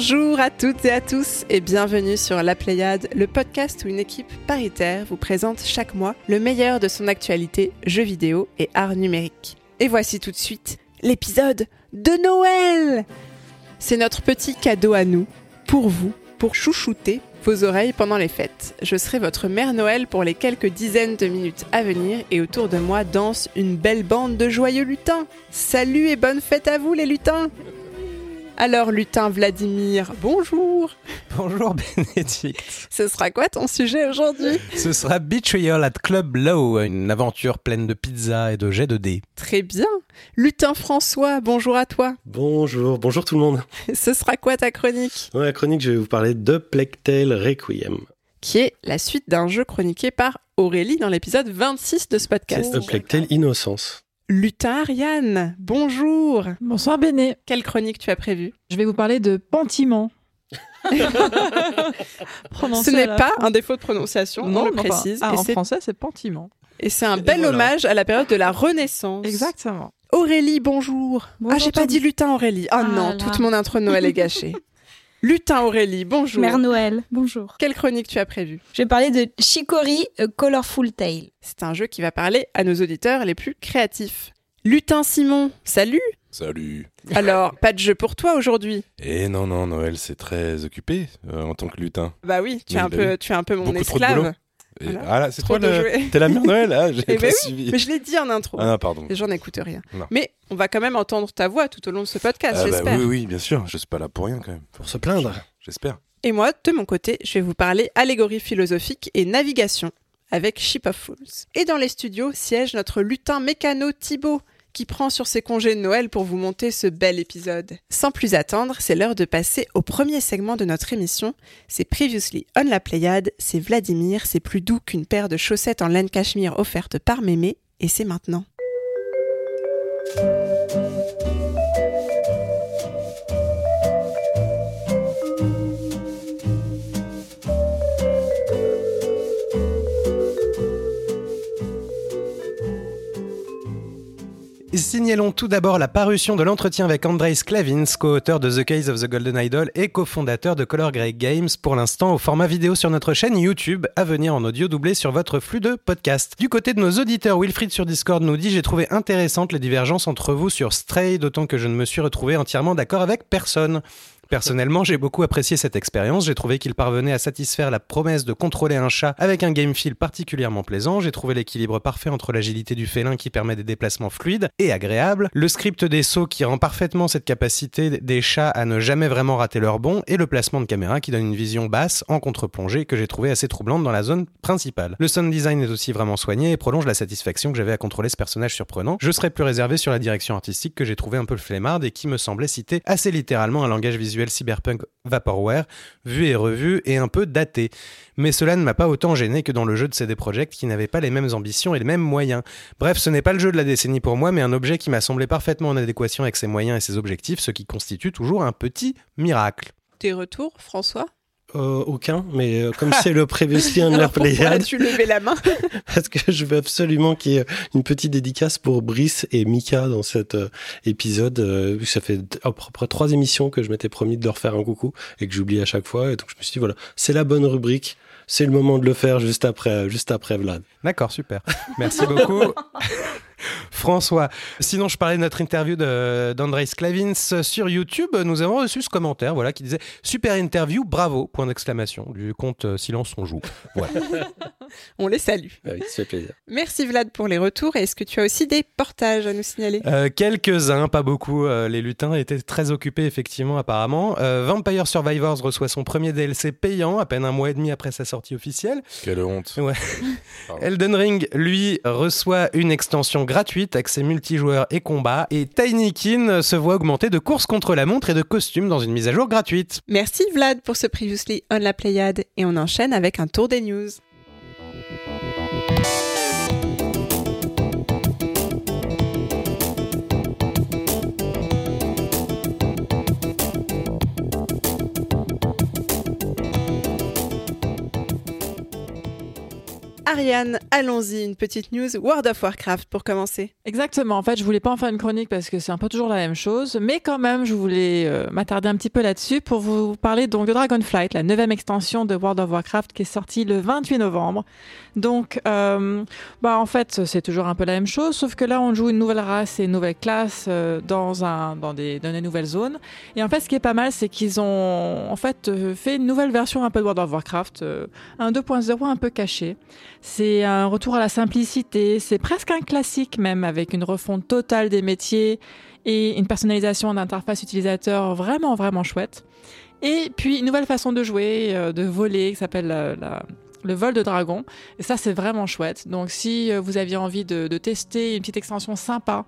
Bonjour à toutes et à tous et bienvenue sur La Pléiade, le podcast où une équipe paritaire vous présente chaque mois le meilleur de son actualité jeux vidéo et art numérique. Et voici tout de suite l'épisode de Noël C'est notre petit cadeau à nous, pour vous, pour chouchouter vos oreilles pendant les fêtes. Je serai votre mère Noël pour les quelques dizaines de minutes à venir et autour de moi danse une belle bande de joyeux lutins. Salut et bonne fête à vous les lutins alors, lutin Vladimir, bonjour. Bonjour Bénédicte. Ce sera quoi ton sujet aujourd'hui? Ce sera Betrayal at Club Low, une aventure pleine de pizza et de jets de dés. Très bien. Lutin François, bonjour à toi. Bonjour, bonjour tout le monde. Ce sera quoi ta chronique? Dans la chronique, je vais vous parler de Tale Requiem. Qui est la suite d'un jeu chroniqué par Aurélie dans l'épisode 26 de ce podcast. C'est Tale Innocence. Lutin Ariane, bonjour. Bonsoir Béné. Quelle chronique tu as prévue? Je vais vous parler de pentiment. Ce n'est pas un défaut de prononciation, on le précise. Ah, en français, c'est pentiment. Et c'est un bel hommage à la période de la Renaissance. Exactement. Aurélie, bonjour. Bonjour ah, j'ai pas dit lutin Aurélie. Oh Ah non, là. toute mon intro de Noël est gâchée. lutin Aurélie, bonjour. Mère Noël, bonjour. Quelle chronique tu as prévue? Je vais parler de Chicory A Colorful Tale. C'est un jeu qui va parler à nos auditeurs les plus créatifs. Lutin Simon, salut Salut. Alors, pas de jeu pour toi aujourd'hui? Eh non, non, Noël, c'est très occupé euh, en tant que lutin. Bah oui, tu es, un peu, tu es un peu mon Beaucoup trop de esclave. Voilà. Ah là, c'est toi de le... T'es la mère Noël Ah, j'ai Eh pas ben oui, suivi. Mais je l'ai dit en intro. Ah non, pardon. Les gens n'écoutent rien. Non. Mais on va quand même entendre ta voix tout au long de ce podcast, Ah bah j'espère. oui, oui, bien sûr. Je suis pas là pour rien quand même. Pour se plaindre. J'espère. Et moi, de mon côté, je vais vous parler allégorie philosophique et navigation avec Ship of Fools. Et dans les studios siège notre lutin mécano Thibaut qui prend sur ses congés de Noël pour vous monter ce bel épisode. Sans plus attendre, c'est l'heure de passer au premier segment de notre émission. C'est Previously on la Pléiade, c'est Vladimir, c'est plus doux qu'une paire de chaussettes en laine cachemire offerte par Mémé, et c'est maintenant. Signalons tout d'abord la parution de l'entretien avec Andrei Sklavins, co-auteur de The Case of the Golden Idol et cofondateur de Color Grey Games, pour l'instant au format vidéo sur notre chaîne YouTube, à venir en audio doublé sur votre flux de podcast. Du côté de nos auditeurs, Wilfried sur Discord nous dit J'ai trouvé intéressantes les divergences entre vous sur Stray, d'autant que je ne me suis retrouvé entièrement d'accord avec personne. Personnellement, j'ai beaucoup apprécié cette expérience. J'ai trouvé qu'il parvenait à satisfaire la promesse de contrôler un chat avec un game feel particulièrement plaisant. J'ai trouvé l'équilibre parfait entre l'agilité du félin qui permet des déplacements fluides et agréables, le script des sauts qui rend parfaitement cette capacité des chats à ne jamais vraiment rater leur bond et le placement de caméra qui donne une vision basse en contre-plongée que j'ai trouvé assez troublante dans la zone principale. Le sound design est aussi vraiment soigné et prolonge la satisfaction que j'avais à contrôler ce personnage surprenant. Je serais plus réservé sur la direction artistique que j'ai trouvé un peu flemmarde et qui me semblait citer assez littéralement un langage visuel cyberpunk vaporware, vu et revu et un peu daté. Mais cela ne m'a pas autant gêné que dans le jeu de CD Projekt qui n'avait pas les mêmes ambitions et les mêmes moyens. Bref, ce n'est pas le jeu de la décennie pour moi, mais un objet qui m'a semblé parfaitement en adéquation avec ses moyens et ses objectifs, ce qui constitue toujours un petit miracle. Tes retours, François? Euh, aucun, mais euh, comme c'est le Previously on la Alors, pourquoi Pléiade, as-tu levé la main parce que je veux absolument qu'il y ait une petite dédicace pour Brice et Mika dans cet euh, épisode. euh, vu que ça fait à peu près trois émissions que je m'étais promis de leur faire un coucou et que j'oublie à chaque fois. Et donc je me suis dit, voilà, c'est la bonne rubrique. C'est le moment de le faire juste après, juste après Vlad. D'accord, super. Merci beaucoup. François. Sinon, je parlais de notre interview d'Andrei Sklavins sur YouTube. Nous avons reçu ce commentaire voilà, qui disait Super interview, bravo Point d'exclamation. Du compte euh, Silence on joue. Voilà. On les salue. Ah oui, ça fait plaisir. Merci Vlad pour les retours. Et est-ce que tu as aussi des portages à nous signaler? Euh, Quelques-uns, pas beaucoup. Euh, les lutins étaient très occupés, effectivement, apparemment. Euh, Vampire Survivors reçoit son premier DLC payant, à peine un mois et demi après sa sortie officielle. Quelle honte. Ouais. Elden Ring, lui, reçoit une extension gratuite, accès multijoueur et combat. Et Tinykin se voit augmenter de courses contre la montre et de costumes dans une mise à jour gratuite. Merci Vlad pour ce Previously on la Pléiade. Et on enchaîne avec un tour des news. Ariane, allons-y, une petite news World of Warcraft pour commencer. Exactement. En fait, je voulais pas en faire une chronique parce que c'est un peu toujours la même chose, mais quand même, je voulais euh, m'attarder un petit peu là-dessus pour vous parler donc de Dragonflight, la neuvième extension de World of Warcraft qui est sortie le 28 novembre. Donc, euh, bah en fait, c'est toujours un peu la même chose, sauf que là, on joue une nouvelle race et une nouvelle classe euh, dans un dans des dans des nouvelles zones. Et en fait, ce qui est pas mal, c'est qu'ils ont en fait fait une nouvelle version un peu de World of Warcraft, un 2.0 un peu caché. C'est un retour à la simplicité, c'est presque un classique même, avec une refonte totale des métiers et une personnalisation d'interface utilisateur vraiment, vraiment chouette. Et puis une nouvelle façon de jouer, euh, de voler, qui s'appelle la- le vol de dragon. Et ça, c'est vraiment chouette. Donc si euh, vous aviez envie de, tester une petite extension sympa,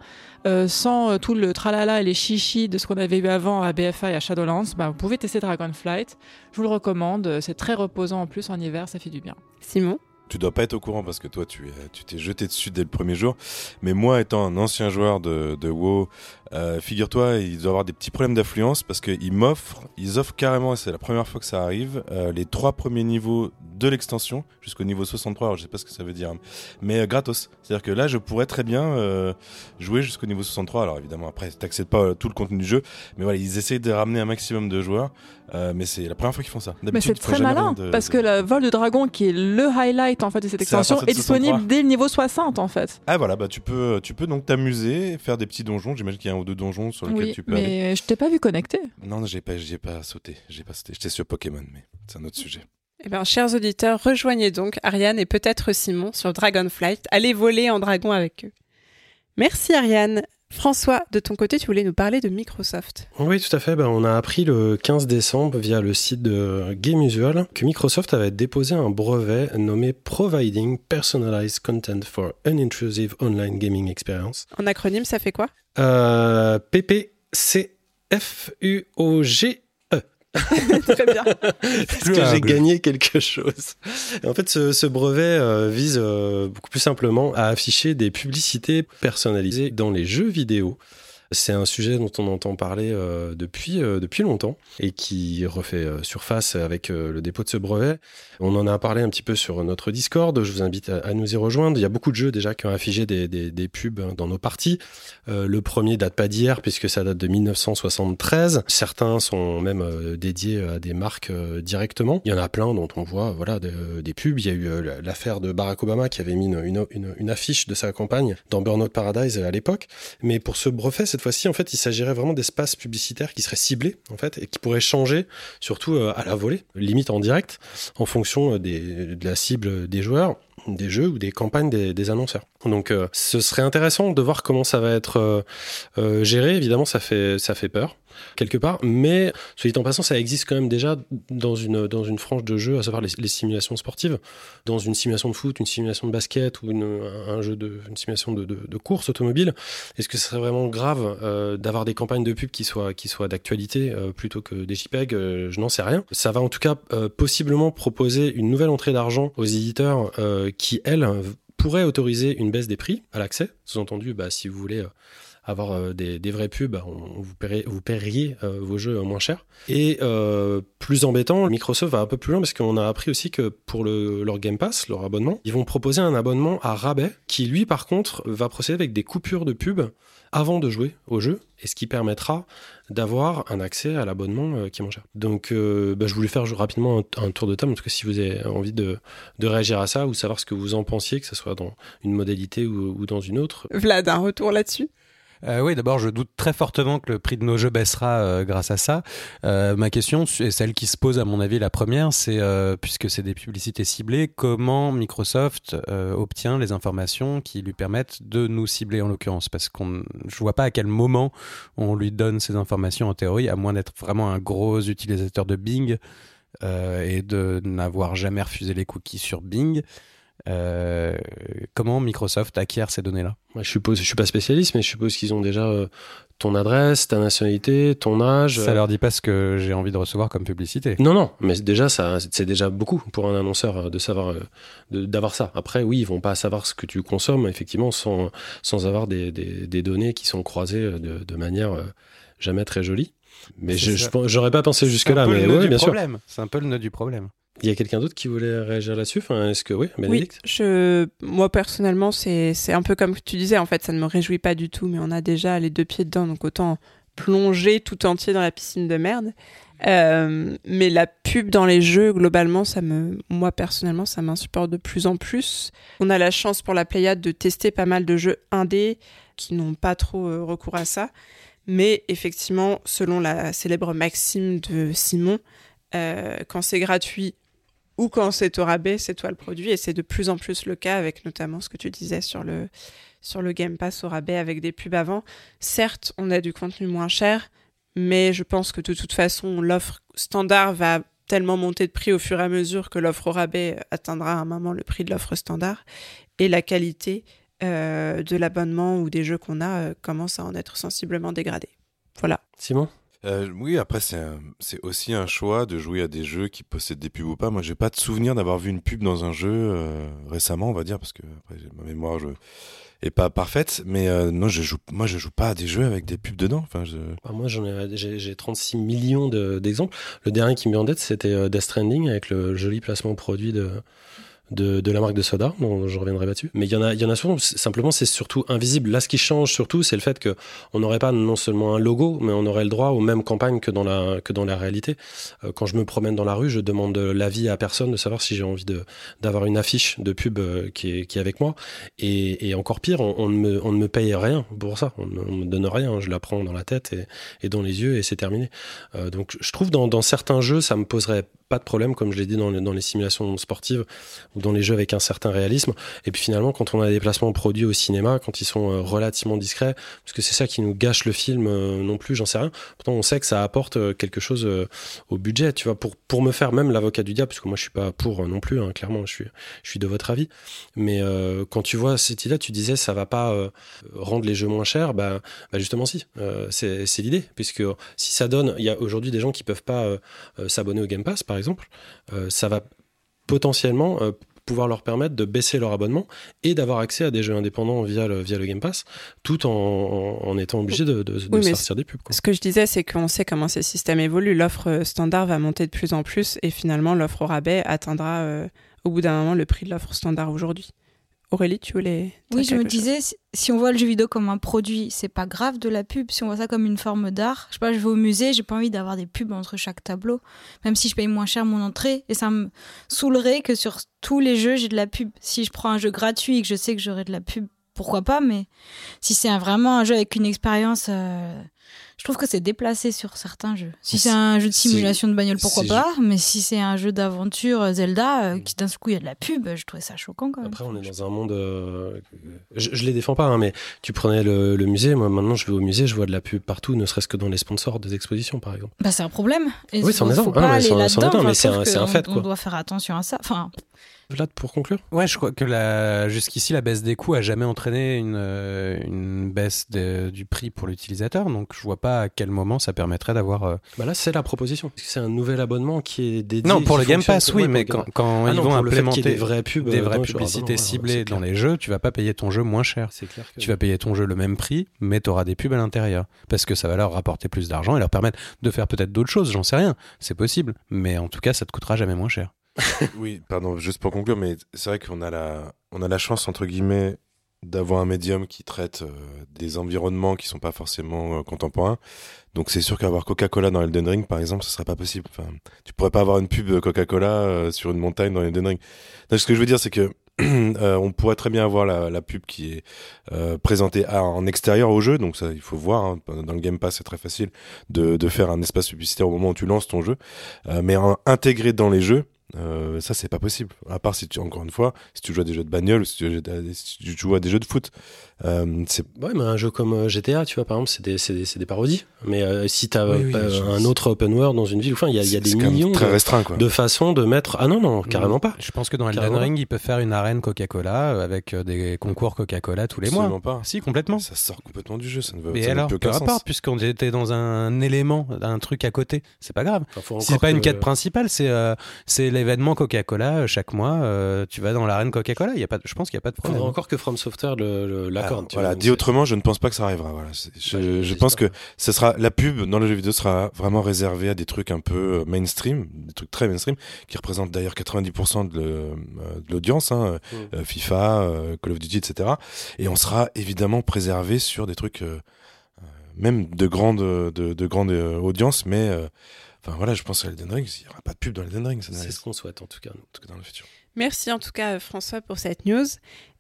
euh, sans euh, tout le tralala et les chichis de ce qu'on avait eu avant à BFA et à Shadowlands, bah, vous pouvez tester Dragonflight. Je vous le recommande. C'est très reposant en plus en hiver, ça fait du bien. Simon? Tu dois pas être au courant parce que toi, tu es- tu t'es jeté dessus dès le premier jour. Mais moi, étant un ancien joueur de, de WoW, euh, figure-toi, il doit avoir des petits problèmes d'affluence parce qu'ils m'offrent, ils offrent carrément, et c'est la première fois que ça arrive, euh, les trois premiers niveaux de l'extension jusqu'au niveau 63. Alors, je sais pas ce que ça veut dire, mais euh, gratos. C'est-à-dire que là, je pourrais très bien jouer jusqu'au niveau 63. Alors, évidemment, après, t'accèdes pas à tout le contenu du jeu, mais voilà, ils essayent de ramener un maximum de joueurs. mais c'est la première fois qu'ils font ça. Mais c'est très malin de- parce de- que le vol de dragon, qui est le highlight en fait de cette extension, de est disponible 63. dès le niveau 60 en fait. Ah voilà, bah tu peux, tu peux donc t'amuser, faire des petits donjons. J'imagine qu'il y a un ou deux donjons sur lesquels Oui, tu peux aller. mais je t'ai pas vu connecté. Non, j'ai pas, j'ai pas sauté, j'ai pas sauté. J'étais sur Pokémon, mais c'est un autre sujet. Eh bien, chers auditeurs, rejoignez donc Ariane et peut-être Simon sur Dragonflight. Allez voler en dragon avec eux. Merci Ariane. François, de ton côté, tu voulais nous parler de Microsoft. Oui, tout à fait. Ben, on a appris le 15 décembre via le site de Game Usual que Microsoft avait déposé un brevet nommé Providing Personalized Content for Unintrusive Online Gaming Experience. En acronyme, ça fait quoi? Euh, PPCFUOG. Très bien. Est-ce que j'ai gagné quelque chose? Et En fait, ce, ce brevet euh, vise euh, beaucoup plus simplement à afficher des publicités personnalisées dans les jeux vidéo. C'est un sujet dont on entend parler euh, depuis, euh, depuis longtemps et qui refait euh, surface avec le dépôt de ce brevet. On en a parlé un petit peu sur notre Discord. Je vous invite à, nous y rejoindre. Il y a beaucoup de jeux déjà qui ont affiché des, des, pubs dans nos parties. Le premier date pas d'hier puisque ça date de 1973. Certains sont même dédiés à des marques directement. Il y en a plein dont on voit voilà de- des pubs. Il y a eu l'affaire de Barack Obama qui avait mis une, une, une- une affiche de sa campagne dans Burnout Paradise à l'époque. Mais pour ce brevet cette fois-ci, en fait, il s'agirait vraiment d'espaces publicitaires qui seraient ciblés en fait et qui pourraient changer surtout euh, à la volée, limite en direct, en fonction euh, de la cible des joueurs des jeux ou des campagnes des annonceurs. Donc euh, ce serait intéressant de voir comment ça va être euh, euh, géré. Évidemment, ça fait ça fait peur quelque part, mais soit dit en passant, ça existe quand même déjà dans une dans une frange de jeu, à savoir les, les simulations sportives, dans une simulation de foot, une simulation de basket ou une, un jeu de une simulation de, de, de course automobile. Est-ce que ce serait vraiment grave euh, d'avoir des campagnes de pub qui soient qui soient d'actualité euh, plutôt que des JPEG? Je n'en sais rien. Ça va en tout cas possiblement proposer une nouvelle entrée d'argent aux éditeurs qui elles pourraient autoriser une baisse des prix à l'accès. Sous-entendu, bah, si vous voulez euh, avoir euh, des, vraies pubs, vous, paieriez euh, vos jeux euh, moins cher. Et plus embêtant, Microsoft va un peu plus loin parce qu'on a appris aussi que pour le, leur Game Pass, leur abonnement, ils vont proposer un abonnement à rabais qui, lui, par contre, va procéder avec des coupures de pub avant de jouer au jeu, et ce qui permettra d'avoir un accès à l'abonnement qui est moins cher. Donc, bah, je voulais faire rapidement un, tour de table, en tout cas si vous avez envie de, réagir à ça ou savoir ce que vous en pensiez, que ce soit dans une modalité ou dans une autre. Vlad, un retour là-dessus? Euh, oui, d'abord, je doute très fortement que le prix de nos jeux baissera euh, grâce à ça. Euh, ma question, et celle qui se pose à mon avis la première, c'est puisque c'est des publicités ciblées, comment Microsoft obtient les informations qui lui permettent de nous cibler en l'occurrence? Parce qu'on, je vois pas à quel moment on lui donne ces informations en théorie, à moins d'être vraiment un gros utilisateur de Bing et de n'avoir jamais refusé les cookies sur Bing. Euh, comment Microsoft acquiert ces données-là? Je suppose, je suis pas spécialiste, mais je suppose qu'ils ont déjà euh, ton adresse, ta nationalité, ton âge. Ça leur dit pas ce que j'ai envie de recevoir comme publicité. Non, non, mais déjà, ça, c'est déjà beaucoup pour un annonceur euh, de savoir, euh, d'avoir ça. Après, oui, ils vont pas savoir ce que tu consommes, effectivement, sans, sans avoir des, des, des données qui sont croisées euh, de, de manière euh, jamais très jolie. Mais j'aurais pas pensé un peu mais sûr. C'est un peu le nœud du problème. Il y a quelqu'un d'autre qui voulait réagir là-dessus Est-ce que oui, je, moi personnellement, c'est c'est un peu comme tu disais, en fait, ça ne me réjouit pas du tout, mais on a déjà les deux pieds dedans, donc autant plonger tout entier dans la piscine de merde. Euh, mais la pub dans les jeux, globalement, ça me, moi personnellement, ça m'insupporte de plus en plus. On a la chance pour la Pléiade de tester pas mal de jeux indés qui n'ont pas trop euh, recours à ça. Mais effectivement, selon la célèbre maxime de Simon, euh, quand c'est gratuit ou quand c'est au rabais, c'est toi le produit. Et c'est de plus en plus le cas avec notamment ce que tu disais sur le, sur le Game Pass au rabais avec des pubs avant. Certes, on a du contenu moins cher, mais je pense que de toute façon, l'offre standard va tellement monter de prix au fur et à mesure que l'offre au rabais atteindra à un moment le prix de l'offre standard. Et la qualité euh, de l'abonnement ou des jeux qu'on a euh, commence à en être sensiblement dégradée. Voilà. Simon? Euh, oui, après, c'est aussi un choix de jouer à des jeux qui possèdent des pubs ou pas. Moi, j'ai pas de souvenir d'avoir vu une pub dans un jeu euh, récemment, on va dire, parce que après, ma mémoire je, est pas parfaite. Mais euh, non, je joue, moi, je joue pas à des jeux avec des pubs dedans. Enfin, je... Ah, Moi, j'en ai, j'ai, j'ai 36 millions de- d'exemples. le dernier qui me vient en tête, c'était euh, Death Stranding avec le joli placement produit de, de, de la marque de soda, dont je reviendrai pas dessus. Mais il y en a, il y en a souvent. Simplement, c'est surtout invisible. Là, ce qui change surtout, c'est le fait que on n'aurait pas non seulement un logo, mais on aurait le droit aux mêmes campagnes que dans la, que dans la réalité. Euh, quand je me promène dans la rue, je demande l'avis à personne de savoir si j'ai envie de, d'avoir une affiche de pub euh, qui est, qui est avec moi. Et, et encore pire, on, ne me, on ne me paye rien pour ça. On ne me donne rien. Je la prends dans la tête et, et dans les yeux et c'est terminé. Euh, donc je trouve dans, dans certains jeux, ça me poserait pas de problème, comme je l'ai dit dans, les- simulations sportives ou dans les jeux avec un certain réalisme. Et puis finalement, quand on a des placements produits au cinéma, quand ils sont euh, relativement discrets, parce que c'est ça qui nous gâche le film euh, non plus, j'en sais rien. Pourtant, on sait que ça apporte euh, quelque chose au budget, tu vois, pour, pour me faire même l'avocat du diable, parce que moi je suis pas pour non plus, hein, clairement, je suis, je suis de votre avis. Mais quand tu vois cette idée, tu disais ça va pas rendre les jeux moins chers, bah, bah justement si, c'est l'idée, puisque si ça donne, il y a aujourd'hui des gens qui peuvent pas s'abonner au Game Pass, par exemple, euh, ça va potentiellement euh, pouvoir leur permettre de baisser leur abonnement et d'avoir accès à des jeux indépendants via le, via le Game Pass, tout en, en, en étant obligé de, de, de Oui, mais sortir des pubs. Quoi. Ce que je disais, c'est qu'on sait comment ces systèmes évoluent. L'offre euh, standard va monter de plus en plus et finalement, l'offre au rabais atteindra euh, au bout d'un moment le prix de l'offre standard aujourd'hui. Aurélie, tu voulais Oui, je me disais, si- on voit le jeu vidéo comme un produit, c'est pas grave de la pub. Si on voit ça comme une forme d'art, je sais pas, je vais au musée, j'ai pas envie d'avoir des pubs entre chaque tableau, même si je paye moins cher mon entrée. Et ça me saoulerait que sur tous les jeux, j'ai de la pub. Si je prends un jeu gratuit et que je sais que j'aurai de la pub, pourquoi pas, mais si c'est vraiment un jeu avec une expérience. euh, Je trouve que c'est déplacé sur certains jeux. Si c'est un jeu de Si- simulation de bagnole, pourquoi pas Mais si c'est un jeu d'aventure euh, Zelda, euh, qui d'un seul coup il y a de la pub, je trouvais ça choquant quand même. Après, on est dans un monde. euh, je, je les défends pas, hein, mais tu prenais le, le musée. Moi, maintenant, je vais au musée, je vois de la pub partout, ne serait-ce que dans les sponsors des expositions, par exemple. Bah, c'est un problème. Et Oui, faut- c'en est un. pas mais c'est un- c'est fait, on- quoi. On doit faire attention à ça. Enfin, Vlad, pour conclure? Ouais, je crois que la, jusqu'ici, la baisse des coûts a jamais entraîné une, euh, une baisse de- du prix pour l'utilisateur. Donc, je vois pas à quel moment ça permettrait d'avoir. euh, bah Là, c'est la proposition. Parce que C'est un nouvel abonnement qui est dédié. Non, pour le Game Pass, oui, mais quand, quand Ah ils non, vont implémenter des vraies pubs, des vraies non, publicités ouais, ciblées dans les jeux, tu vas pas payer ton jeu moins cher. C'est clair que. Tu vas payer ton jeu le même prix, mais tu auras des pubs à l'intérieur. Parce que ça va leur rapporter plus d'argent et leur permettre de faire peut-être d'autres choses, j'en sais rien. C'est possible. Mais en tout cas, ça te coûtera jamais moins cher. Oui, pardon, juste pour conclure, mais c'est vrai qu'on a la, on a la chance, entre guillemets, d'avoir un médium qui traite euh, des environnements qui sont pas forcément euh, contemporains. Donc c'est sûr qu'avoir Coca-Cola dans Elden Ring, par exemple, ce serait pas possible. Enfin, tu pourrais pas avoir une pub Coca-Cola euh, sur une montagne dans Elden Ring. Donc, ce que je veux dire, c'est que on pourrait très bien avoir la, pub qui est présentée en extérieur au jeu. Donc ça, il faut voir. hein. Dans le Game Pass, c'est très facile de, faire un espace publicitaire au moment où tu lances ton jeu. Mais en, intégré dans les jeux, euh, ça c'est pas possible. À part si tu, encore une fois, si tu joues à des jeux de bagnole si tu, si tu joues à des jeux de foot. Euh, c'est Ouais, mais un jeu comme euh, GTA, tu vois, par exemple, c'est des, c'est des, c'est des parodies. Mais euh, si t'as Oui, euh, oui, un autre open world dans une ville, enfin, il y a, y a des millions très de, restreint quoi. de façons de mettre. Ah non, non, carrément pas. Je pense que dans Elden. Ring, ils peuvent faire une arène Coca-Cola euh, avec des concours Coca-Cola tous les mois. Absolument pas. Si, complètement. Ça sort complètement du jeu. Ça ne veut Mais ça alors, peu importe, puisqu'on était dans un élément, un truc à côté, c'est pas grave. Enfin, c'est pas une quête principale, c'est euh, c'est l'événement Coca-Cola chaque mois, euh, tu vas dans l'arène Coca-Cola. Il y a pas, je pense qu'il n'y a pas de Faudra problème. encore que From Software le- le-. Tu voilà, vois, dit autrement, je ne pense pas que ça arrivera. Voilà. Je, pense que ce sera la pub dans le jeu vidéo sera vraiment réservée à des trucs un peu euh, mainstream, des trucs très mainstream, qui représentent d'ailleurs 90% de le- euh, de l'audience, hein, Mm. euh, FIFA, euh, Call of Duty, etc. Et on sera évidemment préservé sur des trucs euh, même de grande de, de grande euh, audience, mais euh, enfin voilà, je pense à Elden Ring, il n'y aura pas de pub dans Elden Ring, C'est ce qu'on souhaite en tout cas. nous. en tout cas dans le futur. Merci en tout cas François pour cette news.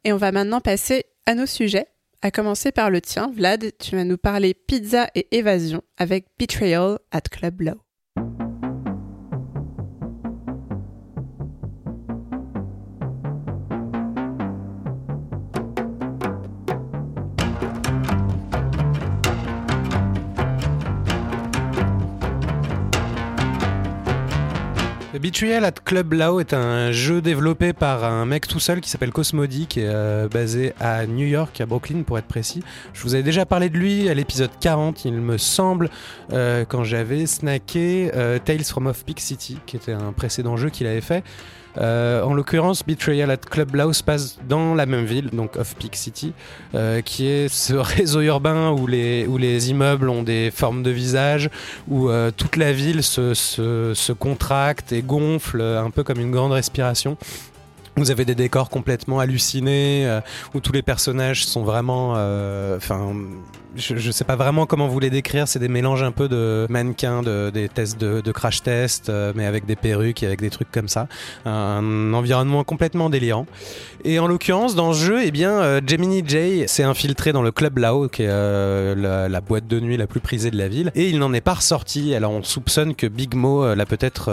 Et on va maintenant passer à nos sujets. À commencer par le tien, Vlad, tu vas nous parler pizza et évasion avec Betrayal at Club Low. Betrayal at Club Lao est un jeu développé par un mec tout seul qui s'appelle Cosmody, qui euh, basé à New York, à Brooklyn pour être précis. Je vous avais déjà parlé de lui à l'épisode 40, il me semble, euh, quand j'avais snacké euh, Tales from Off Peak City, qui était un précédent jeu qu'il avait fait. Euh, en l'occurrence, Betrayal at Club Lao se passe dans la même ville, donc Off Peak City, euh, qui est ce réseau urbain où les, où les immeubles ont des formes de visage, où euh, toute la ville se, se, se contracte et gonfle un peu comme une grande respiration. Vous avez des décors complètement hallucinés, où tous les personnages sont vraiment... je, je sais pas vraiment comment vous les décrire, c'est des mélanges un peu de mannequins, de, des tests de, crash test, euh, mais avec des perruques et avec des trucs comme ça. Un, environnement complètement délirant. Et en l'occurrence, dans ce jeu, eh bien, euh, Gemini J s'est infiltré dans le club Lao, qui est euh, la, boîte de nuit la plus prisée de la ville, et il n'en est pas ressorti. Alors on soupçonne que Big Mo l'a peut-être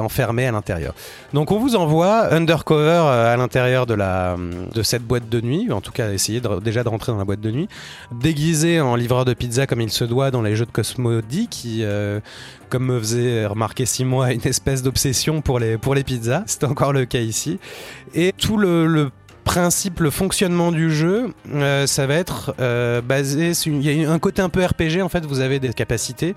enfermé à l'intérieur. Donc on vous envoie undercover à l'intérieur de de cette boîte de nuit, en tout cas essayer déjà de rentrer dans la boîte de nuit, déguisé en livreur de pizza comme il se doit dans les jeux de Cosmody, qui euh, comme me faisait remarquer Simon, a une espèce d'obsession pour les, pour les pizzas. C'était encore le cas ici. Et tout le, principe, le fonctionnement du jeu, euh, ça va être euh, basé. Il y a un côté un peu RPG, en fait, vous avez des capacités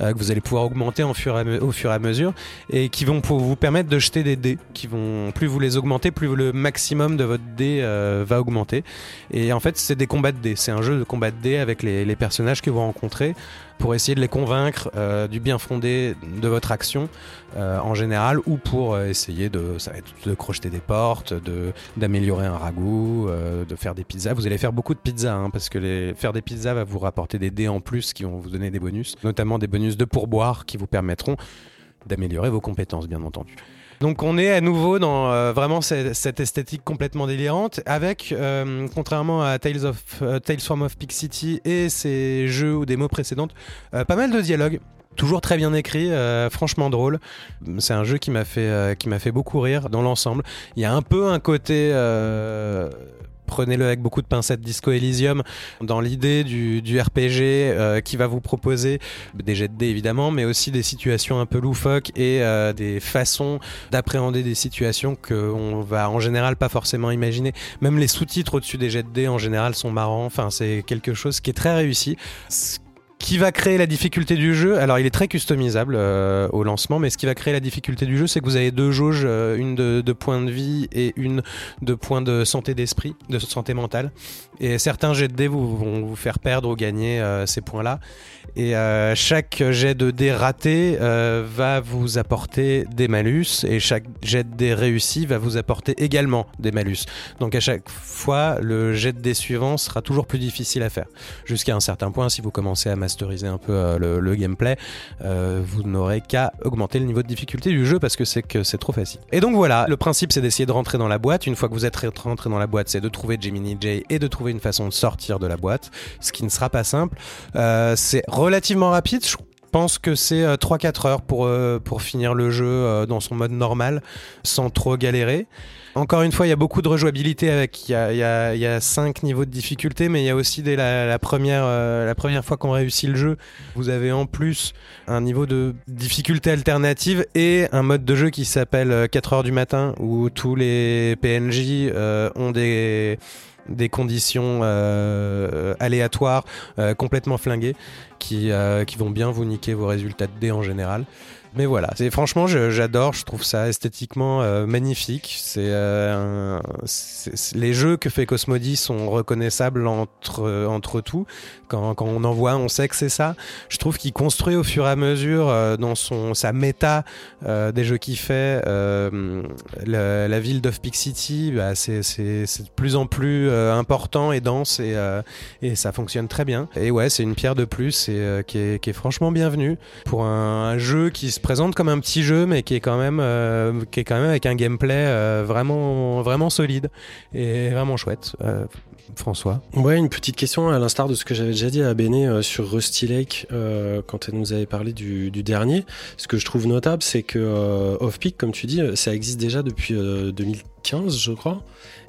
que vous allez pouvoir augmenter au fur et à mesure et qui vont vous permettre de jeter des dés qui vont plus vous les augmentez plus le maximum de votre dé euh, va augmenter. Et en fait c'est des combats de dés. C'est un jeu de combat de dés avec les personnages que vous rencontrez pour essayer de les convaincre euh, du bien fondé de votre action euh, en général ou pour euh, essayer de crocheter des portes d'améliorer un ragoût de faire des pizzas. Vous allez faire beaucoup de pizzas hein, parce que faire des pizzas va vous rapporter des dés en plus qui vont vous donner des bonus notamment des bonus de pourboire qui vous permettront d'améliorer vos compétences bien entendu donc on est à nouveau dans euh, vraiment cette, cette esthétique complètement délirante avec, euh, contrairement à Tales, of, euh, from Off Peak City et ses jeux ou démos précédentes, euh, pas mal de dialogues. Toujours très bien écrit, euh, franchement drôle. C'est un jeu qui m'a fait, euh, qui m'a fait beaucoup rire dans l'ensemble. Il y a un peu un côté... euh, Prenez-le avec beaucoup de pincettes Disco Elysium dans l'idée du, RPG euh, qui va vous proposer des jets de dés évidemment, mais aussi des situations un peu loufoques et euh, des façons d'appréhender des situations qu'on va en général pas forcément imaginer. Même les sous-titres au-dessus des jets de dés en général sont marrants. Enfin, c'est quelque chose qui est très réussi. Qui va créer la difficulté du jeu, alors il est très customisable euh, au lancement, mais ce qui va créer la difficulté du jeu, c'est que vous avez deux jauges, euh, une de, points de vie et une de points de santé d'esprit, de santé mentale. Et certains jets de dés vous, vont vous faire perdre ou gagner euh, ces points-là. Et chaque jet de dés raté va vous apporter des malus et chaque jet de dés réussi va vous apporter également des malus. Donc à chaque fois, le jet de dés suivant sera toujours plus difficile à faire. Jusqu'à un certain point, si vous commencez à un peu euh, le, gameplay, euh, vous n'aurez qu'à augmenter le niveau de difficulté du jeu parce que c'est que c'est trop facile. Et donc voilà, le principe c'est d'essayer de rentrer dans la boîte. Une fois que vous êtes rentré dans la boîte, c'est de trouver Gemini J et de trouver une façon de sortir de la boîte, ce qui ne sera pas simple. Euh, c'est relativement rapide. Je pense que c'est euh, 3-4 heures pour, pour finir le jeu dans son mode normal, sans trop galérer. Encore une fois, il y a beaucoup de rejouabilité avec. Il y a, il cinq niveaux de difficulté, mais il y a aussi dès la, la première, euh, la première fois qu'on réussit le jeu, vous avez en plus un niveau de difficulté alternative et un mode de jeu qui s'appelle euh, 4 heures du matin, où tous les PNJ euh, ont des conditions euh, aléatoires euh, complètement flinguées qui, euh, qui vont bien vous niquer vos résultats de dés en général. Mais voilà, c'est franchement, j'adore. Je trouve ça esthétiquement euh, magnifique. C'est euh, les jeux que fait Cosmodi sont reconnaissables entre entre tout. Quand, on en voit, on sait que c'est ça. Je trouve qu'il construit au fur et à mesure euh, dans son sa méta euh, des jeux qu'il fait. euh, la, ville d'Off Peak City, bah, c'est de plus en plus important et dense et et ça fonctionne très bien. Et ouais, c'est une pierre de plus et qui est franchement bienvenue pour un, un jeu qui se présente comme un petit jeu mais qui est quand même qui est quand même avec un gameplay vraiment vraiment solide et vraiment chouette. François. Ouais, une petite question à l'instar de ce que j'avais déjà dit à Béné euh, sur Rusty Lake euh, quand elle nous avait parlé du, du dernier. Ce que je trouve notable, c'est que euh, Off-Peak, comme tu dis, ça existe déjà depuis euh, 2015, je crois.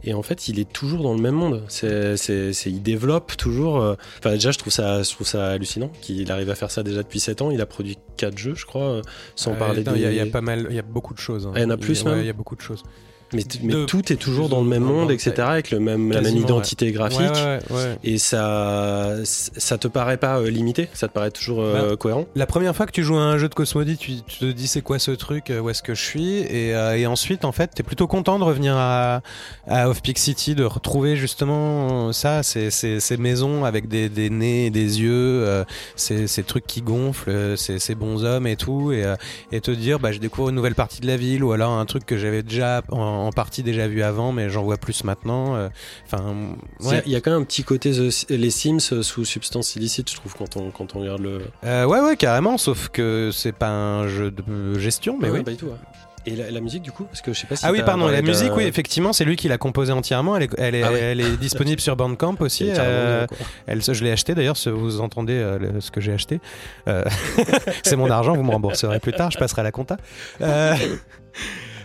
Et en fait, il est toujours dans le même monde. C'est, c'est, c'est- il développe toujours. Enfin, déjà, je trouve ça, je trouve ça hallucinant qu'il arrive à faire ça déjà depuis 7 ans. Il a produit 4 jeux, je crois, sans Euh, parler non, des. Il y, a- il y a pas mal, il y a beaucoup de choses. hein. Il y en a plus, ouais, Il y a beaucoup de choses. Mais, t- mais de- tout est toujours dans le même monde, etc., avec le même, la même identité graphique. Ouais, ouais, ouais. Et ça, ça te paraît pas euh, limité? Ça te paraît toujours euh, cohérent? La première fois que tu joues à un jeu de Cosmodi, tu, tu te dis c'est quoi ce truc, euh, où est-ce que je suis, et, euh, et ensuite en fait t'es plutôt content de revenir à, à Off Peak City, de retrouver justement ça, ces, ces, ces maisons avec des, des nez et des yeux, ces, ces trucs qui gonflent, ces, ces bons hommes et tout, et, et te dire bah je découvre une nouvelle partie de la ville ou alors un truc que j'avais déjà en, en partie déjà vu avant, mais j'en vois plus maintenant. euh, Enfin Il y a- il y, a quand même un petit côté The- les Sims euh, sous substance illicite, je trouve, quand on, quand on regarde le. euh, ouais ouais carrément, sauf que c'est pas un jeu de gestion, mais Ouais, oui. Pas du tout. ouais. Et la, la musique, du coup Parce que je sais pas si. Ah oui, pardon, la musique, oui, effectivement, c'est lui qui l'a composée entièrement. Elle est, elle est, Ah elle est disponible sur Bandcamp aussi. Euh, elle, je l'ai acheté d'ailleurs, ce- vous entendez euh, le- ce que j'ai acheté. Euh, c'est mon argent, vous me rembourserez plus tard, je passerai à la compta.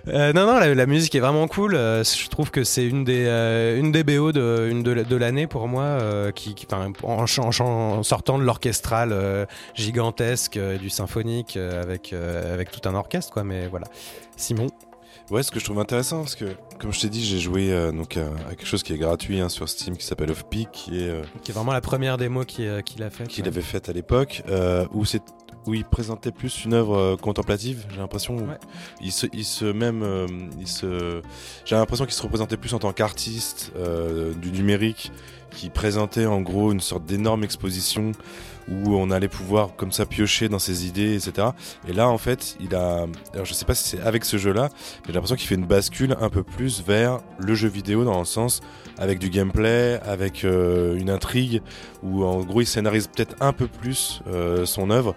Euh, non, non, la, la musique est vraiment cool. euh, je trouve que c'est une des, euh, une des BO de, une de, de l'année pour moi, qui, en, en sortant de l'orchestral gigantesque, du symphonique, avec, avec tout un orchestre, quoi. Mais voilà. Simon. Ouais, ce que je trouve intéressant, parce que, comme je t'ai dit, j'ai joué euh, donc, à, à quelque chose qui est gratuit hein, sur Steam qui s'appelle Off-Peak, qui est. euh, Qui est vraiment la première démo qu'il euh, a faite. qu'il ouais. avait faite à l'époque, où c'est où il présentait plus une œuvre euh, contemplative. J'ai l'impression, Ouais. il se, il se même, euh, il se, j'ai l'impression qu'il se représentait plus en tant qu'artiste euh, du numérique, qui présentait en gros une sorte d'énorme exposition où on allait pouvoir comme ça piocher dans ses idées, etc. Et là, en fait, il a, alors je sais pas si c'est avec ce jeu-là, mais j'ai l'impression qu'il fait une bascule un peu plus vers le jeu vidéo dans le sens avec du gameplay, avec euh, une intrigue, où en gros il scénarise peut-être un peu plus euh, son œuvre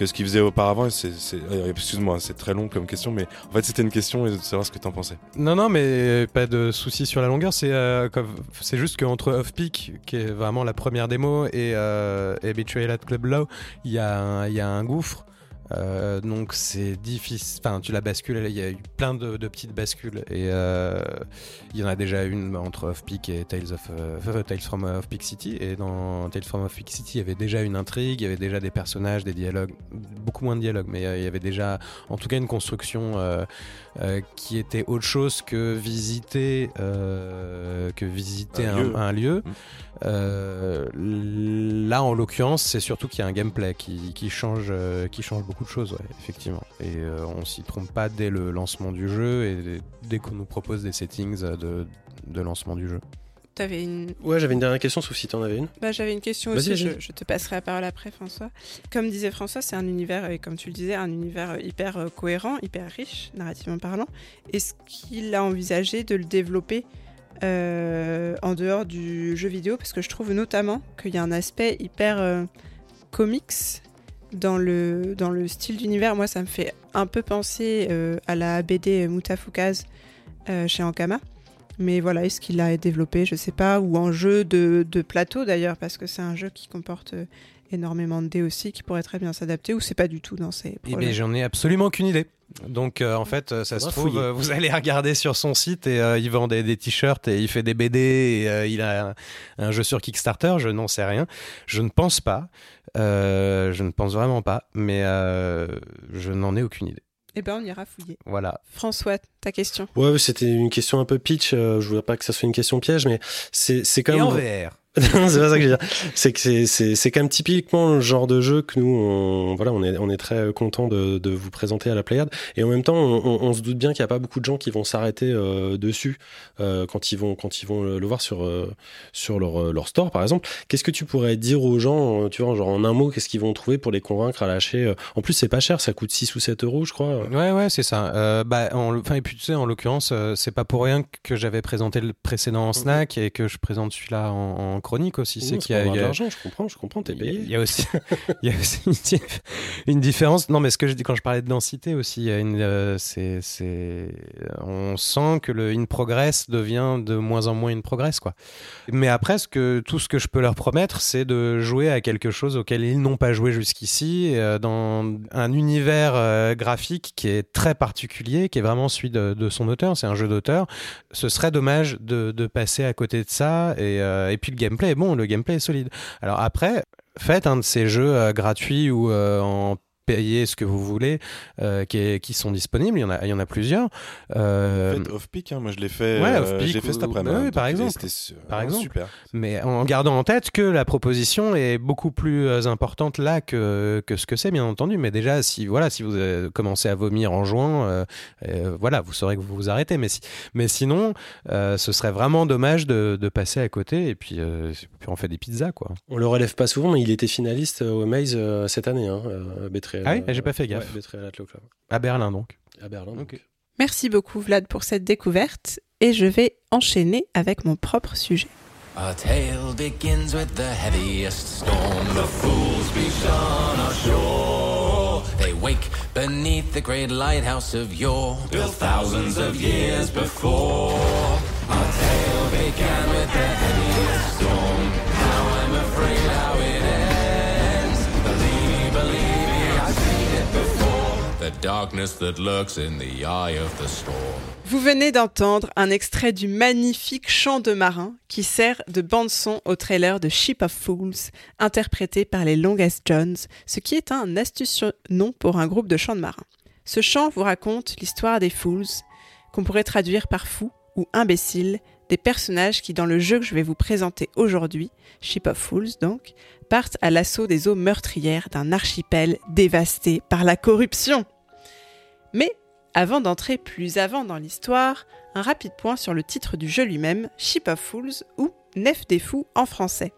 que ce qu'il faisait auparavant. Euh, excuse-moi, c'est très long comme question, mais en fait c'était une question et de savoir ce que t'en pensais. Non, non, mais pas de souci sur la longueur. C'est euh, c'est juste qu'entre Off-Peak, qui est vraiment la première démo, et, euh, Betrayal at Club Low, il y a un gouffre. Euh, donc c'est difficile. Enfin, tu la bascules. Il y a eu plein de, petites bascules et euh, il y en a déjà une entre Off-Peak et Tales of euh, Tales from Off-Peak City. Et dans Tales from Off-Peak City, il y avait déjà une intrigue, il y avait déjà des personnages, des dialogues, beaucoup moins de dialogues, mais il y avait déjà, en tout cas, une construction euh, qui était autre chose que visiter euh, que visiter Un un, lieu. un lieu. Mm. Euh, là, en l'occurrence, c'est surtout qu'il y a un gameplay qui, qui change, qui change beaucoup de choses, ouais, effectivement. Et on s'y trompe pas dès le lancement du jeu et dès qu'on nous propose des settings de, de lancement du jeu. T'avais une... Ouais, j'avais une dernière question, sauf si t'en avais une? Bah, j'avais une question aussi, je, je te passerai la parole après François. Comme disait François, c'est un univers, et comme tu le disais, un univers euh, hyper euh, cohérent, hyper riche, narrativement parlant. Est-ce qu'il a envisagé de le développer euh, en dehors du jeu vidéo? Parce que je trouve notamment qu'il y a un aspect hyper euh, comics dans le, dans le style d'univers. Moi, ça me fait un peu penser euh, à la BD Mutafukaz euh, chez Ankama. Mais voilà, est-ce qu'il l'a développé, je sais pas, ou en jeu de, de plateau d'ailleurs, parce que c'est un jeu qui comporte euh, énormément de dés aussi, qui pourrait très bien s'adapter, ou c'est pas du tout dans ses Eh bien, j'en ai absolument aucune idée. Donc, euh, en fait, euh, ça se trouve, euh, vous allez regarder sur son site et euh, il vend des, des t-shirts et il fait des BD et euh, il a un, un jeu sur Kickstarter. Je n'en sais rien. Je ne pense pas. Euh, je ne pense vraiment pas. Mais euh, je n'en ai aucune idée. Eh ben, on ira fouiller. Voilà. François, ta question Ouais, c'était une question un peu pitch. euh, je voudrais pas que ça soit une question piège, mais c'est c'est quand Et même. en VR. c'est pas ça que je veux dire. C'est que c'est, c'est, c'est quand même typiquement le genre de jeu que nous, on, voilà, on est, on est très content de, de vous présenter à la Pléiade. Et en même temps, on, on se doute bien qu'il n'y a pas beaucoup de gens qui vont s'arrêter euh, dessus euh, quand ils vont, quand ils vont le, le voir sur, euh, sur leur, leur store, par exemple. Qu'est-ce que tu pourrais dire aux gens, tu vois, genre en un mot, qu'est-ce qu'ils vont trouver pour les convaincre à lâcher En plus, c'est pas cher, ça coûte 6 ou 7 euros, je crois. Ouais, ouais, c'est ça. Bah, en, enfin, et puis tu sais, en l'occurrence, c'est pas pour rien que j'avais présenté le précédent en snack et que je présente celui-là en, en chronique aussi. C'est qu'il y a, y de a- l'argent, je comprends, je comprends, t'es payé. il y a aussi, y a aussi une, dif- une différence. Non, mais ce que je dis quand je parlais de densité aussi, il y a une, euh, c'est, c'est, on sent que le in progress devient de moins en moins in progress, quoi. Mais après, ce que, tout ce que je peux leur promettre, c'est de jouer à quelque chose auquel ils n'ont pas joué jusqu'ici, euh, dans un univers euh, graphique qui est très particulier, qui est vraiment celui de, de son auteur. C'est un jeu d'auteur. Ce serait dommage de, de passer à côté de ça. Et, et puis le gameplay est bon, le gameplay est solide. Alors après, faites un de ces jeux euh, gratuits ou euh, en payer ce que vous voulez, euh, qui, est- qui sont disponibles. Il y en a, il y en a plusieurs. Euh, Faites off-peak, hein, moi je l'ai fait, Ouais, euh, l'ai fait cet ou- après-midi. oui, hein, par exemple. Par exemple. Super. mais en gardant en tête que la proposition est beaucoup plus euh, importante là que, que ce que c'est, bien entendu. Mais déjà, si, voilà, si vous euh, commencez à vomir en euh, euh, voilà, vous saurez que vous vous arrêtez. Mais, si- mais sinon, euh, ce serait vraiment dommage de, de passer à côté et puis, euh, puis on fait des pizzas, quoi. On le relève pas souvent, mais il était finaliste au Maze euh, cette année, hein, euh, Betrayal, Ah oui euh, J'ai pas fait gaffe. Ouais, Betrayal at Club. À Berlin, donc. À Berlin. donc. Ok. Merci beaucoup Vlad pour cette découverte et je vais enchaîner avec mon propre sujet. Our tale begins with the heaviest storm. The fools be on our shore. They wake beneath the great lighthouse of yore, built thousands of years before. Our tale began with the Vous venez d'entendre un extrait du magnifique chant de marin qui sert de bande-son au trailer de Ship of Fools, interprété par les Longest Johns, ce qui est un astucieux nom pour un groupe de chants de marins. Ce chant vous raconte l'histoire des Fools, qu'on pourrait traduire par fous ou imbéciles, des personnages qui, dans le jeu que je vais vous présenter aujourd'hui, Ship of Fools donc, partent à l'assaut des eaux meurtrières d'un archipel dévasté par la corruption. Mais avant d'entrer plus avant dans l'histoire, un rapide point sur le titre du jeu lui-même, Ship of Fools ou Nef des Fous en français.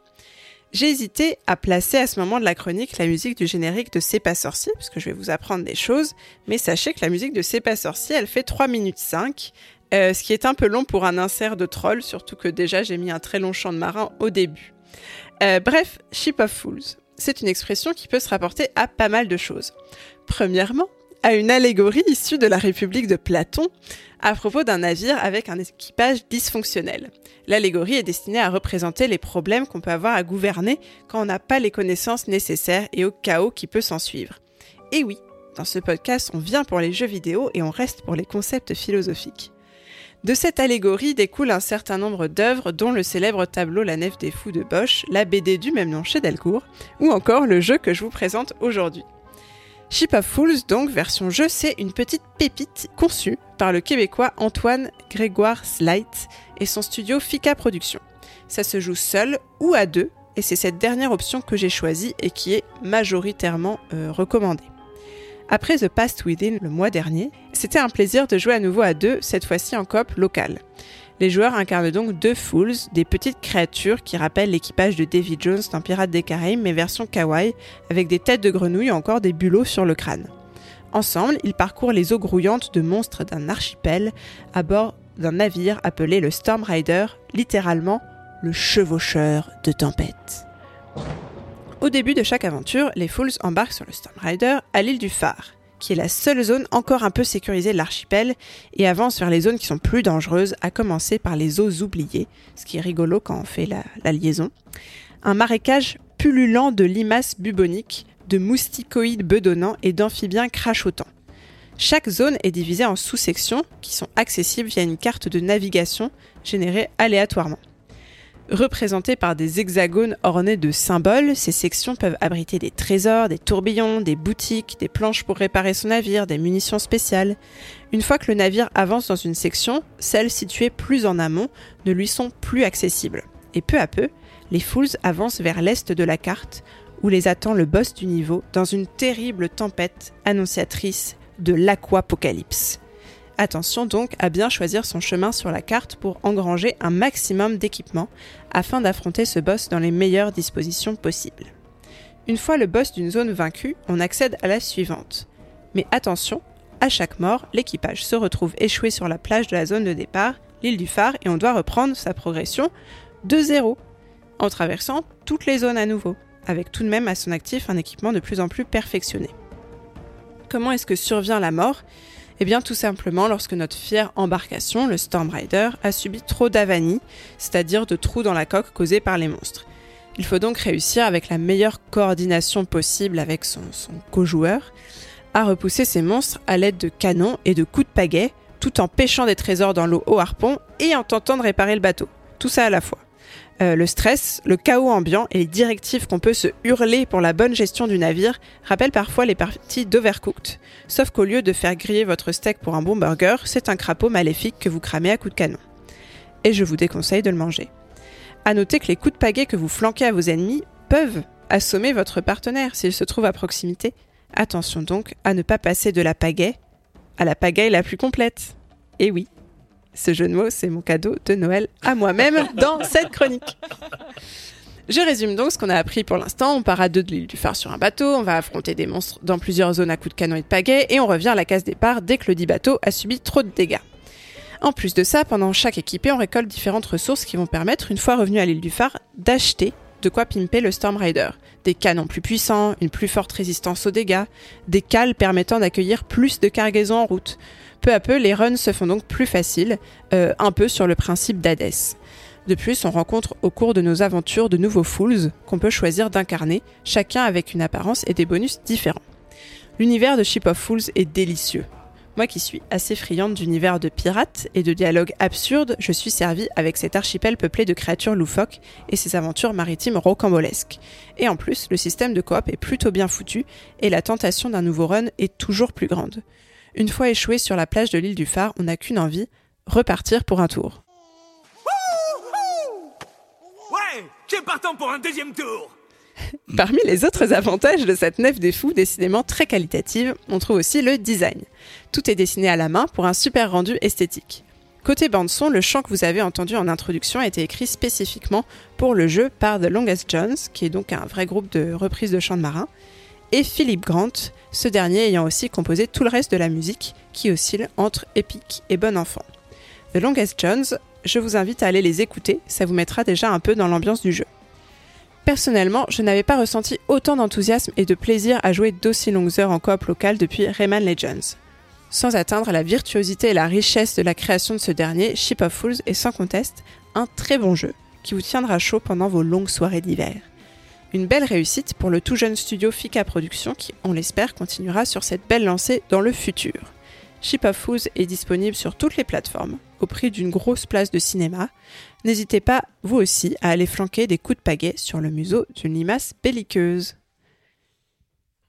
J'ai hésité à placer à ce moment de la chronique la musique du générique de C'est pas sorcier, parce que je vais vous apprendre des choses, mais sachez que la musique de C'est pas sorcier, elle fait 3 minutes 5, euh, ce qui est un peu long pour un insert de troll, surtout que déjà j'ai mis un très long chant de marin au début. Euh, bref, Ship of Fools, c'est une expression qui peut se rapporter à pas mal de choses. Premièrement, à une allégorie issue de la République de Platon à propos d'un navire avec un équipage dysfonctionnel. L'allégorie est destinée à représenter les problèmes qu'on peut avoir à gouverner quand on n'a pas les connaissances nécessaires et au chaos qui peut s'en suivre. Et oui, dans ce podcast, on vient pour les jeux vidéo et on reste pour les concepts philosophiques. De cette allégorie découle un certain nombre d'œuvres, dont le célèbre tableau La Nef des Fous de Bosch, la BD du même nom chez Delcourt, ou encore le jeu que je vous présente aujourd'hui. Ship of Fools, donc version jeu, c'est une petite pépite conçue par le Québécois Antoine Grégoire Slight et son studio Fika Productions. Ça se joue seul ou à deux, et c'est cette dernière option que j'ai choisie et qui est majoritairement euh, recommandée. Après The Past Within le mois dernier, c'était un plaisir de jouer à nouveau à deux, cette fois-ci en coop local. Les joueurs incarnent donc deux Fools, des petites créatures qui rappellent l'équipage de Davy Jones dans Pirates des Caraïbes, mais version kawaii, avec des têtes de grenouilles et encore des bulots sur le crâne. Ensemble, ils parcourent les eaux grouillantes de monstres d'un archipel à bord d'un navire appelé le Storm Rider, littéralement le chevaucheur de tempête. Au début de chaque aventure, les Fools embarquent sur le Storm Rider à l'île du Phare, qui est la seule zone encore un peu sécurisée de l'archipel, et avancent vers les zones qui sont plus dangereuses, à commencer par les eaux oubliées, ce qui est rigolo quand on fait la, la liaison. Un marécage pullulant de limaces buboniques, de mousticoïdes bedonnants et d'amphibiens crachotants. Chaque zone est divisée en sous-sections qui sont accessibles via une carte de navigation générée aléatoirement. Représentées par des hexagones ornés de symboles, ces sections peuvent abriter des trésors, des tourbillons, des boutiques, des planches pour réparer son navire, des munitions spéciales. Une fois que le navire avance dans une section, celles situées plus en amont ne lui sont plus accessibles. Et peu à peu, les Fools avancent vers l'est de la carte, où les attend le boss du niveau dans une terrible tempête annonciatrice de l'aquapocalypse. Attention donc à bien choisir son chemin sur la carte pour engranger un maximum d'équipement afin d'affronter ce boss dans les meilleures dispositions possibles. Une fois le boss d'une zone vaincue, on accède à la suivante. Mais attention, à chaque mort, l'équipage se retrouve échoué sur la plage de la zone de départ, l'île du phare, et on doit reprendre sa progression de zéro, en traversant toutes les zones à nouveau, avec tout de même à son actif un équipement de plus en plus perfectionné. Comment est-ce que survient la mort? Eh bien tout simplement lorsque notre fière embarcation, le Storm Rider, a subi trop d'avanies, c'est-à-dire de trous dans la coque causés par les monstres. Il faut donc réussir avec la meilleure coordination possible avec son, son co-joueur à repousser ces monstres à l'aide de canons et de coups de pagaie, tout en pêchant des trésors dans l'eau au harpon et en tentant de réparer le bateau. Tout ça à la fois. Euh, le stress, le chaos ambiant et les directives qu'on peut se hurler pour la bonne gestion du navire rappellent parfois les parties d'Overcooked. Sauf qu'au lieu de faire griller votre steak pour un bon burger, c'est un crapaud maléfique que vous cramez à coups de canon. Et je vous déconseille de le manger. À noter que les coups de pagaie que vous flanquez à vos ennemis peuvent assommer votre partenaire s'il se trouve à proximité. Attention donc à ne pas passer de la pagaie à la pagaille la plus complète. Et oui, ce jeu de mots, c'est mon cadeau de Noël à moi-même dans cette chronique. Je résume donc ce qu'on a appris pour l'instant. On part à deux de l'île du phare sur un bateau, on va affronter des monstres dans plusieurs zones à coups de canon et de pagaie, et on revient à la case départ dès que le dit bateau a subi trop de dégâts. En plus de ça, pendant chaque équipée, on récolte différentes ressources qui vont permettre, une fois revenu à l'île du phare, d'acheter de quoi pimper le Storm Rider. Des canons plus puissants, une plus forte résistance aux dégâts, des cales permettant d'accueillir plus de cargaisons en route. Peu à peu, les runs se font donc plus faciles, euh, un peu sur le principe d'Hades. De plus, on rencontre au cours de nos aventures de nouveaux Fools qu'on peut choisir d'incarner, chacun avec une apparence et des bonus différents. L'univers de Ship of Fools est délicieux. Moi qui suis assez friande d'univers de pirates et de dialogues absurdes, je suis servie avec cet archipel peuplé de créatures loufoques et ses aventures maritimes rocambolesques. Et en plus, le système de coop est plutôt bien foutu et la tentation d'un nouveau run est toujours plus grande. Une fois échoué sur la plage de l'île du phare, on n'a qu'une envie, repartir pour un tour. Ouais, partant pour un deuxième tour Parmi les autres avantages de cette nef des fous, décidément très qualitative, on trouve aussi le design. Tout est dessiné à la main pour un super rendu esthétique. Côté bande-son, le chant que vous avez entendu en introduction a été écrit spécifiquement pour le jeu par The Longest Jones, qui est donc un vrai groupe de reprises de chants de marins, et Philip Grant, ce dernier ayant aussi composé tout le reste de la musique, qui oscille entre épique et bon enfant. The Longest Jones, je vous invite à aller les écouter, ça vous mettra déjà un peu dans l'ambiance du jeu. Personnellement, je n'avais pas ressenti autant d'enthousiasme et de plaisir à jouer d'aussi longues heures en coop local depuis Rayman Legends. Sans atteindre la virtuosité et la richesse de la création de ce dernier, Ship of Fools est sans conteste un très bon jeu qui vous tiendra chaud pendant vos longues soirées d'hiver. Une belle réussite pour le tout jeune studio Fika Productions qui, on l'espère, continuera sur cette belle lancée dans le futur. Ship of Fools est disponible sur toutes les plateformes, au prix d'une grosse place de cinéma. N'hésitez pas, vous aussi, à aller flanquer des coups de pagaie sur le museau d'une limace belliqueuse.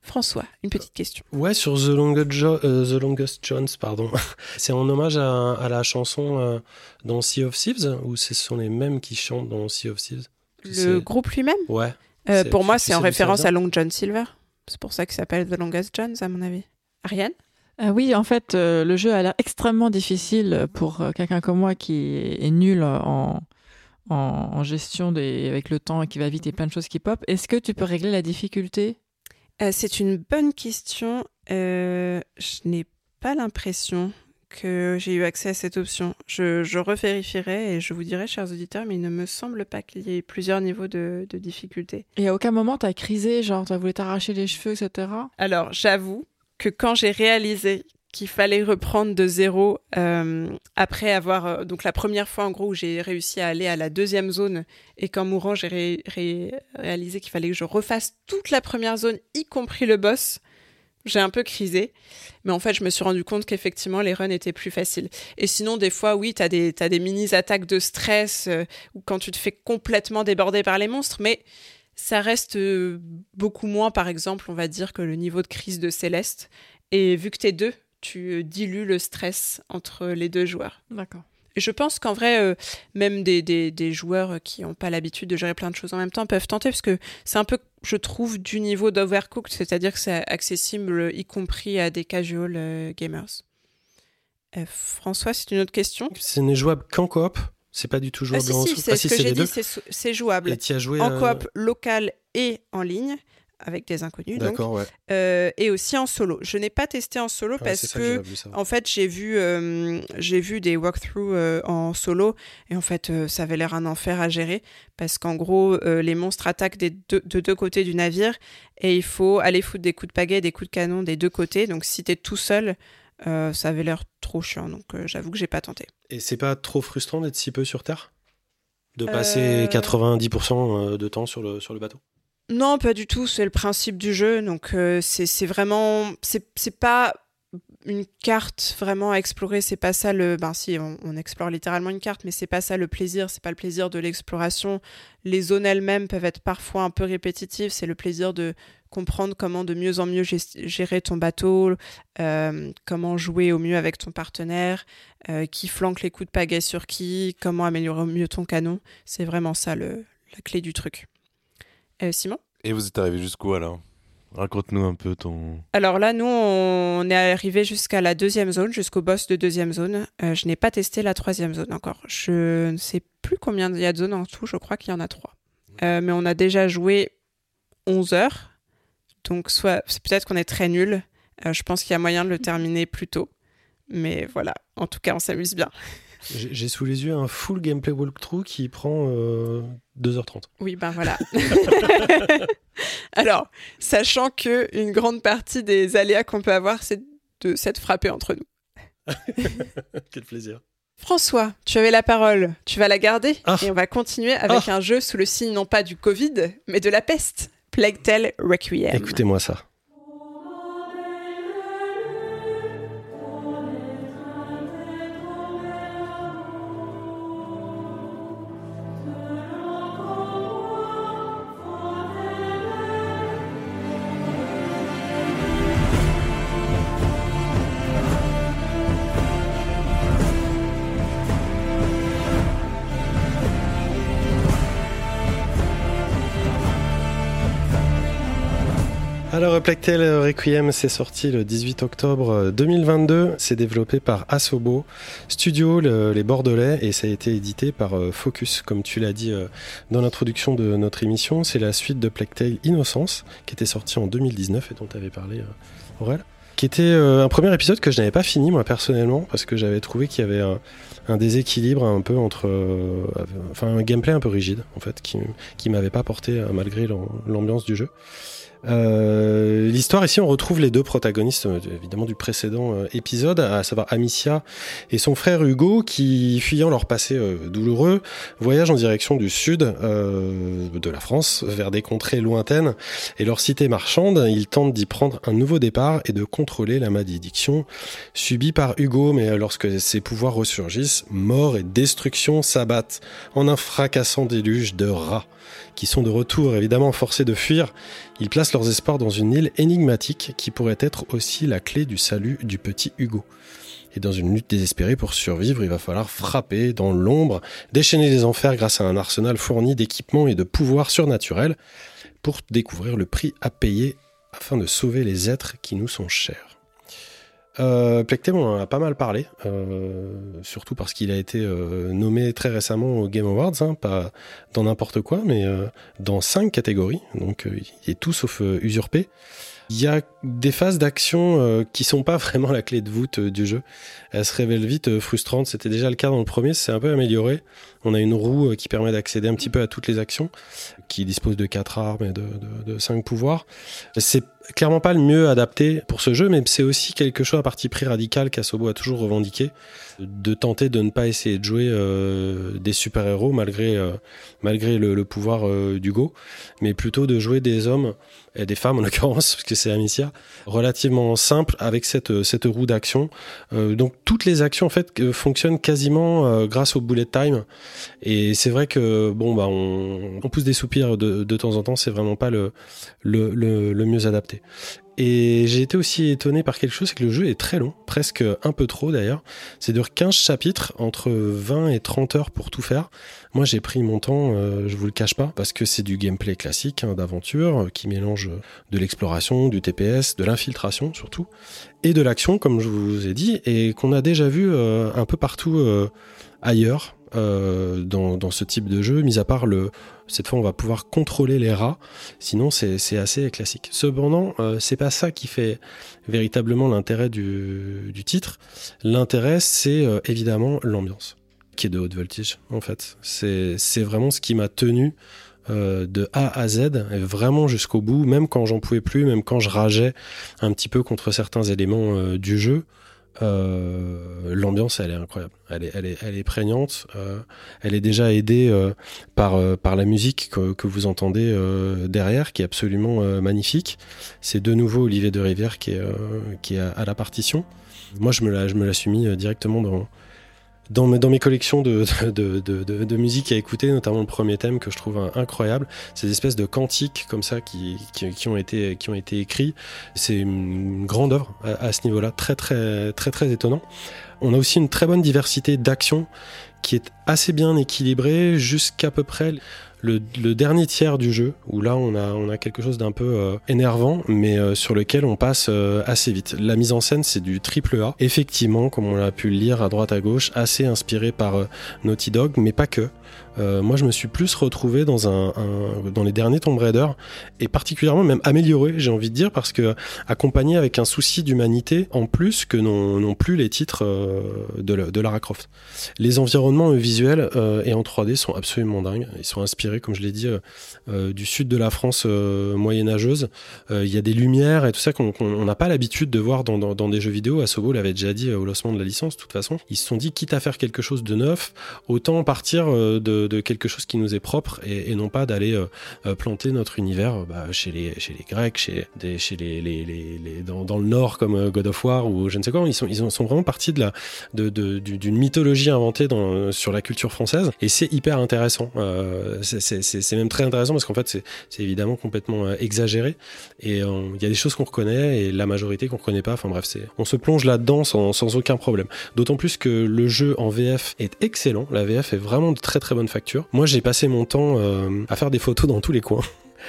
François, une petite question. Ouais, sur The Longest, Jo- euh, The Longest Jones, pardon. c'est en hommage à, à la chanson euh, dans Sea of Thieves ou ce sont les mêmes qui chantent dans Sea of Thieves? Le groupe lui-même? Ouais. Euh, Pour moi, c'est en référence à Long John Silver. C'est pour ça qu'il s'appelle The Longest John, à mon avis. Ariane? Euh, oui, en fait, euh, le jeu a l'air extrêmement difficile pour euh, quelqu'un comme moi qui est, est nul en, en, en gestion des, avec le temps et qui va vite et plein de choses qui pop. Est-ce que tu peux régler la difficulté? Euh, C'est une bonne question. Euh, je n'ai pas l'impression que j'ai eu accès à cette option. Je, je revérifierai et je vous dirai, chers auditeurs, mais il ne me semble pas qu'il y ait plusieurs niveaux de, de difficulté. Et à aucun moment t'as crisé, genre t'as voulu t'arracher les cheveux, etc. Alors, j'avoue que quand j'ai réalisé qu'il fallait reprendre de zéro euh, après avoir euh, donc la première fois en gros où j'ai réussi à aller à la deuxième zone et qu'en mourant j'ai ré- ré- réalisé qu'il fallait que je refasse toute la première zone y compris le boss j'ai un peu crisé mais en fait je me suis rendu compte qu'effectivement les runs étaient plus faciles et sinon des fois oui des t'as des mini attaques de stress euh, ou quand tu te fais complètement déborder par les monstres mais ça reste euh, beaucoup moins, par exemple, on va dire, que le niveau de crise de Céleste. Et vu que t'es deux, tu dilues le stress entre les deux joueurs. D'accord. Je pense qu'en vrai, euh, même des, des, des joueurs qui n'ont pas l'habitude de gérer plein de choses en même temps peuvent tenter, parce que c'est un peu, je trouve, du niveau d'Overcooked, c'est-à-dire que c'est accessible y compris à des casual euh, gamers. Euh, François, c'est une autre question? Ce n'est jouable qu'en coop. C'est pas du tout Ah, jouable si, en si, c'est Ah, ce si, que c'est j'ai dit, c'est c'est jouable. Et tu as joué En euh, coop local et en ligne, avec des inconnus, donc. D'accord, ouais. Euh, et aussi en solo. Je n'ai pas testé en solo parce que, j'ai vu ça. en fait, j'ai vu, euh, j'ai vu des walkthroughs euh, en solo et en fait, ça avait l'air un enfer à gérer parce qu'en gros, les monstres attaquent des deux, de deux côtés du navire et il faut aller foutre des coups de pagaie, des coups de canon des deux côtés. Donc, si t'es tout seul, ça avait l'air trop chiant. Donc, j'avoue que j'ai pas tenté. Et c'est pas trop frustrant d'être si peu sur Terre? De passer 90% de temps sur le, sur le bateau? Non, pas du tout. C'est le principe du jeu. Donc, euh, c'est vraiment. C'est pas une carte vraiment à explorer. C'est pas ça le. Ben, si, on, explore littéralement une carte, mais c'est pas ça le plaisir. C'est pas le plaisir de l'exploration. Les zones elles-mêmes peuvent être parfois un peu répétitives. C'est le plaisir de comprendre comment de mieux en mieux gérer ton bateau, euh, comment jouer au mieux avec ton partenaire, euh, qui flanque les coups de pagaie sur qui, comment améliorer au mieux ton canon. C'est vraiment ça le, la clé du truc. Euh, Simon Et vous êtes arrivé jusqu'où alors? Raconte-nous un peu ton. Alors là, nous, on est arrivé jusqu'à la deuxième zone, jusqu'au boss de deuxième zone. Euh, je n'ai pas testé la troisième zone encore. Je ne sais plus combien il y a de zones en tout, je crois qu'il y en a trois. Euh, mais on a déjà joué 11 heures. Donc soit peut-être qu'on est très nul. Euh, je pense qu'il y a moyen de le terminer plus tôt. Mais voilà, en tout cas, on s'amuse bien. J'ai sous les yeux un full gameplay walkthrough qui prend euh, 2h30. Oui, ben voilà. Alors, sachant que une grande partie des aléas qu'on peut avoir, c'est de s'être frappé entre nous. Quel plaisir. François, tu avais la parole. Tu vas la garder Ah. et on va continuer avec un jeu sous le signe non pas du Covid, mais de la peste. Plague Tale Requiem. Écoutez-moi ça. Alors, Requiem, c'est sorti le 18 octobre 2022. C'est développé par Asobo Studio, le- les Bordelais, et ça a été édité par euh, Focus, comme tu l'as dit euh, dans l'introduction de notre émission. C'est la suite de Plague Tale Innocence, qui était sorti en 2019 et dont tu avais parlé, euh, Aurel. Qui était euh, un premier épisode que je n'avais pas fini, moi, personnellement, parce que j'avais trouvé qu'il y avait un, déséquilibre un peu entre. euh, enfin, un gameplay un peu rigide, en fait, qui, qui m'avait pas porté, euh, malgré l'am- l'ambiance du jeu. Euh, L'histoire ici, on retrouve les deux protagonistes, euh, évidemment du précédent euh, épisode, à savoir Amicia et son frère Hugo, qui, fuyant leur passé douloureux, voyagent en direction du sud euh, de la France, vers des contrées lointaines et leur cité marchande. Ils tentent d'y prendre un nouveau départ et de contrôler la malédiction subie par Hugo, mais lorsque ses pouvoirs ressurgissent, mort et destruction s'abattent en un fracassant déluge de rats qui sont de retour évidemment forcés de fuir ils placent leurs espoirs dans une île énigmatique qui pourrait être aussi la clé du salut du petit Hugo. Et dans une lutte désespérée pour survivre, il va falloir frapper dans l'ombre, déchaîner les enfers grâce à un arsenal fourni d'équipements et de pouvoirs surnaturels pour découvrir le prix à payer afin de sauver les êtres qui nous sont chers. Euh, en a pas mal parlé, euh, surtout parce qu'il a été euh, nommé très récemment aux Game Awards, hein, pas dans n'importe quoi, mais euh, dans cinq catégories, donc il est tout sauf usurpé. Il y a des phases d'action qui sont pas vraiment la clé de voûte du jeu. Elles se révèlent vite euh, frustrantes. C'était déjà le cas dans le premier, c'est un peu amélioré. On a une roue euh, qui permet d'accéder un petit peu à toutes les actions, qui dispose de quatre armes et de, de, de cinq pouvoirs. C'est clairement pas le mieux adapté pour ce jeu, mais c'est aussi quelque chose à parti pris radical qu'Asobo a toujours revendiqué, de tenter de ne pas essayer de jouer euh, des super-héros malgré, euh, malgré le, le pouvoir euh, d'Hugo, mais plutôt de jouer des hommes et des femmes en l'occurrence, parce que c'est Amicia, relativement simple avec cette, cette roue d'action. Euh, donc toutes les actions en fait euh, fonctionnent quasiment euh, grâce au bullet time, et c'est vrai que bon bah on, pousse des soupirs de, temps en temps, c'est vraiment pas le, mieux adapté. Et j'ai été aussi étonné par quelque chose, c'est que le jeu est très long, presque un peu trop d'ailleurs. C'est de 15 chapitres, entre 20 et 30 heures pour tout faire. Moi j'ai pris mon temps, euh, je vous le cache pas, parce que c'est du gameplay classique hein, d'aventure euh, qui mélange de l'exploration, du TPS, de l'infiltration surtout, et de l'action comme je vous ai dit, et qu'on a déjà vu euh, un peu partout euh, ailleurs. euh, dans, dans ce type de jeu, mis à part le, cette fois on va pouvoir contrôler les rats, sinon c'est c'est assez classique. Cependant, euh, c'est pas ça qui fait véritablement l'intérêt du, du titre. L'intérêt c'est euh, évidemment l'ambiance, qui est de haute voltige en fait. C'est vraiment ce qui m'a tenu euh, de A à Z, vraiment jusqu'au bout, même quand j'en pouvais plus, même quand je rageais un petit peu contre certains éléments euh, du jeu. Euh, l'ambiance elle est incroyable elle est elle est elle est prégnante elle est déjà aidée par par la musique que, que vous entendez derrière qui est absolument magnifique c'est de nouveau Olivier de Rivière qui est qui est à, la partition moi je me la je me la suis mis directement dans dans mes, collections de, musique à écouter, notamment le premier thème que je trouve incroyable, ces espèces de cantiques comme ça qui, ont, été, écrits. C'est une grande œuvre à, à ce niveau-là, très très très très étonnant. On a aussi une très bonne diversité d'actions qui est assez bien équilibrée jusqu'à peu près le, dernier tiers du jeu, où là on a, on a quelque chose d'un peu euh, énervant, mais euh, sur lequel on passe euh, assez vite. La mise en scène, c'est du triple A. Effectivement, comme on l'a pu le lire à droite à gauche, assez inspiré par Naughty Dog, mais pas que. Euh, moi, je me suis plus retrouvé dans un, dans les derniers Tomb Raider et particulièrement même amélioré, j'ai envie de dire, parce que accompagné avec un souci d'humanité en plus que n'ont plus les titres euh, de, de Lara Croft. Les environnements euh, visuels et en 3D sont absolument dingues. Ils sont inspirés, comme je l'ai dit, du sud de la France moyenâgeuse. Il y a des lumières et tout ça qu'on qu'on- on n'a pas l'habitude de voir dans, dans, des jeux vidéo. Asobo l'avait déjà dit au lancement de la licence. De toute façon, ils se sont dit, quitte à faire quelque chose de neuf, autant partir de, quelque chose qui nous est propre et, non pas d'aller euh, euh, planter notre univers euh, bah, chez les chez les Grecs, chez des, chez les, les, les, dans, le Nord comme God of War ou je ne sais quoi. Ils sont ils ont- sont vraiment partis de de, de- du- d'une mythologie inventée sur la culture française et c'est hyper intéressant. C'est- même très intéressant parce qu'en fait c'est évidemment complètement exagéré et il y a des choses qu'on reconnaît et la majorité qu'on reconnaît pas. Enfin bref, on se plonge là-dedans sans, aucun problème. D'autant plus que le jeu en VF est excellent. La VF est vraiment très très bonne facture. Moi, j'ai passé mon temps euh, à faire des photos dans tous les coins.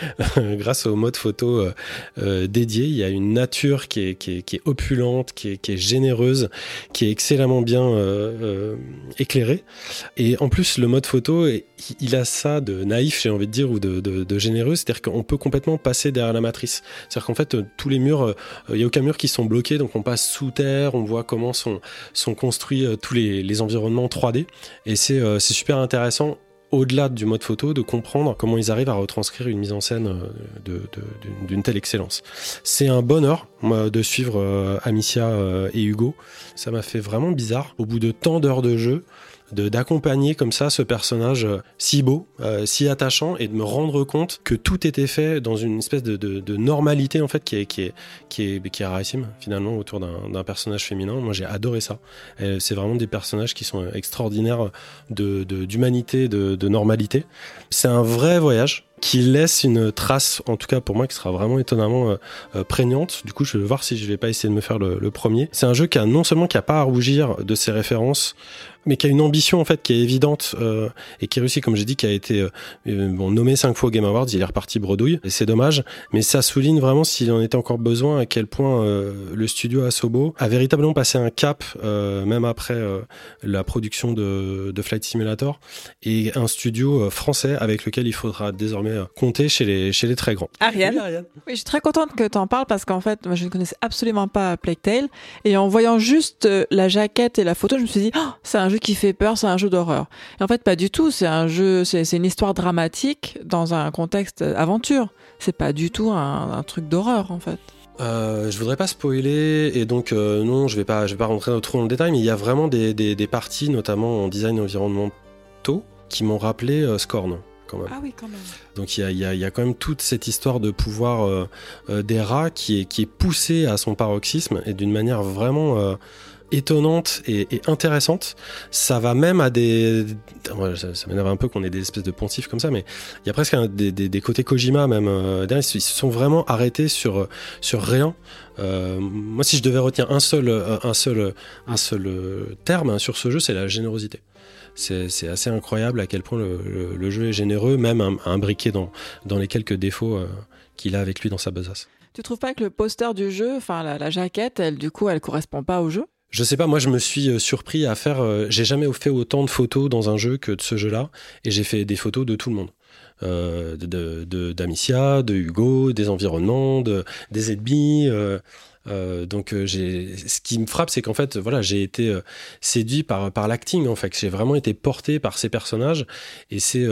Grâce au mode photo euh, euh, dédié, il y a une nature qui est, qui est, opulente, qui est, généreuse, qui est excellemment bien euh, éclairée. Et en plus, le mode photo, il- a ça de naïf, j'ai envie de dire, ou de, généreux, c'est-à-dire qu'on peut complètement passer derrière la matrice. C'est-à-dire qu'en fait, tous les murs, il n'y a aucun mur qui sont bloqués, donc on passe sous terre, on voit comment sont, construits tous les, les environnements 3D. Et c'est super intéressant au-delà du mode photo, de comprendre comment ils arrivent à retranscrire une mise en scène euh, d'une telle excellence. C'est un bonheur de suivre euh, Amicia euh, et Hugo. Ça m'a fait vraiment bizarre, au bout de tant d'heures de jeu, d'accompagner comme ça ce personnage euh, si beau, euh, si attachant, et de me rendre compte que tout était fait dans une espèce de, normalité en fait qui est qui est qui est, qui est rarissime finalement autour d'un personnage féminin. Moi j'ai adoré ça. C'est vraiment des personnages qui sont extraordinaires de d'humanité, de, normalité. C'est un vrai voyage qui laisse une trace, en tout cas pour moi, qui sera vraiment étonnamment euh, euh, prégnante. Du coup, je vais voir si je vais pas essayer de me faire le, le premier. C'est un jeu qui a non seulement qui a pas à rougir de ses références, mais qui a une ambition en fait qui est évidente euh, et qui réussit, comme j'ai dit, qui a été euh, euh, bon, nommé cinq fois au Game Awards. Il est reparti bredouille et c'est dommage, mais ça souligne vraiment s'il en était encore besoin à quel point euh, le studio Asobo a véritablement passé un cap, euh, même après euh, la production de, de Flight Simulator, et un studio euh, français avec lequel il faudra désormais euh, compter chez les chez les très grands. Ariane Oui, je suis très contente que tu en parles parce qu'en fait, moi, je ne connaissais absolument pas Plague Tale. Et en voyant juste la jaquette et la photo, je me suis dit, Oh, c'est un jeu qui fait peur, c'est un jeu d'horreur. Et en fait, pas du tout. C'est un jeu, c'est une histoire dramatique dans un contexte aventure. C'est pas du tout un, un truc d'horreur, en fait. Euh, je voudrais pas spoiler et donc euh, non, je vais pas, je vais pas rentrer trop dans le détail, mais il y a vraiment des, des, des parties, notamment en design environnementaux, qui m'ont rappelé euh, Scorn. Quand même. Ah oui, quand même. Donc il y a, il y y a quand même toute cette histoire de pouvoir euh, euh, des rats qui est, qui est poussée à son paroxysme et d'une manière vraiment euh, étonnante et, intéressante. Ça va même à des, ça, m'énerve un peu qu'on ait des espèces de pontifs comme ça, mais il y a presque des, côtés Kojima même. euh, ils se sont vraiment arrêtés sur sur rien. Euh, moi, si je devais retenir un seul euh, un seul un seul terme hein, sur ce jeu, c'est la générosité. C'est assez incroyable à quel point le, jeu est généreux, même imbriqué dans dans les quelques défauts qu'il a avec lui dans sa besace. Tu trouves pas que le poster du jeu, enfin la, la jaquette, elle, du coup, elle correspond pas au jeu? Je sais pas, moi je me suis euh, surpris à faire. euh, j'ai jamais fait autant de photos dans un jeu que de ce jeu-là, et j'ai fait des photos de tout le monde. Euh, d'Amicia, de Hugo, des environnements, de, des ennemis. donc ce qui me frappe, c'est qu'en fait, voilà, j'ai été séduit par par l'acting. En fait, j'ai vraiment été porté par ces personnages, et c'est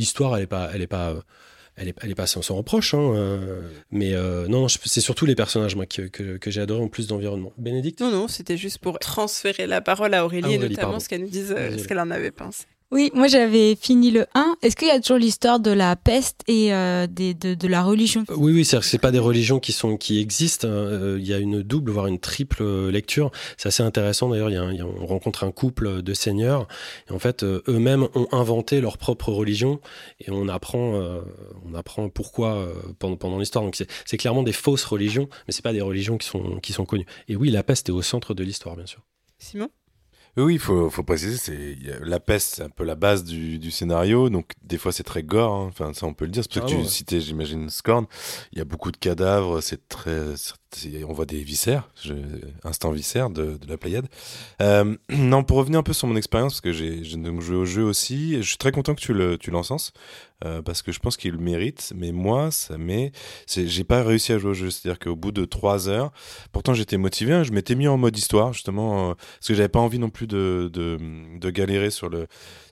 l'histoire, elle est pas, elle est pas. Elle est, elle est pas sans, reproche, hein, euh, mais euh, non, c'est surtout les personnages moi que, que, que j'ai adoré en plus d'environnement. Bénédicte? Non, non, c'était juste pour transférer la parole à Aurélie, Ah, et notamment pardon. ce qu'elle nous dise, ce qu'elle en avait pensé. Oui, moi j'avais fini le 1. Est-ce qu'il y a toujours l'histoire de la peste et euh, des, de, de la religion? Oui, oui, c'est c'est pas des religions qui sont qui existent. hein. Euh, Il y a une double, voire une triple euh, lecture. C'est assez intéressant d'ailleurs. il y a un- il y a- On rencontre un couple de seigneurs et en fait euh, eux-mêmes ont inventé leur propre religion et on apprend, euh, on apprend pourquoi euh, pendant, pendant l'histoire. Donc c'est c'est clairement des fausses religions, mais c'est pas des religions qui sont qui sont connues. Et oui, la peste est au centre de l'histoire, bien sûr. Simon? Oui, il faut, faut préciser, c'est la peste, c'est un peu la base du, du scénario. Donc des fois, c'est très gore. hein. Enfin, ça, on peut le dire. C'est pour ça que tu ouais. citais, j'imagine, Scorn. Il y a beaucoup de cadavres. C'est très, on voit des viscères, je- instant viscère de, la Pléiade. Euh, non, pour revenir un peu sur mon expérience, parce que j'ai donc joué au jeu aussi. Je suis très content que tu le, tu l'encenses. euh, parce que je pense qu'il le mérite, mais moi, ça m'est, j'ai pas réussi à jouer au jeu. C'est-à-dire qu'au bout de trois heures, pourtant j'étais motivé, hein, je m'étais mis en mode histoire justement, euh, parce que j'avais pas envie non plus de, de galérer sur le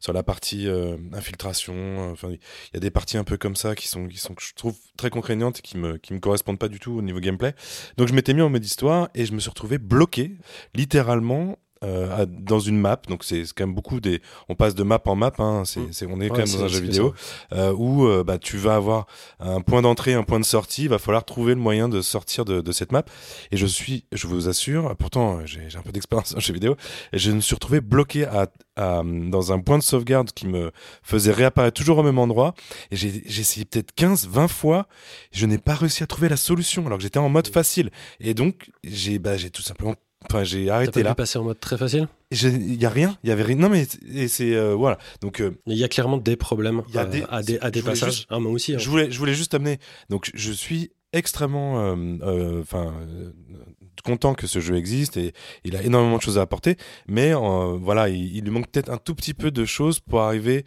sur la partie euh, infiltration. euh, Enfin, il y a des parties un peu comme ça qui sont qui sont que je trouve très contraignantes et qui me qui me correspondent pas du tout au niveau gameplay. Donc je m'étais mis en mode histoire et je me suis retrouvé bloqué littéralement. Euh, dans une map, donc c'est quand même beaucoup des. On passe de map en map, hein, c'est Mm. c'est- on est quand même dans un jeu vidéo euh, où euh, bah, tu vas avoir un point d'entrée, un point de sortie. Il va falloir trouver le moyen de sortir de, de cette map. Et je suis, je vous assure, pourtant j'ai j'ai un peu d'expérience en jeu vidéo, et je me suis retrouvé bloqué à, à- dans un point de sauvegarde qui me faisait réapparaître toujours au même endroit. Et j'ai j'ai essayé peut-être 15, 20 fois. Je n'ai pas réussi à trouver la solution alors que j'étais en mode facile. Et donc j'ai bah, j'ai tout simplement. Enfin, j'ai pas arrêté là. passer en mode très facile? Il y a rien, il y avait rien. Non mais c'est euh, voilà. Donc euh, Il y a clairement des problèmes Il y a euh, à des, à passages. juste- Ah, moi aussi. hein. Je voulais, je voulais juste amener. Donc, je suis extrêmement, enfin, content que ce jeu existe et il a énormément de choses à apporter. Mais voilà, il, il lui manque peut-être un tout petit peu de choses pour arriver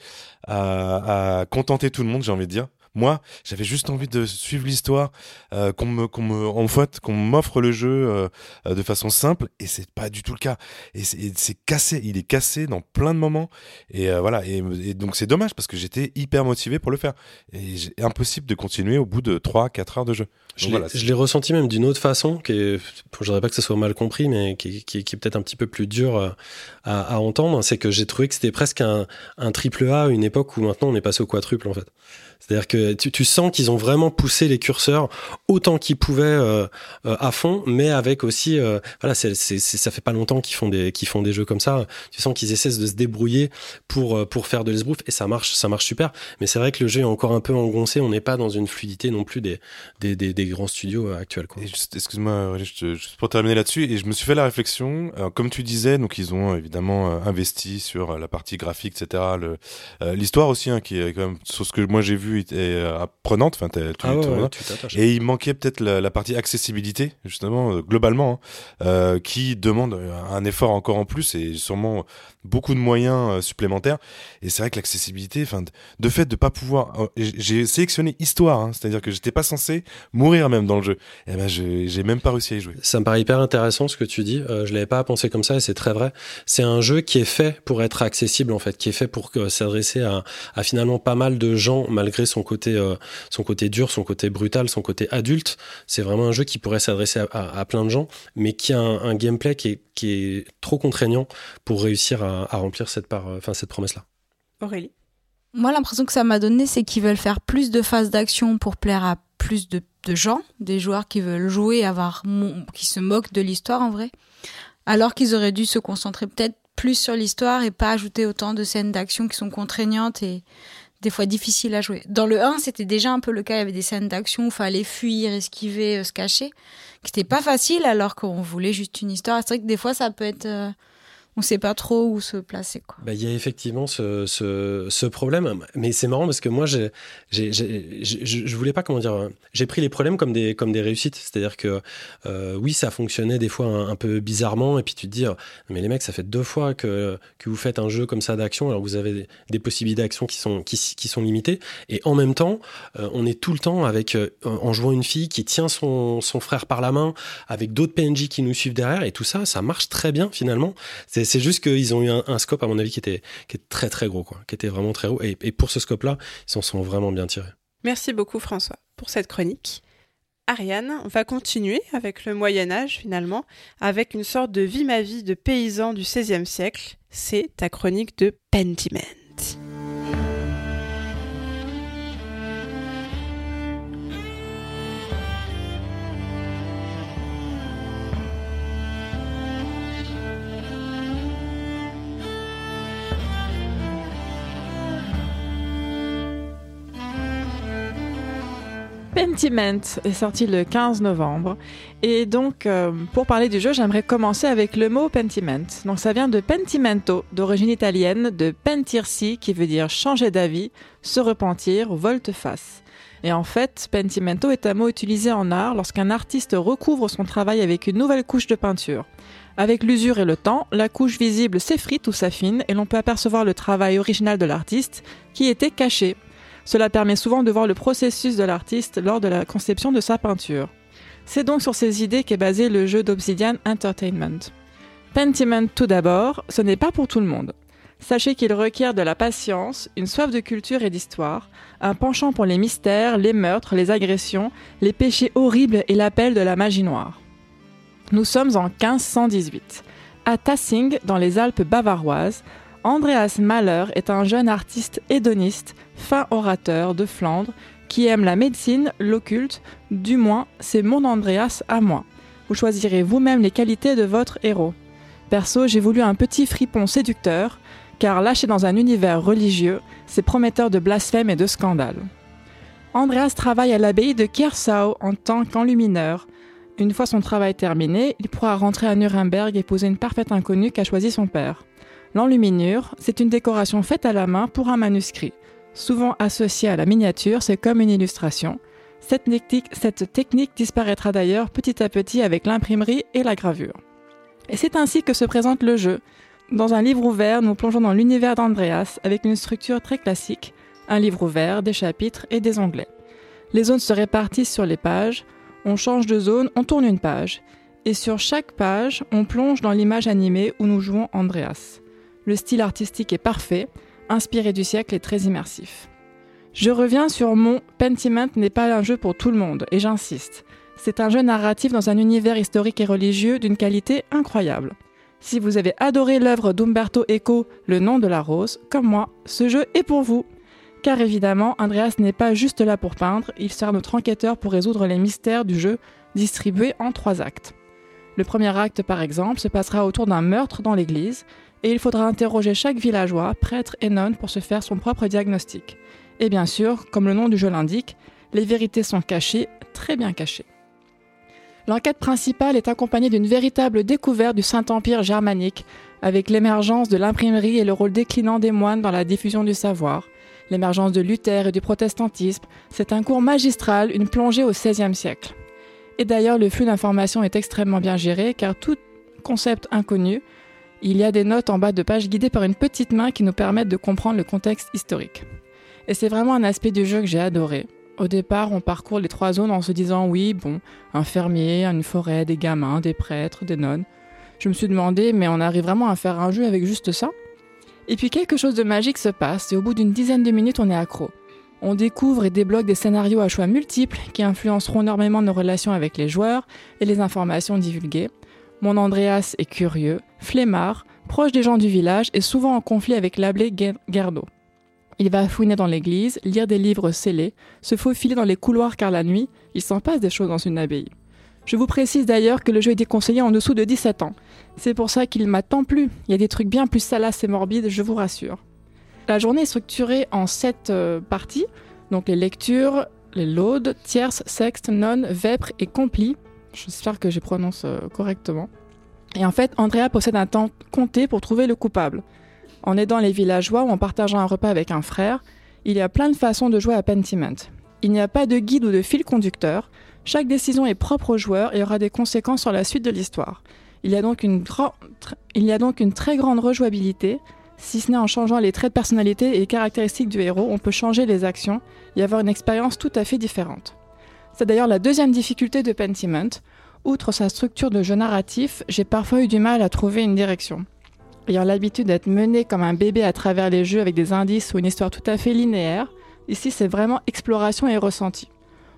à, à contenter tout le monde, j'ai envie de dire. Moi, j'avais juste envie de suivre l'histoire, euh, qu'on me, qu'on me, en fait, qu'on m'offre le jeu euh, de façon simple, et c'est pas du tout le cas. Et c'est cassé, il est cassé dans plein de moments, et euh, voilà. Et, et donc c'est dommage parce que j'étais hyper motivé pour le faire, et impossible de continuer au bout de 3-4 heures de jeu. Je l'ai- voilà, ressenti même d'une autre façon, qui est, je voudrais pas que ce soit mal compris, mais qui, qui- qui est peut-être un petit peu plus dur à, à entendre. C'est que j'ai trouvé que c'était presque un, un triple A à une époque où maintenant on est passé au quadruple en fait. C'est-à-dire que tu, sens qu'ils ont vraiment poussé les curseurs autant qu'ils pouvaient euh, euh, à fond, mais avec aussi, euh, voilà, ça fait pas longtemps qu'ils font des, font des jeux comme ça. Tu sens qu'ils essaient de se débrouiller pour euh, pour faire de l'esbrouf et ça marche, ça marche super. Mais c'est vrai que le jeu est encore un peu engoncé. On n'est pas dans une fluidité non plus des des, des, grands studios actuels. Excuse-moi, juste pour terminer là-dessus, et je me suis fait la réflexion, comme tu disais, donc ils ont évidemment investi sur la partie graphique, etc. L'histoire aussi, hein, qui est quand même, sur ce que moi j'ai vu, était euh, apprenante, enfin, tu- Ah ouais, ouais, tu. Et il manquait peut-être la, la partie accessibilité, justement, euh, globalement, hein, euh, qui demande un effort encore en plus et sûrement beaucoup de moyens euh, supplémentaires. Et c'est vrai que l'accessibilité, enfin, de, fait de pas pouvoir, euh, j'ai sélectionné histoire, hein, c'est-à-dire que j'étais pas censé mourir même dans le jeu. Et ben, je- j'ai même pas réussi à y jouer. Ça me paraît hyper intéressant ce que tu dis. Euh, je l'avais pas pensé comme ça et c'est très vrai. C'est un jeu qui est fait pour être accessible en fait, qui est fait pour euh, s'adresser à, à finalement pas mal de gens malgré son côté son côté dur, son côté brutal, son côté adulte. C'est vraiment un jeu qui pourrait s'adresser à, plein de gens, mais qui a un, un gameplay qui est, qui est trop contraignant pour réussir à, à remplir cette part, euh, enfin cette promesse là. Aurélie Moi, l'impression que ça m'a donné, c'est qu'ils veulent faire plus de phases d'action pour plaire à plus de, de gens, des joueurs qui veulent jouer, avoir qui se moquent de l'histoire en vrai. Alors qu'ils auraient dû se concentrer peut-être plus sur l'histoire et pas ajouter autant de scènes d'action qui sont contraignantes et des fois difficiles à jouer. Dans le 1, c'était déjà un peu le cas, il y avait des scènes d'action où il fallait fuir, esquiver, euh, se cacher, qui n'était pas facile alors qu'on voulait juste une histoire. C'est vrai que des fois, ça peut être... euh, on sait pas trop où se placer. Bah, il y a effectivement ce, ce, ce problème, mais c'est marrant parce que moi, j'ai, je voulais pas comment dire, j'ai pris les problèmes comme des comme des réussites. C'est-à-dire que euh, oui, ça fonctionnait des fois un, un peu bizarrement, et puis tu te dis, mais les mecs, ça fait deux fois que que vous faites un jeu comme ça d'action, alors vous avez des, des possibilités d'action qui sont qui, qui sont limitées, et en même temps, euh, on est tout le temps avec euh, en jouant une fille qui tient son son frère par la main, avec d'autres PNJ qui nous suivent derrière, et tout ça, ça marche très bien finalement. C'est c'est juste qu'ils ont eu un, scope, à mon avis, qui était, qui très très gros, quoi, qui était vraiment très gros. Et, pour ce scope-là, ils s'en sont vraiment bien tirés. Merci beaucoup François pour cette chronique. Ariane, va continuer avec le Moyen Âge finalement, avec une sorte de vie ma vie de paysan du XVIe siècle. C'est ta chronique de Pentiment. Pentiment est sorti le 15 novembre. Et donc, euh, pour parler du jeu, j'aimerais commencer avec le mot pentiment. Donc, ça vient de pentimento, d'origine italienne, de pentirsi, qui veut dire changer d'avis, se repentir, volte-face. Et en fait, pentimento est un mot utilisé en art lorsqu'un artiste recouvre son travail avec une nouvelle couche de peinture. Avec l'usure et le temps, la couche visible s'effrite ou s'affine et l'on peut apercevoir le travail original de l'artiste qui était caché. Cela permet souvent de voir le processus de l'artiste lors de la conception de sa peinture. C'est donc sur ces idées qu'est basé le jeu d'Obsidian Entertainment. Pentiment tout d'abord, ce n'est pas pour tout le monde. Sachez qu'il requiert de la patience, une soif de culture et d'histoire, un penchant pour les mystères, les meurtres, les agressions, les péchés horribles et l'appel de la magie noire. Nous sommes en 1518. À Tassing, dans les Alpes bavaroises, Andreas Mahler est un jeune artiste hédoniste, fin orateur de Flandre, qui aime la médecine, l'occulte, du moins c'est mon Andreas à moi. Vous choisirez vous-même les qualités de votre héros. Perso, j'ai voulu un petit fripon séducteur, car lâché dans un univers religieux, c'est prometteur de blasphème et de scandale. Andreas travaille à l'abbaye de Kiersau en tant qu'enlumineur. Une fois son travail terminé, il pourra rentrer à Nuremberg et épouser une parfaite inconnue qu'a choisi son père. L'enluminure, c'est une décoration faite à la main pour un manuscrit. Souvent associée à la miniature, c'est comme une illustration. Cette technique, cette technique disparaîtra d'ailleurs petit à petit avec l'imprimerie et la gravure. Et c'est ainsi que se présente le jeu. Dans un livre ouvert, nous plongeons dans l'univers d'Andreas avec une structure très classique, un livre ouvert, des chapitres et des onglets. Les zones se répartissent sur les pages, on change de zone, on tourne une page, et sur chaque page, on plonge dans l'image animée où nous jouons Andreas. Le style artistique est parfait, inspiré du siècle et très immersif. Je reviens sur mon Pentiment n'est pas un jeu pour tout le monde, et j'insiste. C'est un jeu narratif dans un univers historique et religieux d'une qualité incroyable. Si vous avez adoré l'œuvre d'Umberto Eco, Le nom de la rose, comme moi, ce jeu est pour vous. Car évidemment, Andreas n'est pas juste là pour peindre, il sert notre enquêteur pour résoudre les mystères du jeu, distribués en trois actes. Le premier acte, par exemple, se passera autour d'un meurtre dans l'église, et il faudra interroger chaque villageois, prêtre et nonne pour se faire son propre diagnostic. Et bien sûr, comme le nom du jeu l'indique, les vérités sont cachées, très bien cachées. L'enquête principale est accompagnée d'une véritable découverte du Saint-Empire germanique, avec l'émergence de l'imprimerie et le rôle déclinant des moines dans la diffusion du savoir, l'émergence de Luther et du protestantisme. C'est un cours magistral, une plongée au XVIe siècle. Et d'ailleurs, le flux d'informations est extrêmement bien géré, car tout concept inconnu, il y a des notes en bas de page guidées par une petite main qui nous permettent de comprendre le contexte historique. Et c'est vraiment un aspect du jeu que j'ai adoré. Au départ, on parcourt les trois zones en se disant oui, bon, un fermier, une forêt, des gamins, des prêtres, des nonnes. Je me suis demandé, mais on arrive vraiment à faire un jeu avec juste ça? Et puis quelque chose de magique se passe et au bout d'une dizaine de minutes, on est accro. On découvre et débloque des scénarios à choix multiples qui influenceront énormément nos relations avec les joueurs et les informations divulguées. Mon Andreas est curieux, flemmard, proche des gens du village et souvent en conflit avec l'abbé Gerdo. Il va fouiner dans l'église, lire des livres scellés, se faufiler dans les couloirs car la nuit, il s'en passe des choses dans une abbaye. Je vous précise d'ailleurs que le jeu est déconseillé en dessous de 17 ans. C'est pour ça qu'il m'a tant plu. Il y a des trucs bien plus salaces et morbides, je vous rassure. La journée est structurée en 7 parties, donc les lectures, les laudes, tierces, sextes, nonnes, vêpres et complis. J'espère que je prononce euh, correctement. Et en fait, Andrea possède un temps compté pour trouver le coupable. En aidant les villageois ou en partageant un repas avec un frère, il y a plein de façons de jouer à Pentiment. Il n'y a pas de guide ou de fil conducteur, chaque décision est propre au joueur et aura des conséquences sur la suite de l'histoire. Il, y a donc une il y a donc une très grande rejouabilité, si ce n'est en changeant les traits de personnalité et caractéristiques du héros, on peut changer les actions et avoir une expérience tout à fait différente. C'est d'ailleurs la deuxième difficulté de Pentiment. Outre sa structure de jeu narratif, j'ai parfois eu du mal à trouver une direction. Ayant l'habitude d'être mené comme un bébé à travers les jeux avec des indices ou une histoire tout à fait linéaire, ici c'est vraiment exploration et ressenti.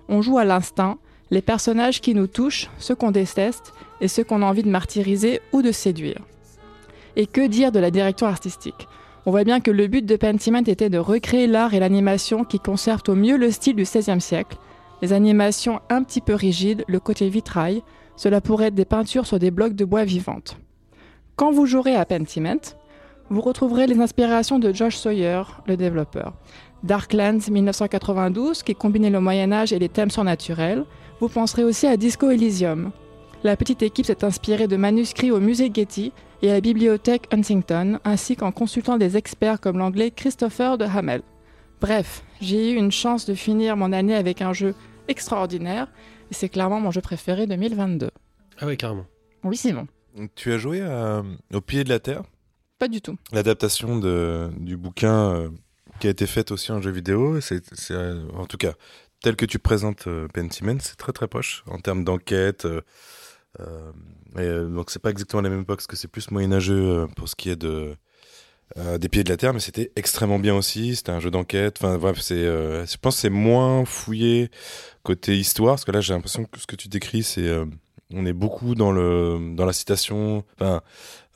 On joue à l'instinct, les personnages qui nous touchent, ceux qu'on déteste et ceux qu'on a envie de martyriser ou de séduire. Et que dire de la direction artistique? On voit bien que le but de Pentiment était de recréer l'art et l'animation qui conservent au mieux le style du XVIe siècle, les animations un petit peu rigides, le côté vitrail, cela pourrait être des peintures sur des blocs de bois vivantes. Quand vous jouerez à Pentiment, vous retrouverez les inspirations de Josh Sawyer, le développeur. Darklands 1992, qui combinait le Moyen-Âge et les thèmes surnaturels. Vous penserez aussi à Disco Elysium. La petite équipe s'est inspirée de manuscrits au musée Getty et à la bibliothèque Huntington, ainsi qu'en consultant des experts comme l'anglais Christopher de Hamel. Bref, j'ai eu une chance de finir mon année avec un jeu extraordinaire, et c'est clairement mon jeu préféré 2022. Ah oui, carrément. Oui, Simon. Tu as joué à, Au pied de la terre? Pas du tout. L'adaptation de, du bouquin euh, qui a été faite aussi en jeu vidéo, c'est, c'est, euh, en tout cas, tel que tu présentes euh, Pentiment, c'est très très proche en termes d'enquête. euh, euh, et, euh, donc c'est pas exactement la même époque, parce que c'est plus moyenâgeux euh, pour ce qui est de euh, des pieds de la terre, mais c'était extrêmement bien aussi. C'était un jeu d'enquête. Enfin bref, c'est, euh, je pense que c'est moins fouillé côté histoire, parce que là j'ai l'impression que ce que tu décris, c'est euh, on est beaucoup dans le dans la citation, enfin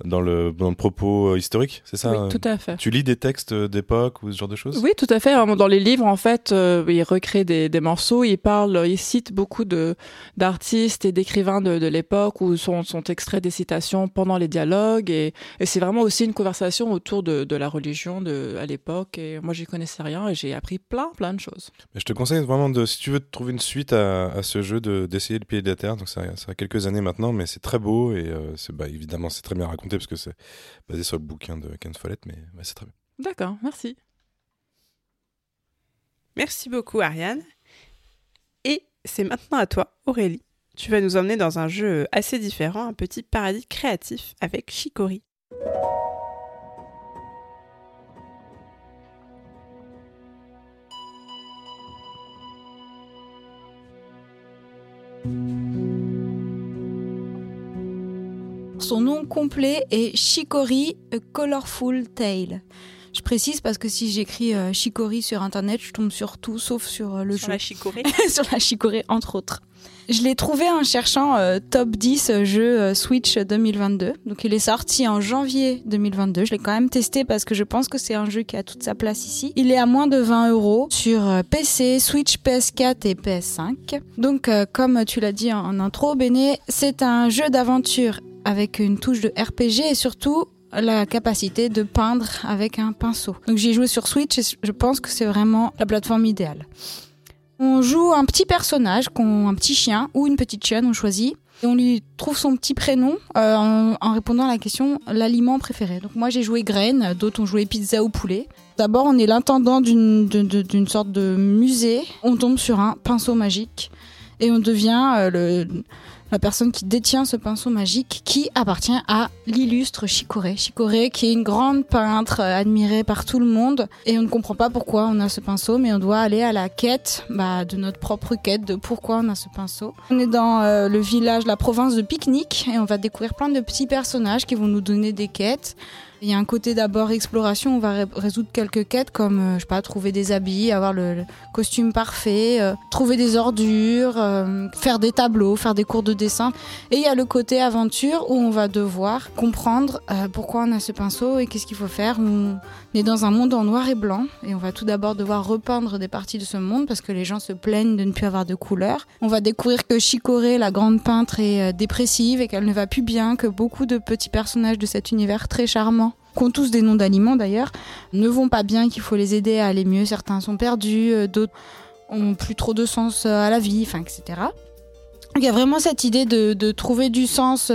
dans le dans le propos euh, historique, c'est ça oui, euh, tout à fait. Tu lis des textes d'époque ou ce genre de choses? Oui, tout à fait. Vraiment, Dans les livres, en fait, euh, il recrée des, des morceaux, il parle, il cite beaucoup de d'artistes et d'écrivains de, de l'époque où sont, sont extraits des citations pendant les dialogues et, et c'est vraiment aussi une conversation autour de, de la religion de à l'époque. Et moi, j'y connaissais rien et j'ai appris plein, plein de choses. Mais je te conseille vraiment de, si tu veux trouver une suite à, à ce jeu, de d'essayer le pied de la terre. Donc ça, ça a quelques années maintenant, mais c'est très beau et euh, bah, évidemment c'est très bien raconté parce que c'est basé sur le bouquin de Ken Follett, mais ouais, c'est très bien. D'accord, merci. Merci beaucoup, Ariane. Et c'est maintenant à toi, Aurélie. Tu vas nous emmener dans un jeu assez différent, un petit paradis créatif avec Chicory. Son nom complet est Shikori A Colorful Tale. Je précise parce que si j'écris euh, Shikori sur internet, je tombe sur tout sauf sur euh, le Sur jeu. la Chicorée. sur la chicorée, entre autres. Je l'ai trouvé en cherchant euh, top 10 jeux euh, Switch 2022. Donc il est sorti en janvier 2022. Je l'ai quand même testé parce que je pense que c'est un jeu qui a toute sa place ici. Il est à moins de 20 euros sur euh, PC, Switch, PS4 et PS5. Donc euh, comme tu l'as dit en, en intro, Béné, c'est un jeu d'aventure avec une touche de RPG et surtout la capacité de peindre avec un pinceau. Donc j'ai joué sur Switch et je pense que c'est vraiment la plateforme idéale. On joue un petit personnage, un petit chien ou une petite chienne, on choisit. Et on lui trouve son petit prénom euh, en, répondant à la question l'aliment préféré. Donc moi j'ai joué graine, d'autres ont joué pizza ou poulet. D'abord on est l'intendant d'une sorte de musée. On tombe sur un pinceau magique et on devient euh, le, la personne qui détient ce pinceau magique qui appartient à l'illustre Chicorée. Chicorée qui est une grande peintre admirée par tout le monde et on ne comprend pas pourquoi on a ce pinceau mais on doit aller à la quête bah, de notre propre quête de pourquoi on a ce pinceau. On est dans euh, le village, la province de Picnic et on va découvrir plein de petits personnages qui vont nous donner des quêtes Il y a un côté d'abord exploration, on va ré- résoudre quelques quêtes comme, euh, je sais pas, trouver des habits, avoir le, costume parfait, euh, trouver des ordures, euh, faire des tableaux, faire des cours de dessin. Et il y a le côté aventure où on va devoir comprendre pourquoi on a ce pinceau et qu'est-ce qu'il faut faire. Est dans un monde en noir et blanc et on va tout d'abord devoir repeindre des parties de ce monde parce que les gens se plaignent de ne plus avoir de couleurs. On va découvrir que Chicorée, la grande peintre, est euh, dépressive et qu'elle ne va plus bien, que beaucoup de petits personnages de cet univers très charmant qui ont tous des noms d'aliments d'ailleurs, ne vont pas bien, qu'il faut les aider à aller mieux. Certains sont perdus, euh, d'autres ont plus trop de sens euh, à la vie, enfin, etc. Il y a vraiment cette idée de, trouver du sens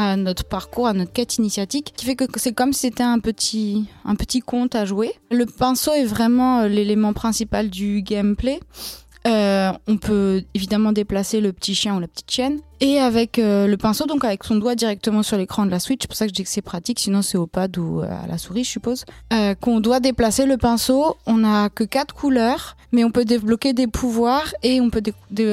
à notre parcours, à notre quête initiatique, qui fait que c'est comme si c'était un petit, un petit conte à jouer. Le pinceau est vraiment euh, l'élément principal du gameplay. Euh, on peut évidemment déplacer le petit chien ou la petite chienne. Et avec euh, le pinceau, donc avec son doigt directement sur l'écran de la Switch, c'est pour ça que je dis que c'est pratique, sinon c'est au pad ou à la souris, je suppose. Qu'on doit déplacer le pinceau, on n'a que quatre couleurs, mais on peut débloquer des pouvoirs et on peut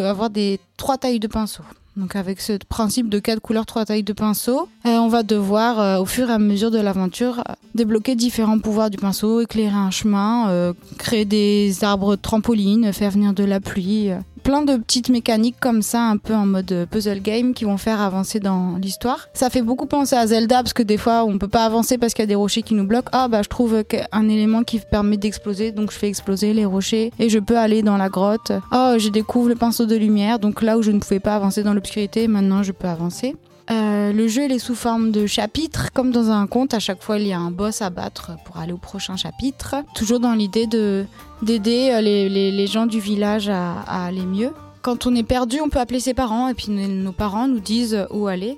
avoir des trois tailles de pinceau. Donc avec ce principe de quatre couleurs, trois tailles de pinceau, euh, on va devoir, euh, au fur et à mesure de l'aventure, débloquer différents pouvoirs du pinceau, éclairer un chemin, euh, créer des arbres trampolines, faire venir de la pluie. Plein de petites mécaniques comme ça, un peu en mode euh, puzzle game, qui vont faire avancer dans l'histoire. Ça fait beaucoup penser à Zelda, parce que des fois, on peut pas avancer parce qu'il y a des rochers qui nous bloquent. Ah bah je trouve un élément qui permet d'exploser, donc je fais exploser les rochers et je peux aller dans la grotte. Oh, je découvre le pinceau de lumière, donc là où je ne pouvais pas avancer dans l'obscurité, maintenant je peux avancer. Euh, le jeu il est sous forme de chapitres, comme dans un conte. À chaque fois, il y a un boss à battre pour aller au prochain chapitre. Toujours dans l'idée de d'aider euh, les, les- gens du village à, aller mieux. Quand on est perdu, on peut appeler ses parents et puis nos parents nous disent où aller.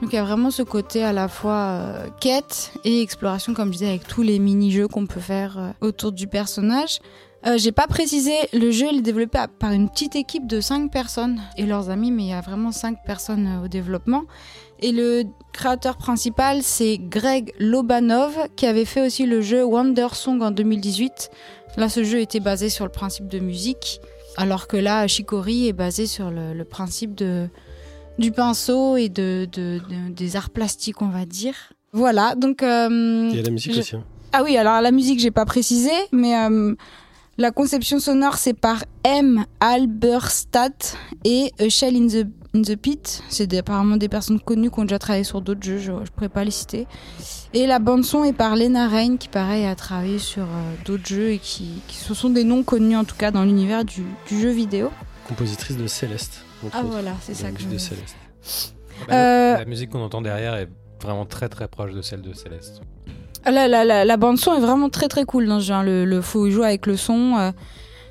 Donc il y a vraiment ce côté à la fois euh, quête et exploration, comme je disais, avec tous les mini-jeux qu'on peut faire euh, autour du personnage. Euh, J'ai pas précisé, le jeu il est développé par une petite équipe de 5 personnes et leurs amis, mais il y a vraiment 5 personnes euh, au développement. Et le créateur principal, c'est Greg Lobanov, qui avait fait aussi le jeu Wonder Song en 2018. Là, ce jeu était basé sur le principe de musique, alors que là, Shikori est basé sur le, le principe de, du pinceau et de, de- de- des arts plastiques, on va dire. Voilà, donc... euh, Il y a la musique je- aussi. hein. ah oui, alors la musique, j'ai pas précisé, mais euh, la conception sonore, c'est par M. Alberstadt et A Shell in the, in the Pit. C'est apparemment des personnes connues qui ont déjà travaillé sur d'autres jeux, je, je pourrais pas les citer. Et la bande-son est par Lena Rain, qui pareil a travaillé sur euh, d'autres jeux et qui, qui ce sont des noms connus en tout cas dans l'univers du, du jeu vidéo. Compositrice de Céleste. Ah autres. voilà, c'est ça que je de. Céleste. Bah, Euh, La musique qu'on entend derrière est vraiment très très proche de celle de Céleste. La, la, la, la bande son est vraiment très très cool dans ce jeu. Le, le faut jouer avec le son. euh,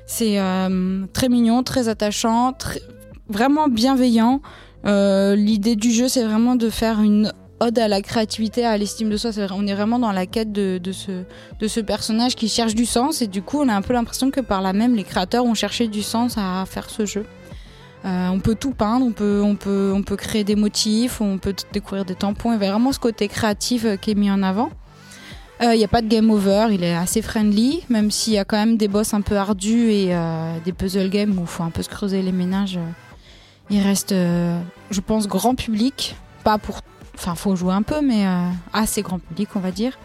c'est euh, très mignon, très attachant, très- vraiment bienveillant. Euh, L'idée du jeu, c'est vraiment de faire une ode à la créativité, à l'estime de soi. Vrai, on est vraiment dans la quête de, de, ce, de ce personnage qui cherche du sens. Et du coup, on a un peu l'impression que par là même, les créateurs ont cherché du sens à faire ce jeu. Euh, on peut tout peindre, on peut, on, peut, on peut créer des motifs, on peut découvrir des tampons. Il y a vraiment ce côté créatif euh, qui est mis en avant. Il n'y a pas de game over, il est assez friendly, même s'il y a quand même des boss un peu ardus et euh, des puzzle games où il faut un peu se creuser les ménages. euh, il reste, euh, je pense, grand public. Pas pour. Enfin, faut jouer un peu, mais euh, assez grand public, on va dire.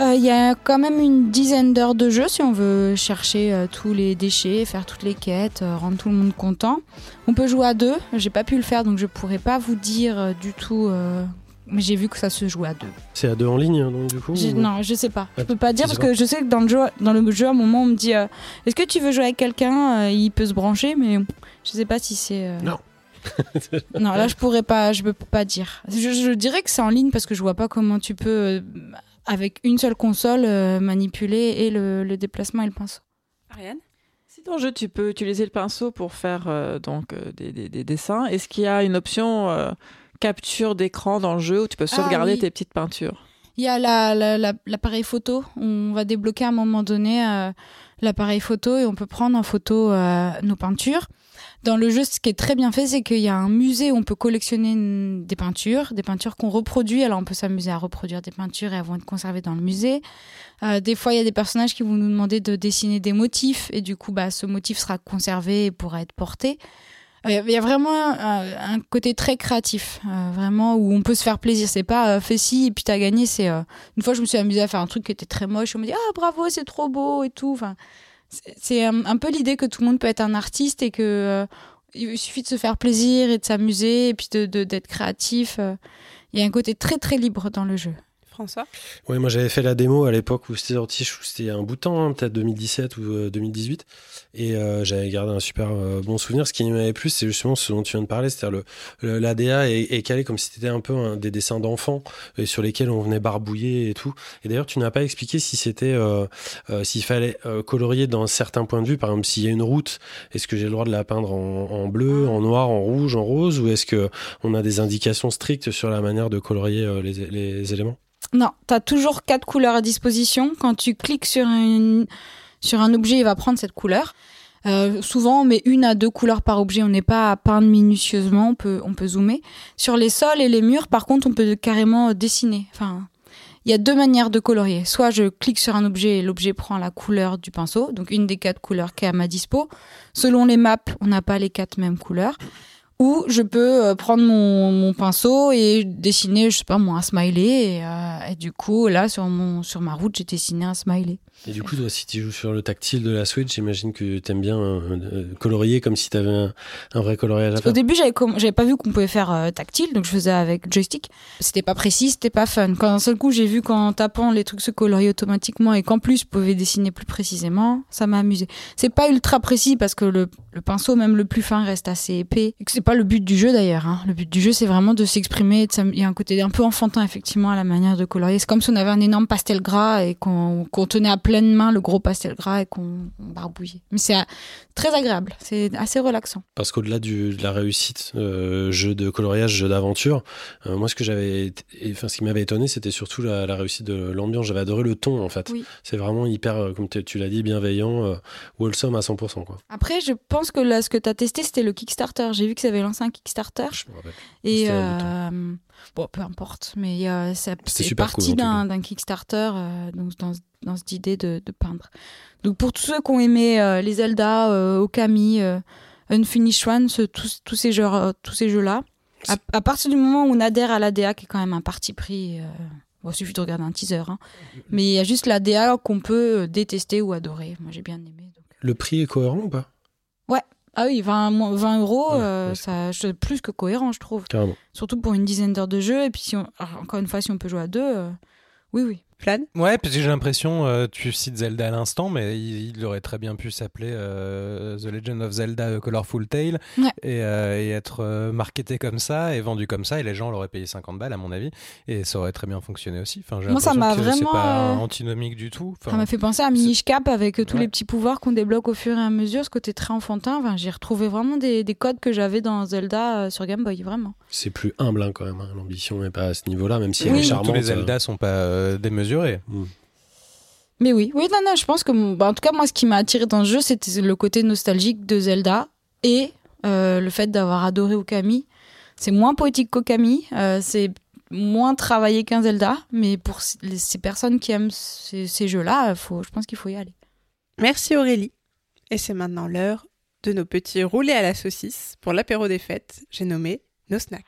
Euh, Il y a quand même une dizaine d'heures de jeu si on veut chercher euh, tous les déchets, faire toutes les quêtes, euh, rendre tout le monde content. On peut jouer à deux. J'ai pas pu le faire, donc je pourrais pas vous dire euh, du tout. Mais j'ai vu que ça se jouait à deux. C'est à deux en ligne, hein, donc du coup ou- Non, je sais pas. Je Ah, peux pas dire parce que je sais que dans le jeu, dans le jeu, à un moment, on me dit euh, Est-ce que tu veux jouer avec quelqu'un Euh, Il peut se brancher, mais je sais pas si c'est. euh, Non. non, là, je pourrais pas. Je peux pas dire. Je, je dirais que c'est en ligne parce que je vois pas comment tu peux, euh, avec une seule console, euh, manipuler et le, le déplacement et le pinceau. Ariane? Si dans le jeu, tu peux utiliser le pinceau pour faire euh, donc euh, des, des- des dessins, est-ce qu'il y a une option euh, capture d'écran dans le jeu où tu peux Ah sauvegarder oui. tes petites peintures Il y a la- la- la- l'appareil photo. On va débloquer à un moment donné euh, l'appareil photo et on peut prendre en photo euh, nos peintures. Dans le jeu, ce qui est très bien fait, c'est qu'il y a un musée où on peut collectionner des peintures, des peintures qu'on reproduit. Alors on peut s'amuser à reproduire des peintures et elles vont être conservées dans le musée. Euh, des fois, il y a des personnages qui vont nous demander de dessiner des motifs et du coup, bah, ce motif sera conservé et pourra être porté. Il y a vraiment un, côté très créatif, euh, vraiment où on peut se faire plaisir. C'est pas euh, fais ci et puis t'as gagné. C'est euh, une fois je me suis amusée à faire un truc qui était très moche. On me dit ah bravo c'est trop beau et tout. Enfin, c'est- un, peu l'idée que tout le monde peut être un artiste et que il suffit de se faire plaisir et de s'amuser et puis de de- d'être créatif. Il y a un côté très très libre dans le jeu. François? Oui, moi j'avais fait la démo à l'époque où c'était sorti, c'était un bout de temps, hein, peut-être 2017 ou euh, 2018. Et euh, j'avais gardé un super euh, bon souvenir. Ce qui m'avait plu, c'est justement ce dont tu viens de parler, c'est-à-dire le, l'ADA est, est calé comme si c'était un peu des dessins d'enfants et sur lesquels on venait barbouiller et tout. Et d'ailleurs, tu n'as pas expliqué si c'était, euh, euh, s'il fallait euh, colorier dans certains points de vue. Par exemple, s'il y a une route, est-ce que j'ai le droit de la peindre en, en bleu, en noir, en rouge, en rose, ou est-ce que on a des indications strictes sur la manière de colorier euh, les, les éléments? Non, tu as toujours quatre couleurs à disposition. Quand tu cliques sur, une, sur un objet, il va prendre cette couleur. Euh, souvent, on met une à deux couleurs par objet. On n'est pas à peindre minutieusement. On peut, on peut zoomer. Sur les sols et les murs, par contre, on peut carrément dessiner. Enfin, il y a deux manières de colorier. Soit je clique sur un objet et l'objet prend la couleur du pinceau, donc une des quatre couleurs qui est à ma dispo. Selon les maps, on n'a pas les quatre mêmes couleurs. Ou je peux euh, prendre mon, mon pinceau et dessiner, je sais pas moi, un smiley. Et, euh, et du coup, là, sur, mon, sur ma route, j'ai dessiné un smiley. Et du coup, toi, si tu joues sur le tactile de la Switch, j'imagine que t'aimes bien euh, euh, colorier comme si t'avais un, un vrai coloriage à Au faire. début, j'avais j'avais pas vu qu'on pouvait faire euh, tactile, donc je faisais avec joystick. C'était pas précis, c'était pas fun. Quand d'un seul coup, j'ai vu qu'en tapant, les trucs se coloriaient automatiquement et qu'en plus, je pouvais dessiner plus précisément, ça m'a amusé. C'est pas ultra précis parce que le, le pinceau, même le plus fin, reste assez épais. Et que c'est pas le but du jeu d'ailleurs. hein. Le but du jeu, c'est vraiment de s'exprimer. Il y a un côté un peu enfantin, effectivement, à la manière de colorier. C'est comme si on avait un énorme pastel gras et qu'on qu'on tenait à pleine main le gros pastel gras et qu'on on barbouillait. Mais c'est très agréable. C'est assez relaxant. Parce qu'au-delà de la réussite, euh, jeu de coloriage, jeu d'aventure, euh, moi, ce que j'avais, enfin, ce qui m'avait étonné, c'était surtout la, la réussite de l'ambiance. J'avais adoré le ton, en fait. Oui. C'est vraiment hyper, euh, comme tu l'as dit, bienveillant, euh, wholesome à 100%, quoi. Après, je pense que là, ce que tu as testé, c'était le Kickstarter. J'ai vu que ça avait lancé un Kickstarter. Je me rappelle. Et bon, peu importe, mais euh, ça c'est parti cool, d'un Kickstarter euh, donc dans, dans cette idée de, de peindre. Donc pour tous ceux qui ont aimé euh, les Zelda, euh, Okami, Unfinished One, ce- tous, tous ces jeux, tous ces jeux-là, à, à partir du moment où on adhère à l'ADA, qui est quand même un parti pris, bon, il suffit de regarder un teaser, hein, mais il y a juste l'ADA qu'on peut détester ou adorer. Moi j'ai bien aimé. donc. Le prix est cohérent ou pas? Ah oui, 20, mo- 20 euros, Ouais, euh, ça, c'est plus que cohérent, je trouve. Carrément. Surtout pour une dizaine d'heures de jeu. Et puis, si on- alors, encore une fois, si on peut jouer à deux, euh, oui, oui. Flan Ouais, parce que j'ai l'impression, euh, tu cites Zelda à l'instant, mais il, il aurait très bien pu s'appeler euh, The Legend of Zelda A Colorful Tale Ouais. et, euh, et être euh, marketé comme ça et vendu comme ça, et les gens l'auraient payé 50 balles, à mon avis, et ça aurait très bien fonctionné aussi. Enfin, Moi, ça m'a vraiment, C'est pas euh, antinomique du tout. Enfin, Ça m'a fait penser à Minish Cap avec tous Ouais. les petits pouvoirs qu'on débloque au fur et à mesure, ce côté très enfantin. Enfin, j'ai retrouvé vraiment des, des codes que j'avais dans Zelda euh, sur Game Boy, vraiment. C'est plus humble, hein, quand même. hein. L'ambition n'est pas à ce niveau-là, même si Oui. elle est tous charmante. les euh, Zelda sont pas démesurés. Mais oui, oui, non, non, je pense que, bah, en tout cas, moi, ce qui m'a attiré dans ce jeu, c'était le côté nostalgique de Zelda et euh, le fait d'avoir adoré Okami. C'est moins poétique qu'Okami, euh, c'est moins travaillé qu'un Zelda, mais pour ces personnes qui aiment ces, ces jeux-là, faut, je pense qu'il faut y aller. Merci Aurélie. Et c'est maintenant l'heure de nos petits roulés à la saucisse pour l'apéro des fêtes. J'ai nommé nos snacks.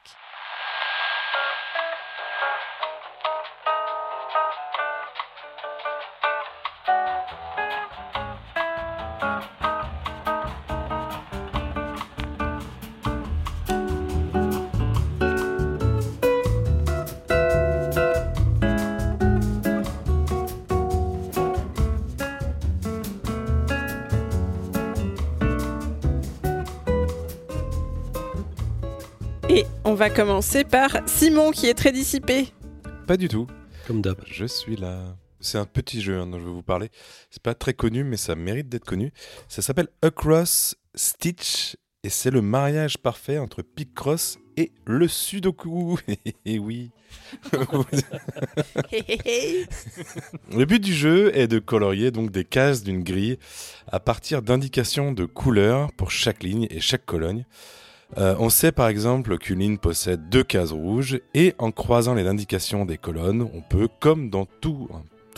Va commencer par Simon qui est très dissipé. Pas du tout. Comme d'hab. Je suis là. C'est un petit jeu hein, dont je vais vous parler. C'est pas très connu, mais ça mérite d'être connu. Ça s'appelle Across Stitch et c'est le mariage parfait entre Picross et le Sudoku. Et oui. Le but du jeu est de colorier donc des cases d'une grille à partir d'indications de couleurs pour chaque ligne et chaque colonne. Euh, on sait par exemple qu'une ligne possède deux cases rouges et en croisant les indications des colonnes, on peut, comme dans tout,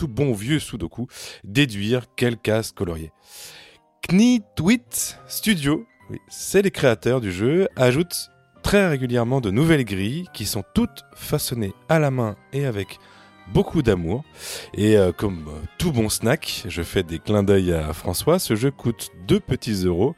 bon vieux Sudoku, déduire quelle case colorier. Knitwit Studio c'est les créateurs du jeu ajoutent très régulièrement de nouvelles grilles qui sont toutes façonnées à la main et avec beaucoup d'amour. Et euh, comme euh, tout bon snack, je fais des clins d'œil à François, ce jeu coûte 2 petits euros.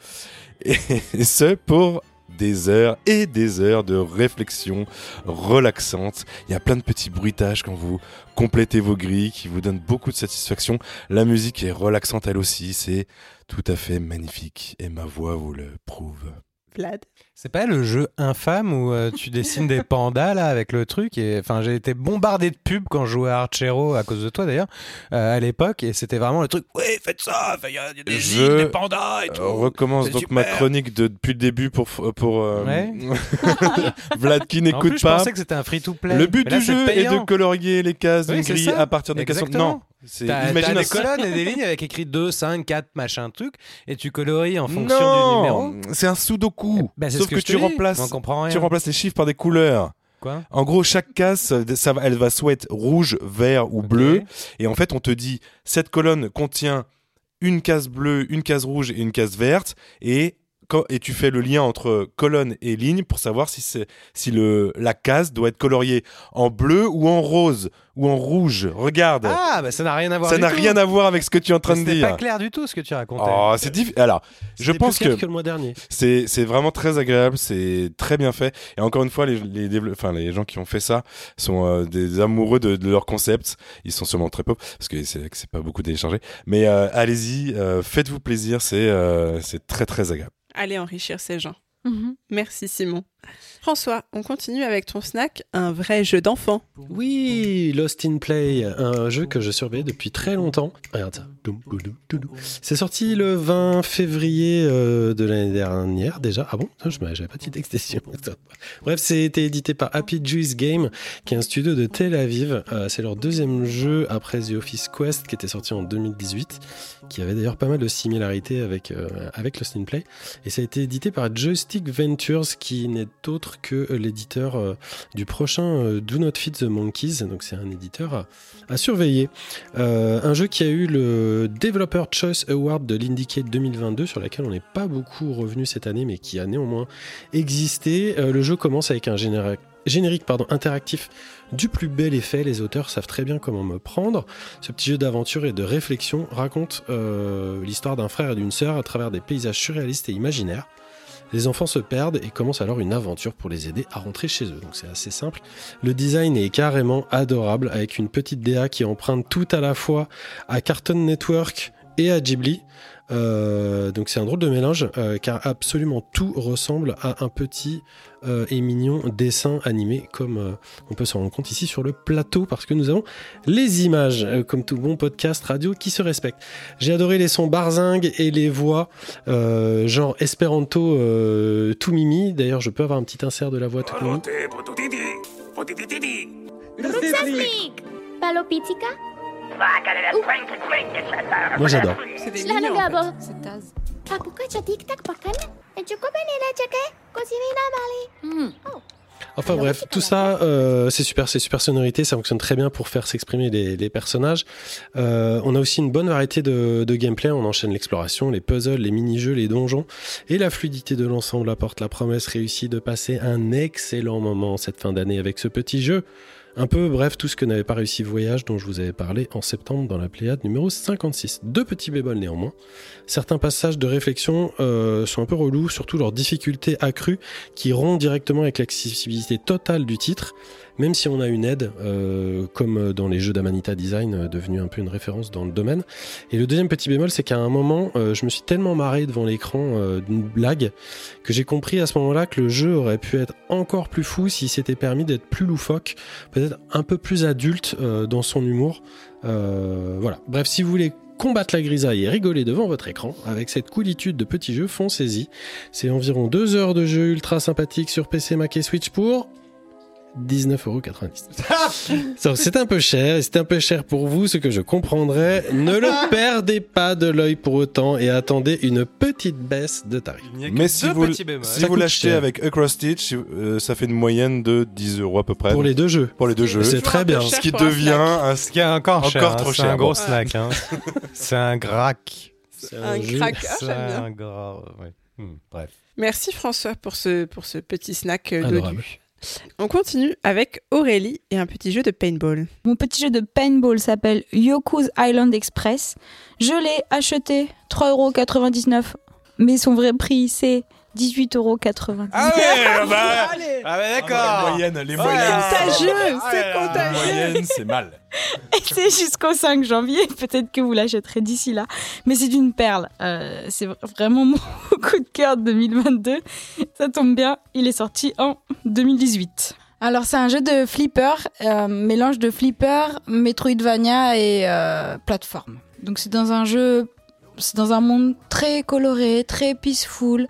Et, ce pour des heures et des heures de réflexion relaxante. Il y a plein de petits bruitages quand vous complétez vos grilles qui vous donnent beaucoup de satisfaction. La musique est relaxante elle aussi, c'est tout à fait magnifique et ma voix vous le prouve. Vlad. C'est pas le jeu infâme où euh, tu dessines des pandas là avec le truc et enfin j'ai été bombardé de pubs quand je jouais à Archero à cause de toi d'ailleurs euh, à l'époque et c'était vraiment le truc ouais faites ça il y, a il y a des Je, des pandas et tout. Recommence donc super. ma chronique de, depuis le début pour, pour euh, Ouais. Vlad qui n'écoute plus, je pas. pensais que c'était un free to play. Le but là, du jeu est de colorier les cases Oui, d'une c'est grille ça. à partir des cases. Non, T'as des colonnes et des lignes avec écrit 2, 5, 4, machin truc, et tu colories en fonction non, du numéro. c'est un sudoku. Bah, c'est Sauf ce que, que, tu remplaces, tu remplaces les chiffres par des couleurs. Quoi? En gros, chaque case, ça elle va soit être rouge, vert ou bleu. Et en fait, on te dit, cette colonne contient une case bleue, une case rouge et une case verte. Et, et tu fais le lien entre colonne et ligne pour savoir si, c'est, si le, la case doit être coloriée en bleu ou en rose ou en rouge. Regarde. Ah, bah ça n'a rien à voir. ça n'a rien à voir avec ce que tu es en train Mais de dire. pas clair du tout ce que tu racontais. Oh, c'est difficile. Alors, je pense plus que que le mois dernier. c'est c'est vraiment très agréable, c'est très bien fait. Et encore une fois, les les, enfin, les gens qui ont fait ça sont euh, des amoureux de, de leur concept. Ils sont sûrement très pauvres parce que c'est que c'est pas beaucoup téléchargé. Mais euh, allez-y, euh, faites-vous plaisir, c'est euh, c'est très très agréable. Allez enrichir ces gens. Mhm. Merci Simon. François, on continue avec ton snack, un vrai jeu d'enfant. Oui, Lost in Play, un jeu que je surveille depuis très longtemps. Regarde ça. C'est sorti le 20 février euh, de l'année dernière déjà. Ah bon? Je n'avais pas de texte dessus. Bref, c'est édité par Happy Juice Game, qui est un studio de Tel Aviv. Euh, c'est leur deuxième jeu après The Office Quest, qui était sorti en 2018, qui avait d'ailleurs pas mal de similarités avec, euh, avec Lost in Play. Et ça a été édité par Joystick Ventures, qui n'est autre que l'éditeur euh, du prochain euh, Do Not Feed the Monkeys. Donc c'est un éditeur à, surveiller. Euh, un jeu qui a eu le Developer Choice Award de l'Indicate 2022, sur laquelle on n'est pas beaucoup revenu cette année, mais qui a néanmoins existé. Euh, le jeu commence avec un générique interactif du plus bel effet. Les auteurs savent très bien comment me prendre. Ce petit jeu d'aventure et de réflexion raconte euh, l'histoire d'un frère et d'une sœur à travers des paysages surréalistes et imaginaires. Les enfants se perdent et commencent alors une aventure pour les aider à rentrer chez eux. Donc c'est assez simple. Le design est carrément adorable avec une petite DA qui emprunte tout à la fois à Cartoon Network et à Ghibli. Euh, donc c'est un drôle de mélange euh, car absolument tout ressemble à un petit euh, et mignon dessin animé comme euh, on peut s'en rendre compte ici sur le plateau parce que nous avons les images euh, comme tout bon podcast radio qui se respecte. J'ai adoré les sons barzingues et les voix euh, genre espéranto euh, tout mimi. D'ailleurs je peux avoir un petit insert de la voix tout mimi. Moi j'adore. Cosina mali. Enfin bref, tout ça, euh, c'est super, c'est super sonorité, ça fonctionne très bien pour faire s'exprimer les, les personnages. Euh, on a aussi une bonne variété de, de gameplay, on enchaîne l'exploration, les puzzles, les mini-jeux, les donjons, et la fluidité de l'ensemble apporte la promesse réussie de passer un excellent moment cette fin d'année avec ce petit jeu. Un peu, bref, tout ce que n'avait pas réussi Voyage dont je vous avais parlé en septembre dans la Pléiade numéro 56. Deux petits bémols néanmoins. Certains passages de réflexion euh, sont un peu relous, surtout leur difficulté accrue qui rompt directement avec l'accessibilité totale du titre, même si on a une aide, euh, comme dans les jeux d'Amanita Design, euh, devenu un peu une référence dans le domaine. Et le deuxième petit bémol, c'est qu'à un moment, euh, je me suis tellement marré devant l'écran d'une blague que j'ai compris à ce moment-là que le jeu aurait pu être encore plus fou s'il s'était permis d'être plus loufoque, peut-être un peu plus adulte dans son humour. Voilà. Bref, si vous voulez combattre la grisaille et rigoler devant votre écran avec cette coolitude de petits jeux, foncez-y. C'est environ deux heures de jeu ultra sympathique sur PC, Mac et Switch pour 19,90€. So, c'est un peu cher, et c'est un peu cher pour vous, ce que je comprendrais. Ne le perdez pas de l'œil pour autant et attendez une petite baisse de tarif. Mais si vous, si l'achetez avec Across Stitch, euh, ça fait une moyenne de 10 euros à peu près. Pour les deux jeux. pour les deux jeux. C'est très un bien. Ce qui un devient un Ce qui est encore, Encore cher, hein, trop c'est cher, un gros bon. snack. hein. c'est un grac. C'est Un crack, ah, C'est un gras. ouais. Hmm, bref. Merci François pour ce, pour ce petit snack euh, Adorable. dodu. On continue avec Aurélie et un petit jeu de paintball. Mon petit jeu de paintball s'appelle Yoku's Island Express. Je l'ai acheté 3,99€, mais son vrai prix c'est 18,99€. Ah ouais, bah, Allez ah bah Les d'accord. moyennes, les Ouais. moyennes. Contagieux, Ah c'est là là. Les contagieux moyennes, c'est mal. Et c'est jusqu'au 5 janvier. Peut-être que vous l'achèterez d'ici là. Mais c'est une perle. Euh, c'est vra- vraiment mon coup de cœur de 2022. Ça tombe bien, il est sorti en 2018. Alors c'est un jeu de flipper, euh, mélange de flipper, Metroidvania et euh, plateforme. Donc c'est dans un jeu, c'est dans un monde très coloré, très peaceful,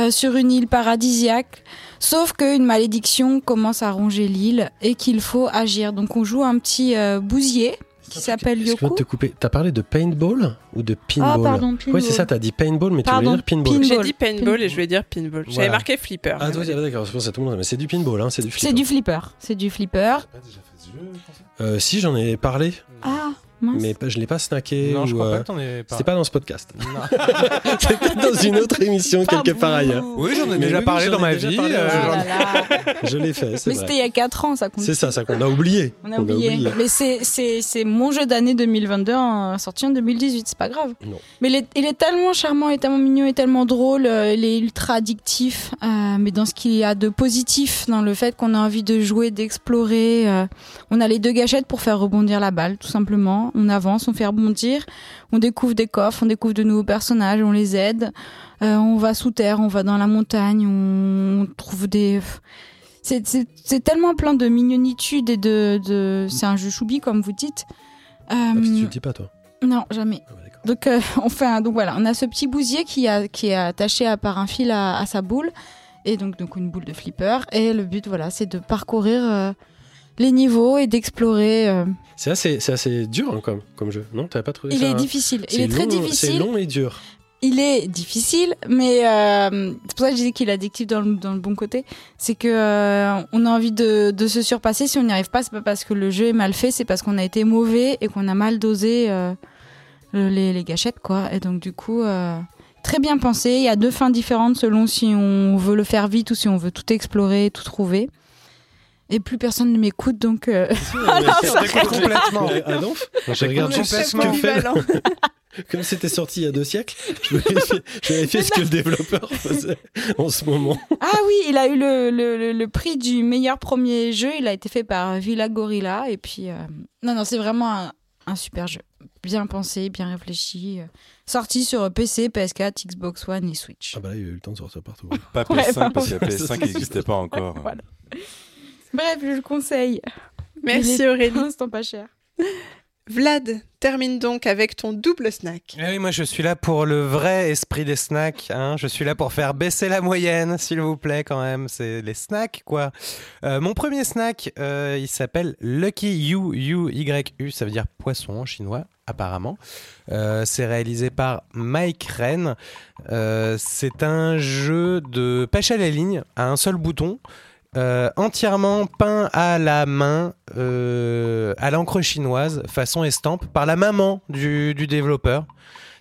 euh, sur une île paradisiaque. Sauf qu'une malédiction commence à ronger l'île et qu'il faut agir. Donc on joue un petit euh, bousier qui s'appelle Excuse-moi Yoku. de te couper? T'as parlé de paintball ou de pinball? Ah pardon, pinball. Oui, c'est ça, t'as dit paintball, mais tu voulais dire pinball. pin- J'ai dit paintball et je voulais dire pinball. J'avais Voilà. marqué flipper. Ah, toi, d'accord, c'est pour ça tout le monde. Mais c'est du pinball, hein, c'est du flipper. C'est du flipper. C'est du flipper. T'as pas déjà fait ce jeu, François Euh, si, j'en ai parlé, Ah mince. mais je l'ai pas snacké. Non, je ou, crois euh, pas que t'en C'était pas dans ce podcast. Non. C'était dans une autre émission quelque part ailleurs. Oui, j'en ai Mais déjà oui, parlé dans ai ma vie. parlé, euh. Ah là là. Je l'ai fait, c'est Mais c'était il y a 4 ans, ça compte. C'est ça, ça qu'on a oublié. On a oublié. Mais c'est, c'est, c'est mon jeu d'année 2022 en- sorti en 2018, c'est pas grave. Non. Mais il est, il est tellement charmant, il est tellement mignon, il est tellement drôle, euh, il est ultra addictif. euh, mais dans ce qu'il y a de positif, dans le fait qu'on a envie de jouer, d'explorer. euh, on a les deux gâchettes pour faire rebondir la balle, tout simplement. On avance, on fait rebondir, on découvre des coffres, on découvre de nouveaux personnages, on les aide. Euh, on va sous terre, on va dans la montagne, on trouve des... C'est, tellement plein de mignonitude et de... de... C'est un jeu choubi, comme vous dites. Euh, Ah, parce que tu le dis pas, toi. non, jamais. Ah, bah. Donc, euh, on fait un, donc voilà, on a ce petit bousier qui, a, qui est attaché à, par un fil à, à sa boule, et donc, donc une boule de flipper. Et le but, voilà, c'est de parcourir les niveaux et d'explorer. euh. C'est assez, c'est assez dur hein, comme, comme jeu, non? T'avais pas trouvé Il ça est difficile, il c'est est très long- C'est difficile. long et dur. Il est difficile, mais euh, c'est pour ça que je disais qu'il est addictif dans le, dans le bon côté. C'est que euh, on a envie de, de se surpasser. Si on n'y arrive pas, c'est pas parce que le jeu est mal fait, c'est parce qu'on a été mauvais et qu'on a mal dosé euh, le- les, les gâchettes, quoi. Et donc du coup, euh, très bien pensé. Il y a deux fins différentes selon si on veut le faire vite ou si on veut tout explorer, tout trouver. Et plus personne ne m'écoute, donc euh, Ah, ça complètement. Ah non Je regarde juste que fait. Comme c'était sorti il y a deux siècles, je vérifiais, je vérifiais ce que le développeur faisait en ce moment. Ah oui, il a eu le, le, le- le prix du meilleur premier jeu. Il a été fait par Villa Gorilla. Et puis, euh, non, non, c'est vraiment un, un super jeu. Bien pensé, bien réfléchi. euh, Sorti sur PC, PS4, Xbox One et Switch. Ah bah là, il y a eu le temps de sortir partout. Pas Ouais, PS5 parce qu'il y a pardon. PS5 qui n'existait pas encore. Voilà. Bref, je le conseille. Merci Aurélie. Pour l'instant, pas cher. Vlad, termine donc avec ton double snack. Eh oui, moi je suis là pour le vrai esprit des snacks. Hein. Je suis là pour faire baisser la moyenne, s'il vous plaît, quand même. C'est les snacks, quoi. Euh, mon premier snack, euh, il s'appelle Lucky You, U, Y, U. Ça veut dire poisson en chinois, apparemment. Euh, c'est réalisé par Mike Ren. Euh, c'est un jeu de pêche à la ligne à un seul bouton. Euh, entièrement peint à la main, euh, à l'encre chinoise, façon estampe, par la maman du, développeur.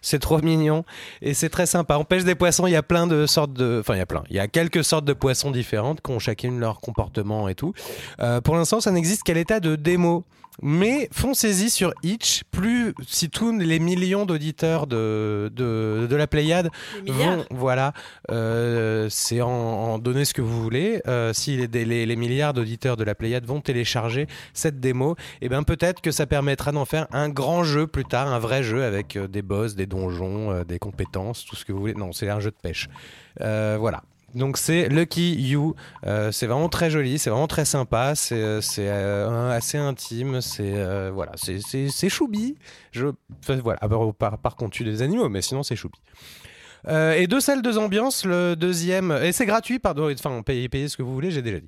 C'est trop mignon et c'est très sympa. On pêche des poissons, il y a plein de sortes de... Enfin, il y a plein. Il y a quelques sortes de poissons différentes qui ont chacune leur comportement et tout. Euh, pour l'instant, ça n'existe qu'à l'état de démo. Mais foncez-y sur Itch. Plus, si tous les millions d'auditeurs de, de, de la Pléiade vont, voilà, euh, c'est en, en donner ce que vous voulez. Euh, si les, les, les milliards d'auditeurs de la Pléiade vont télécharger cette démo, et ben peut-être que ça permettra d'en faire un grand jeu plus tard, un vrai jeu avec euh, des boss, des donjons, des compétences, tout ce que vous voulez. Non, c'est un jeu de pêche. Euh, voilà. Donc c'est Lucky You, Euh, c'est vraiment très joli, c'est vraiment très sympa, c'est euh, euh, assez intime, c'est euh, voilà, c'est choubi. Je enfin, voilà, par, par, par contre tu des animaux, mais sinon c'est choubi. Euh, et deux salles, deux ambiances. Le deuxième, et c'est gratuit, pardon. Enfin, payez, payez ce que vous voulez, j'ai déjà dit.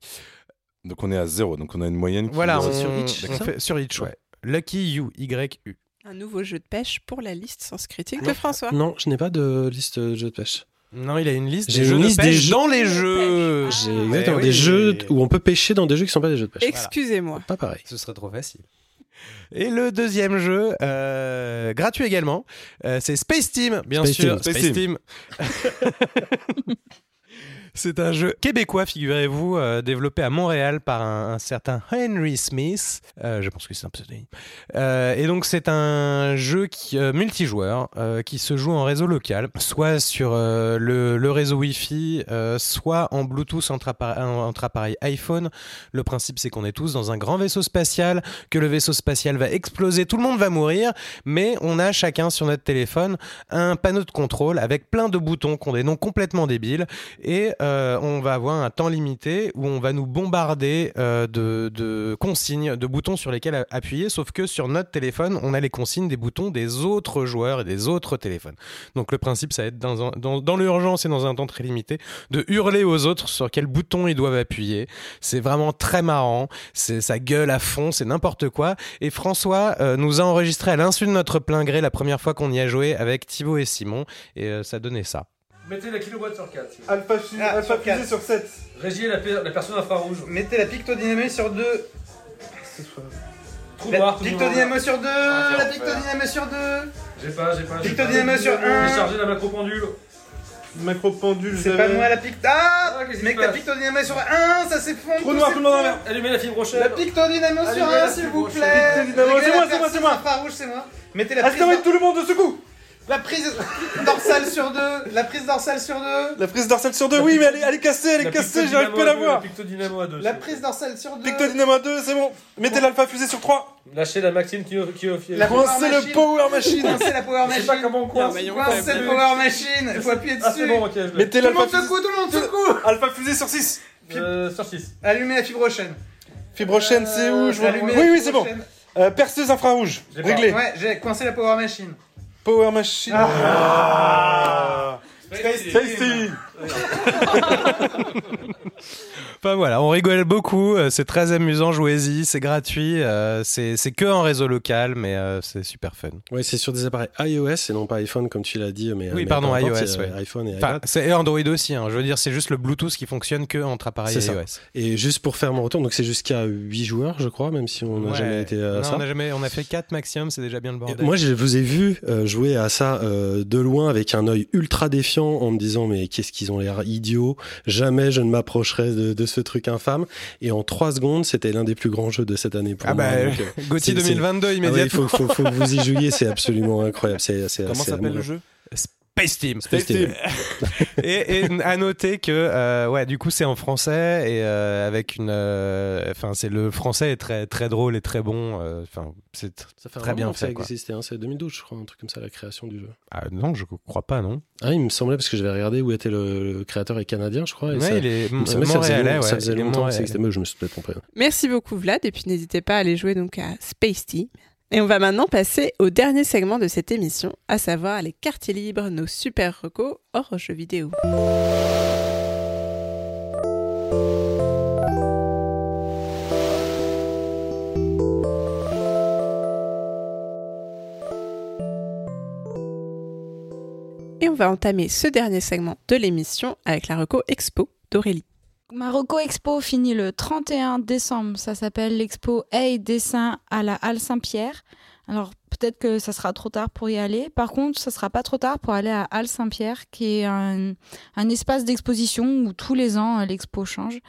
Donc on est à zéro, donc on a une moyenne qui Voilà, on, sur Itch, on fait sur Itch, ouais. Lucky You, Y-U. Un nouveau jeu de pêche pour la liste sans critique Non. de François. Non, je n'ai pas de liste de jeux de pêche. Non, il a une liste J'ai des une jeux de liste pêche des jeux- dans les de jeux. J'ai Ah, exactement mais des jeux où on peut pêcher dans des jeux qui sont pas des jeux de pêche. Excusez-moi. Pas pareil. Ce serait trop facile. Et le deuxième jeu, euh, gratuit également, euh, c'est Space Team, bien Space sûr. Team. Space, Team. c'est un jeu québécois, figurez-vous, euh, développé à Montréal par un, certain Henry Smith. Euh, je pense que c'est un pseudonyme. Euh, et donc c'est un jeu qui, multijoueur qui se joue en réseau local, soit sur le, réseau Wi-Fi, soit en Bluetooth entre appareils iPhone. Le principe c'est qu'on est tous dans un grand vaisseau spatial, que le vaisseau spatial va exploser, tout le monde va mourir, mais on a chacun sur notre téléphone un panneau de contrôle avec plein de boutons qui ont des noms complètement débiles et euh, on va avoir un temps limité où on va nous bombarder euh, de, consignes, de boutons sur lesquels appuyer, sauf que sur notre téléphone, on a les consignes des boutons des autres joueurs et des autres téléphones. Donc le principe, ça va être dans, l'urgence et dans un temps très limité, de hurler aux autres sur quel bouton ils doivent appuyer. C'est vraiment très marrant, c'est ça gueule à fond, c'est n'importe quoi. Et François euh, nous a enregistré à l'insu de notre plein gré la première fois qu'on y a joué avec Thibaut et Simon, et ça donnait ça. Mettez la kilowatt sur 4. Alpha, fu- Ah, alpha sur quatre. fusée sur 7. Régiez la, pe- la personne infrarouge. Mettez la pictodynamo sur 2. Trou La noir, trou pictodynamo noir. sur 2. Ah, La tiens, pictodynamo sur 2. J'ai pas, j'ai pas. j'ai Pictodynamo sur un. Déchargez la macro pendule. Macro pendule, c'est pas moi la pic. Ah, qu'est-ce qui Mec, se la passe pictodynamo sur 1, ça s'effondre. Trou tout noir, tout le monde en l'air. Allumez la fibre rochelle. La pictodynamo sur Allumez 1, la s'il vous rochelle. plaît. Pictodynamo, c'est moi, la c'est moi, personne c'est moi. infrarouge, c'est moi. Mettez la prise. Astéroïde, tout le monde de secours. La prise dorsale sur 2. La prise dorsale sur 2. La prise dorsale sur 2, oui, mais elle est, elle est cassée, elle est cassée, j'arrive plus à la à deux, voir. la Pictodynamo à 2. La prise dorsale sur 2. Pictodynamo à 2, c'est bon. Mettez l'alpha fusée sur 3. Lâchez la Maxime qui, qui La Coincez le machine. power machine. Coincez la power Je sais machine. pas comment on coince. Coincez le power machine. Il faut appuyer dessus. Ah, c'est bon, ok, je. Mettez tout le monde secoue, tout le monde secoue. Alpha fusée sur 6. Euh, sur 6. Allumez la fibre chaîne. Fibre chaîne, c'est où je vois- allumez Oui, oui, c'est bon. Euh, perceuse infrarouge. J'ai pas- Réglé. Ouais, j'ai coincé la power machine. Power machine. Ah. Space Team. Enfin voilà, on rigole beaucoup, euh, c'est très amusant, jouez-y, c'est gratuit, euh, c'est que en réseau local, mais euh, c'est super fun. Ouais, c'est sur des appareils iOS et non pas iPhone comme tu l'as dit. Mais, Oui, mais pardon, iOS, importe, c'est, ouais. iPhone et Enfin, c'est et Android aussi, hein. je veux dire, c'est juste le Bluetooth qui fonctionne que entre appareils C'est ça. iOS. Et juste pour faire mon retour, donc c'est jusqu'à 8 joueurs, je crois, même si on n'a Ouais. jamais été à Non, ça. on a jamais, on a fait 4 maximum, c'est déjà bien le bordel. Moi, je vous ai vu jouer à ça de loin avec un œil ultra défiant en me disant mais qu'est-ce qu'ils ont l'air idiots. Jamais je ne m'approcherai de, de ce truc infâme. Et en trois secondes, c'était l'un des plus grands jeux de cette année pour Ah moi. bah, Donc, euh, Gauthier c'est- c'est- 2022 Ah ouais, immédiatement. il faut, faut, faut que vous y jouiez, c'est absolument incroyable. Comment s'appelle le jeu? Space Team. Space Team. et, et à noter que, euh, ouais, du coup, c'est en français et euh, avec une, euh, enfin, c'est le français est très très drôle et très bon. euh, Enfin, c'est tr- Ça fait un très bien moment que ça fait. quoi. existait, hein, c'est 2012, je crois, un truc comme ça, la création du jeu. Ah, non, je crois pas, non. Ah, il me semblait parce que j'avais regardé où était le, le créateur est canadien, je crois. et Ouais, ça- il est me semblait ça faisait long- ça faisait longtemps que ça montréalais. existait, mais je me suis peut-être trompé. Merci beaucoup Vlad et puis n'hésitez pas à aller jouer donc à Space Team. Et on va maintenant passer au dernier segment de cette émission, à savoir les quartiers libres, nos super recos hors jeux vidéo. Et on va entamer ce dernier segment de l'émission avec la reco expo d'Aurélie. Marocco Expo finit le 31 décembre. Ça s'appelle l'expo Hey Dessin à la Halle Saint-Pierre. Alors peut-être que ça sera trop tard pour y aller. Par contre, ça sera pas trop tard pour aller à Halle Saint-Pierre, qui est un, espace d'exposition où tous les ans euh, l'expo change.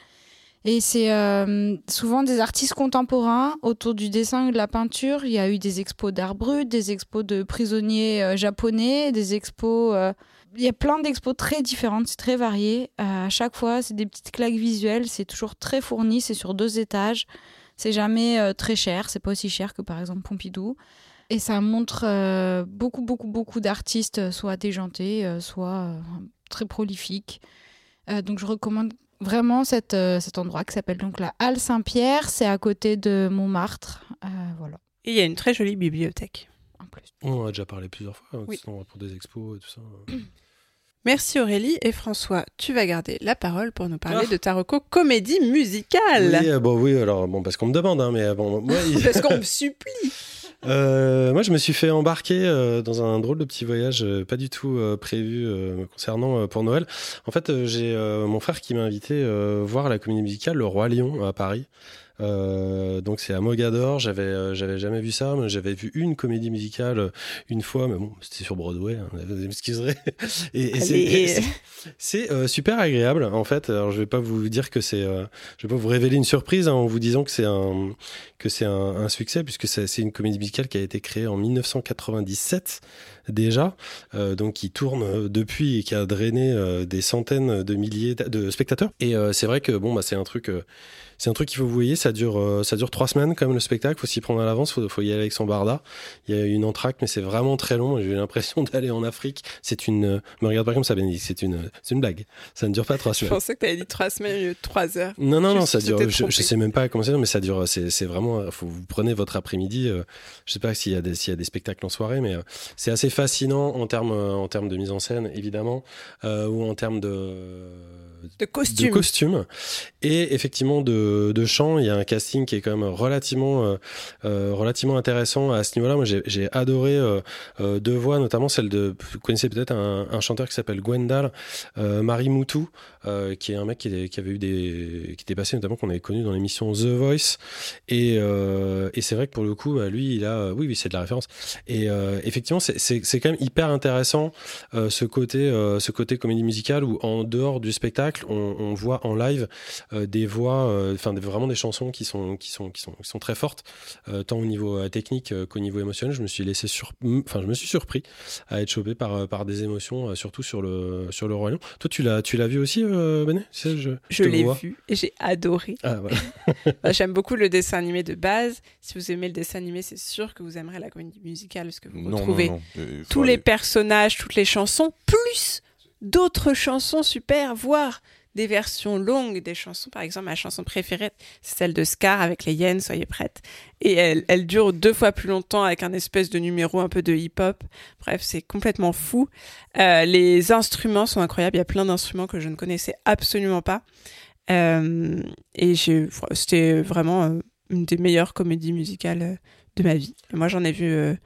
Et c'est euh, souvent des artistes contemporains autour du dessin et de la peinture. Il y a eu des expos d'art brut, des expos de prisonniers euh, japonais, des expos. Il y a plein d'expos très différentes, c'est très varié. Euh, à chaque fois, c'est des petites claques visuelles, c'est toujours très fourni, c'est sur deux étages. C'est jamais euh, très cher, c'est pas aussi cher que par exemple Pompidou. Et ça montre euh, beaucoup, beaucoup, beaucoup d'artistes, euh, soit déjantés, euh, soit euh, très prolifiques. Euh, donc je recommande vraiment cet, euh, cet endroit qui s'appelle donc la Halle Saint-Pierre. C'est à côté de Montmartre. Euh, voilà. Et il y a une très jolie bibliothèque. On en a déjà parlé plusieurs fois, hein, Oui. sinon, pour des expos et tout ça. Merci Aurélie et François, tu vas garder la parole pour nous parler Ah. de ta reco comédie musicale. Oui, euh, bon, oui, alors, bon, parce qu'on me demande, hein, mais euh, bon, moi, il- Parce qu'on me supplie. Euh, moi, je me suis fait embarquer euh, dans un drôle de petit voyage, euh, pas du tout euh, prévu euh, me concernant euh, pour Noël. En fait, euh, j'ai euh, mon frère qui m'a invité euh, voir la comédie musicale Le Roi Lion à Paris. Euh, donc c'est à Mogador. J'avais euh, j'avais jamais vu ça. mais J'avais vu une comédie musicale euh, une fois, mais bon, c'était sur Broadway. hein, vous m'excuserez. Et, et c'est- euh, super agréable en fait. Alors je vais pas vous dire que c'est, je vais pas vous révéler une surprise hein, en vous disant que c'est un que c'est un, un succès puisque c'est une comédie musicale qui a été créée en 1997 déjà, donc qui tourne depuis et qui a drainé des centaines de milliers de- spectateurs. Et c'est vrai que bon bah c'est un truc. Euh, c'est un truc qu'il faut vous voyez, ça dure, euh, ça dure trois semaines comme le spectacle. Faut s'y prendre à l'avance, faut, faut y aller avec son barda. Il y a une entracte, mais c'est vraiment très long. J'ai eu l'impression d'aller en Afrique. C'est une, euh, me regarde pas comme ça, Bénédicte. C'est une, c'est une blague. Ça ne dure pas trois Je semaines. pensais que tu avais dit trois semaines lieu trois heures. Non, non, Je- non, ça dure. Je, je sais même pas comment ça mais ça dure. C'est, vraiment. Faut, vous prenez votre après-midi. euh, je sais pas s'il y a des, s'il y a des spectacles en soirée, mais euh, c'est assez fascinant en termes, euh, en termes de mise en scène, évidemment, euh, ou en termes de De costume. de costumes et effectivement de, de chant. Il y a un casting qui est quand même relativement, euh, euh, relativement intéressant à ce niveau-là. Moi, j'ai adoré euh, deux voix, notamment celle de. Vous connaissez peut-être un, chanteur qui s'appelle Gwendal, Marie Moutou, qui est un mec qui, avait eu des. qui était passé notamment qu'on avait connu dans l'émission The Voice. Et, et c'est vrai que pour le coup, bah, lui, il a. Oui, oui, c'est de la référence. Et effectivement, c'est- quand même hyper intéressant ce côté, ce côté comédie musicale où en dehors du spectacle, on, voit en live des voix, enfin des- vraiment des chansons qui sont, qui sont, qui sont, qui sont très fortes, euh, tant au niveau euh, technique euh, qu'au niveau émotionnel. Je me suis laissé sur, enfin je me suis surpris à être chopé par, par des émotions, euh, surtout sur le, sur le roi Lion. Toi, tu l'as, tu l'as vu aussi, euh, Benet? Je, Je te l'ai vu et j'ai adoré. Ah voilà. Bah, J'aime beaucoup le dessin animé de base. Si vous aimez le dessin animé, c'est sûr que vous aimerez la comédie musicale parce que vous Non, retrouvez non. Euh, tous les personnages, toutes les chansons, plus d'autres chansons super, voire des versions longues des chansons. Par exemple, ma chanson préférée, c'est celle de Scar avec les Yens, soyez prêtes. Et elle, elle dure deux fois plus longtemps avec un espèce de numéro un peu de hip-hop. Bref, c'est complètement fou. Euh, les instruments sont incroyables. Il y a plein d'instruments que je ne connaissais absolument pas. Euh, et c'était vraiment euh, une des meilleures comédies musicales euh, de ma vie. Moi, j'en ai vu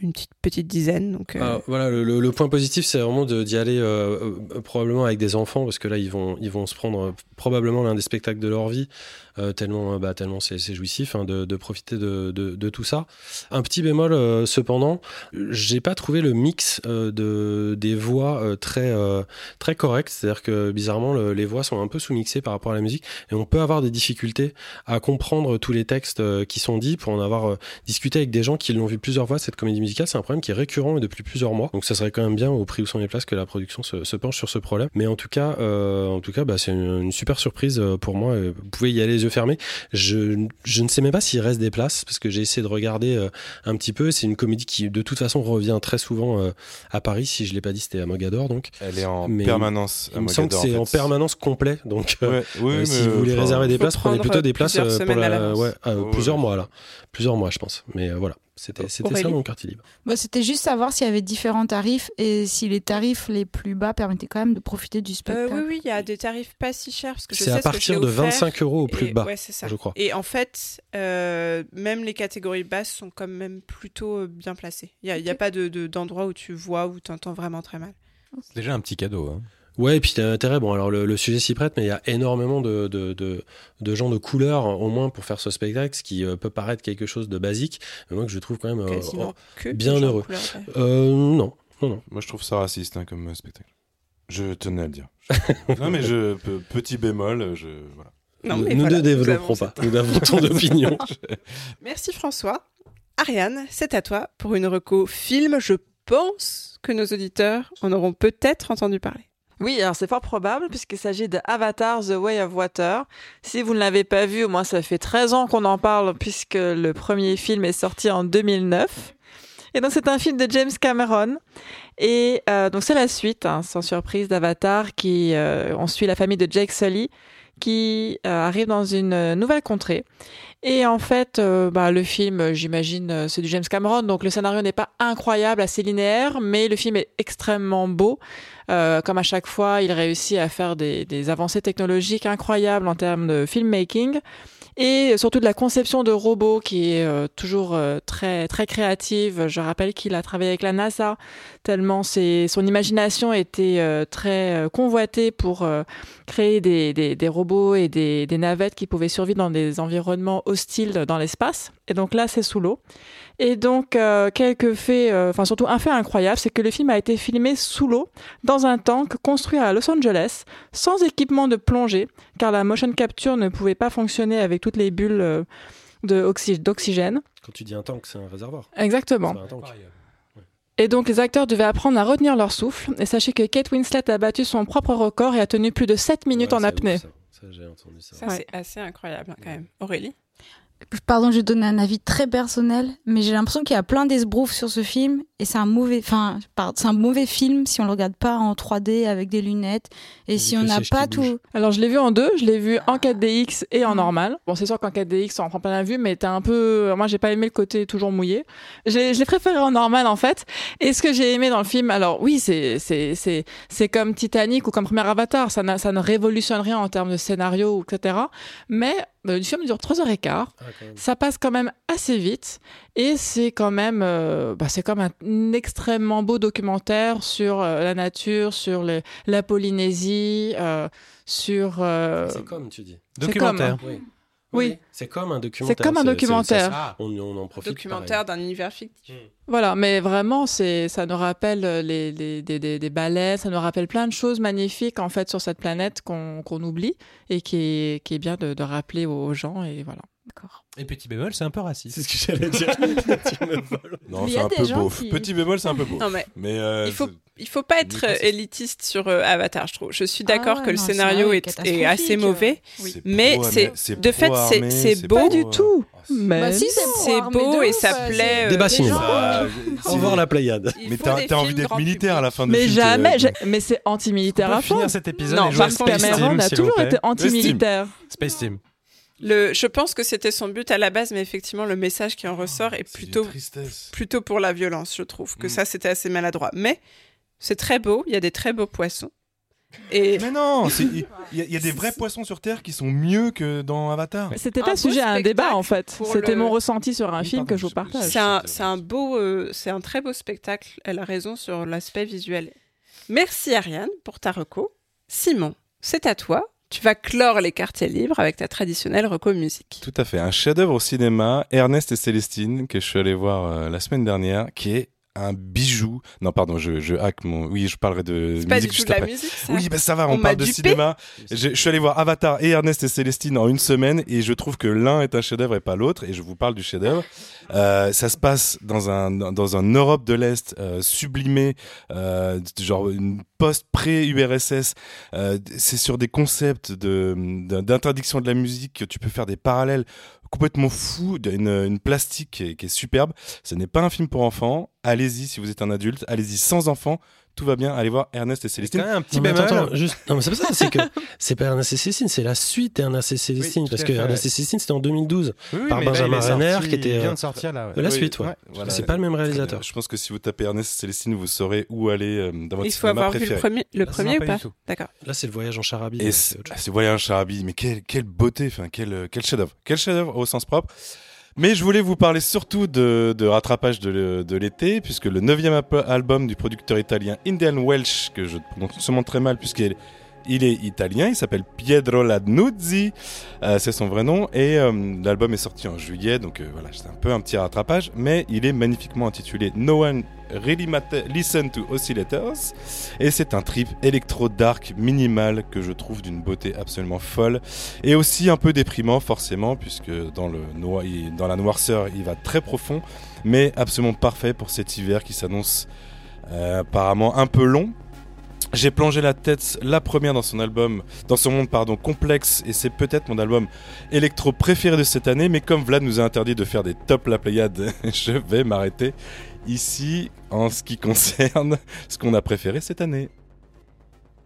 une petite, petite dizaine. Donc, euh, voilà, le, point positif, c'est vraiment d'y aller euh, euh, probablement avec des enfants, parce que là, ils vont, ils vont se prendre probablement l'un des spectacles de leur vie, tellement, euh, bah, tellement c'est jouissif hein, de, de profiter de, de- de tout ça. Un petit bémol, euh, cependant, j'ai pas trouvé le mix euh, de, des voix euh, très, euh, très correct, c'est-à-dire que bizarrement, le- les voix sont un peu sous-mixées par rapport à la musique, et on peut avoir des difficultés à comprendre tous les textes euh, qui sont dits pour en avoir euh, discuté avec des gens qui l'ont vu plusieurs fois, cette comédie musicale, c'est un problème qui est récurrent depuis plusieurs mois. Donc ça serait quand même bien au prix où sont les places que la production se, se penche sur ce problème. Mais en tout cas, euh, en tout cas, bah, c'est une, une super surprise euh, pour moi. Euh, Vous pouvez y aller les yeux fermés. Je, je ne sais même pas s'il reste des places parce que j'ai essayé de regarder euh, un petit peu. C'est une comédie qui de toute façon revient très souvent euh, à Paris. Si je l'ai pas dit, c'était à Mogador. Donc Elle est en Mais permanence à il me semble que c'est en, fait. permanence complet. Donc euh, Ouais, oui, euh, mais, si vous voulez réserver des places, prenez plutôt des places plusieurs pour la, l'avance. ouais, euh, Ouais, plusieurs mois là, plusieurs mois, je pense. Mais euh, voilà, c'était c'était ça mon quartier libre. Bah, C'était juste savoir s'il y avait différents tarifs et si les tarifs les plus bas permettaient quand même de profiter du Euh, spectacle. oui, oui, il y a des tarifs pas si chers. parce que je C'est à ce que partir de offert. 25 euros au plus Et- bas, ouais, c'est ça. je crois. Et en fait, euh, même les catégories basses sont quand même plutôt euh, bien placées. Il n'y a, il y a pas de- de- d'endroit où tu vois, où tu entends vraiment très mal. C'est déjà un petit cadeau. Hein. Ouais, et puis t'as intérêt. Bon, alors le, le sujet s'y prête, mais il y a énormément de, de, de, de gens de couleur, au moins pour faire ce spectacle, ce qui euh, peut paraître quelque chose de basique, mais moi que je trouve quand même euh, que bien heureux. couleur, ouais. euh, non, non, non. Moi, je trouve ça raciste hein, comme spectacle. Je tenais à le dire. non, mais je, pe- petit bémol, je voilà. Non, mais nous voilà, ne développerons pas. Nous avons ton opinion. Merci François. Ariane, c'est à toi pour une reco film. Je pense que nos auditeurs en auront peut-être entendu parler. Oui, alors c'est fort probable puisqu'il s'agit de Avatar The Way of Water. Si vous ne l'avez pas vu, au moins ça fait 13 ans qu'on en parle puisque le premier film est sorti en 2009. Et donc c'est un film de James Cameron. Et euh, donc c'est la suite, hein, sans surprise, d'Avatar qui euh, on suit la famille de Jake Sully qui euh, arrive dans une euh, nouvelle contrée. Et en fait, euh, bah, le film, j'imagine, c'est du James Cameron, donc le scénario n'est pas incroyable, assez linéaire, mais le film est extrêmement beau. Comme à chaque fois, il réussit à faire des, avancées technologiques incroyables en termes de filmmaking. et surtout de la conception de robots qui est toujours très très créative. Je rappelle qu'il a travaillé avec la NASA tellement ses, son imagination était euh, très euh, convoitée pour euh, créer des, des, des robots et des, des navettes qui pouvaient survivre dans des environnements hostiles dans l'espace. Et donc là, c'est sous l'eau. Et donc, euh, quelques faits, euh, enfin surtout un fait incroyable, c'est que le film a été filmé sous l'eau, dans un tank construit à Los Angeles, sans équipement de plongée, car la motion capture ne pouvait pas fonctionner avec toutes les bulles euh, d'oxygène. Quand tu dis un tank, c'est un réservoir. Exactement. Et donc, les acteurs devaient apprendre à retenir leur souffle. Et sachez que Kate Winslet a battu son propre record et a tenu plus de 7 minutes en apnée. Ça, j'ai entendu ça. Ça, c'est assez incroyable hein, quand même. Aurélie? Pardon, je vais donner un avis très personnel, mais j'ai l'impression qu'il y a plein d'esbroufs sur ce film et c'est un mauvais, enfin, c'est un mauvais film si on le regarde pas en 3D avec des lunettes et si on n'a pas tout. Alors, je l'ai vu en deux. Je l'ai vu en 4DX et en normal. Bon, c'est sûr qu'en 4DX, on prend plein la vue, mais t'as un peu. Moi, j'ai pas aimé le côté toujours mouillé. Je l'ai préféré en normal, en fait. Et ce que j'ai aimé dans le film, alors oui, c'est c'est c'est c'est comme Titanic ou comme Premier Avatar. Ça, n'a- ça ne révolutionne rien en termes de scénario, etc. Mais euh, le film dure 3h15. Ça passe quand même assez vite et c'est quand même, euh, bah, c'est comme un, un extrêmement beau documentaire sur euh, la nature, sur le- la Polynésie, euh, sur. euh, C'est comme, tu dis. comme, hein. Oui. Oui. C'est comme un documentaire. C'est comme un documentaire. c'est- c'est- on, on en profite. Documentaire d'un univers fictif. Voilà, mais vraiment, c'est, ça nous rappelle les, les, des, des, des baleines, ça nous rappelle plein de choses magnifiques en fait sur cette planète qu'on, qu'on oublie et qui est, qui est bien de, de rappeler aux gens et voilà. Et petit bémol, c'est un peu raciste. C'est ce que j'allais dire. me voles. Non, Mais il y c'est a un des peu gens beau. qui- Petit bémol, c'est un peu beau. Non, mais euh, il faut il faut pas être euh, élitiste sur euh, Avatar, je trouve. Je suis d'accord Ah ouais, que le scénario est, est assez mauvais, C'est mais c'est c'est de fait c'est beau Pas du tout. Mais Bah si, c'est beau de et ça plaît. euh, Débat cinéma. Au revoir la Pléiade. Mais t'as envie d'être militaire à la fin du Mais jamais, mais c'est anti-militaire à fond. finir cet épisode Non, James Space Cameron a toujours été anti-militaire. Space Team. Le, je pense que c'était son but à la base, mais effectivement, le message qui en ressort est plutôt, plutôt pour la violence, je trouve. Que Mm. ça, c'était assez maladroit. Mais c'est très beau, il y a des très beaux poissons. Et Mais non, il y, a- il y a des vrais poissons sur Terre qui sont mieux que dans Avatar. C'était Un pas beau sujet à un débat en fait. C'était le- mon ressenti sur un Oui, film pardon, que je vous partage. c'est un, c'est un beau, euh, c'est un très beau spectacle. Elle a raison sur l'aspect visuel. Merci Ariane pour ta reco. Simon, c'est à toi. Tu vas clore les quartiers libres avec ta traditionnelle reco musique. Tout à fait, un chef-d'œuvre au cinéma, Ernest et Célestine, que je suis allé voir euh, la semaine dernière, qui est un bijou. Non, pardon, je, je hack mon. Oui, je parlerai de C'est pas du musique tout juste de la après. musique, ça. Oui, bah ça va, On parle de cinéma. Je, je suis allé voir Avatar et Ernest et Célestine en une semaine et je trouve que l'un est un chef-d'œuvre et pas l'autre. Et je vous parle du chef-d'œuvre. Euh, ça se passe dans un dans un Europe de l'Est euh, sublimé, euh, genre une post-pré-URSS. Euh, c'est sur des concepts de- d'interdiction de la musique que tu peux faire des parallèles complètement fous, d'une une plastique qui est, qui est superbe. Ce n'est pas un film pour enfants. Allez-y si vous êtes un adulte. Allez-y sans enfants. Tout va bien. Allez voir Ernest et Célestine. quand même un petit Non, mais bémol. attends, attends, juste... non, mais c'est pas ça, c'est que c'est pas Ernest et Célestine, c'est la suite d'Ernest et Célestine. Oui, parce que Ernest et Célestine, c'était en 2012. Oui, oui, par Benjamin Renner, qui était. il vient euh, de sortir là. ouais. de la Oui, suite, ouais. voilà. C'est pas le même réalisateur. Je pense que si vous tapez Ernest et Célestine, vous saurez où aller euh, dans votre Il faut avoir vu le premier, le Là, premier ou pas. D'accord. Là, c'est le voyage en charabie. Ouais, c'est c'est Voyage Charabi, mais quelle, quelle beauté, enfin quel, euh, quel chef-d'œuvre, quel chef-d'œuvre au sens propre. Mais je voulais vous parler surtout de, rattrapage de, l'été, puisque le neuvième album du producteur italien Indian Welsh, que je prononce sûrement très mal puisqu'il il est italien, il s'appelle Pietro Ladnuzzi, euh, c'est son vrai nom, et euh, l'album est sorti en juillet, donc euh, voilà, c'est un peu un petit rattrapage, mais il est magnifiquement intitulé No One Really Matter, Listen to Oscillators, et c'est un trip électro-dark minimal que je trouve d'une beauté absolument folle, et aussi un peu déprimant forcément, puisque dans, la noirceur il va très profond, mais absolument parfait pour cet hiver qui s'annonce apparemment un peu long. J'ai plongé la tête la première dans son album, dans son monde pardon complexe, et c'est peut-être mon album électro préféré de cette année. Mais comme Vlad nous a interdit de faire des top la Pléiade, je vais m'arrêter ici en ce qui concerne ce qu'on a préféré cette année.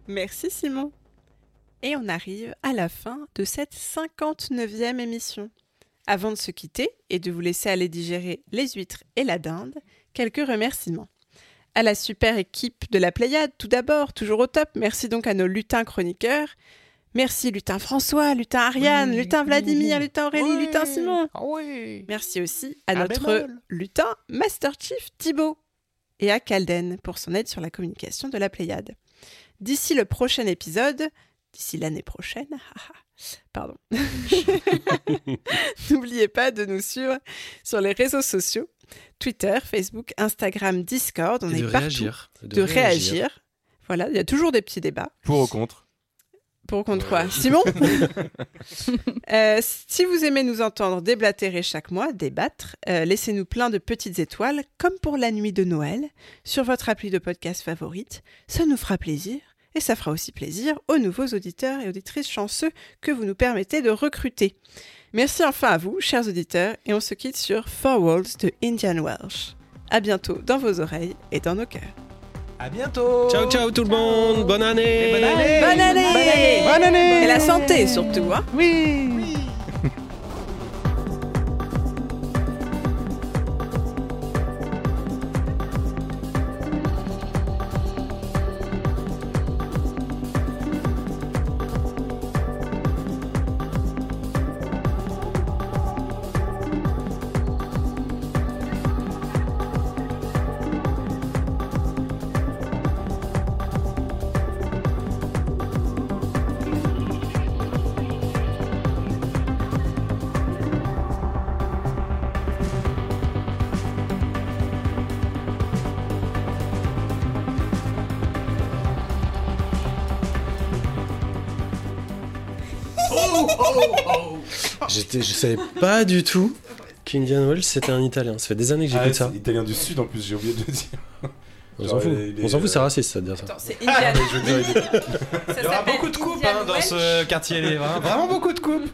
Merci Simon. Et on arrive à la fin de cette 59e émission. Avant de se quitter et de vous laisser aller digérer les huîtres et la dinde, quelques remerciements. À la super équipe de la Pléiade, tout d'abord, toujours au top, merci donc à nos lutins chroniqueurs. Merci Lutin François, Lutin Ariane, Lutin Vladimir, Lutin Aurélie, Oui. Lutin Simon. Ah. Merci aussi à notre lutin Master Chief Thibaut et à Calden pour son aide sur la communication de la Pléiade. D'ici le prochain épisode, d'ici l'année prochaine, haha, pardon, n'oubliez pas de nous suivre sur les réseaux sociaux, Twitter, Facebook, Instagram, Discord, on Et est de partout. réagir. De, réagir. Voilà, il y a toujours des petits débats. Pour ou contre? Pour contre quoi? Simon? Euh, Si vous aimez nous entendre déblatérer chaque mois, débattre, euh, laissez-nous plein de petites étoiles, comme pour la nuit de Noël, sur votre appli de podcast favorite. Ça nous fera plaisir. Et ça fera aussi plaisir aux nouveaux auditeurs et auditrices chanceux que vous nous permettez de recruter. Merci enfin à vous, chers auditeurs, et on se quitte sur Four Walls de Indian Welsh. À bientôt dans vos oreilles et dans nos cœurs. À bientôt. Ciao, ciao tout le monde. Bonne année. Bonne année. Bonne année Bonne année. Bonne année Et la santé surtout, hein Oui. Je savais pas du tout qu'Indian Wells c'était un italien. Ça fait des années que j'écoute Ah, ça. c'est italien du sud en plus, j'ai oublié de le dire. On s'en fout. les- les, On s'en fout, c'est raciste ça de dire ça. Attends, c'est Ah, Indian. mais je veux dire, il est- Il y aura beaucoup de coupes hein, dans ce quartier libre. hein. Vraiment beaucoup de coupes.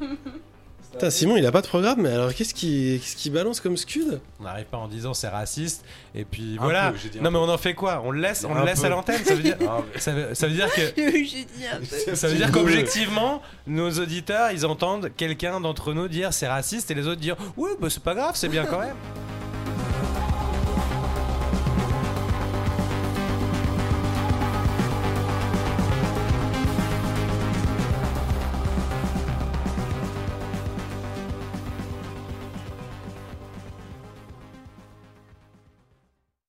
Putain, Simon, il a pas de programme, mais alors qu'est-ce qu'il balance comme scud? On n'arrive pas en disant c'est raciste et puis Un voilà. peu, non mais on en fait quoi? On le laisse, on Un le laisse peu. à l'antenne. Ça veut dire, ça veut, ça veut dire que ça veut dire qu'objectivement nos auditeurs ils entendent quelqu'un d'entre nous dire c'est raciste et les autres dire oui bah c'est pas grave c'est bien quand même.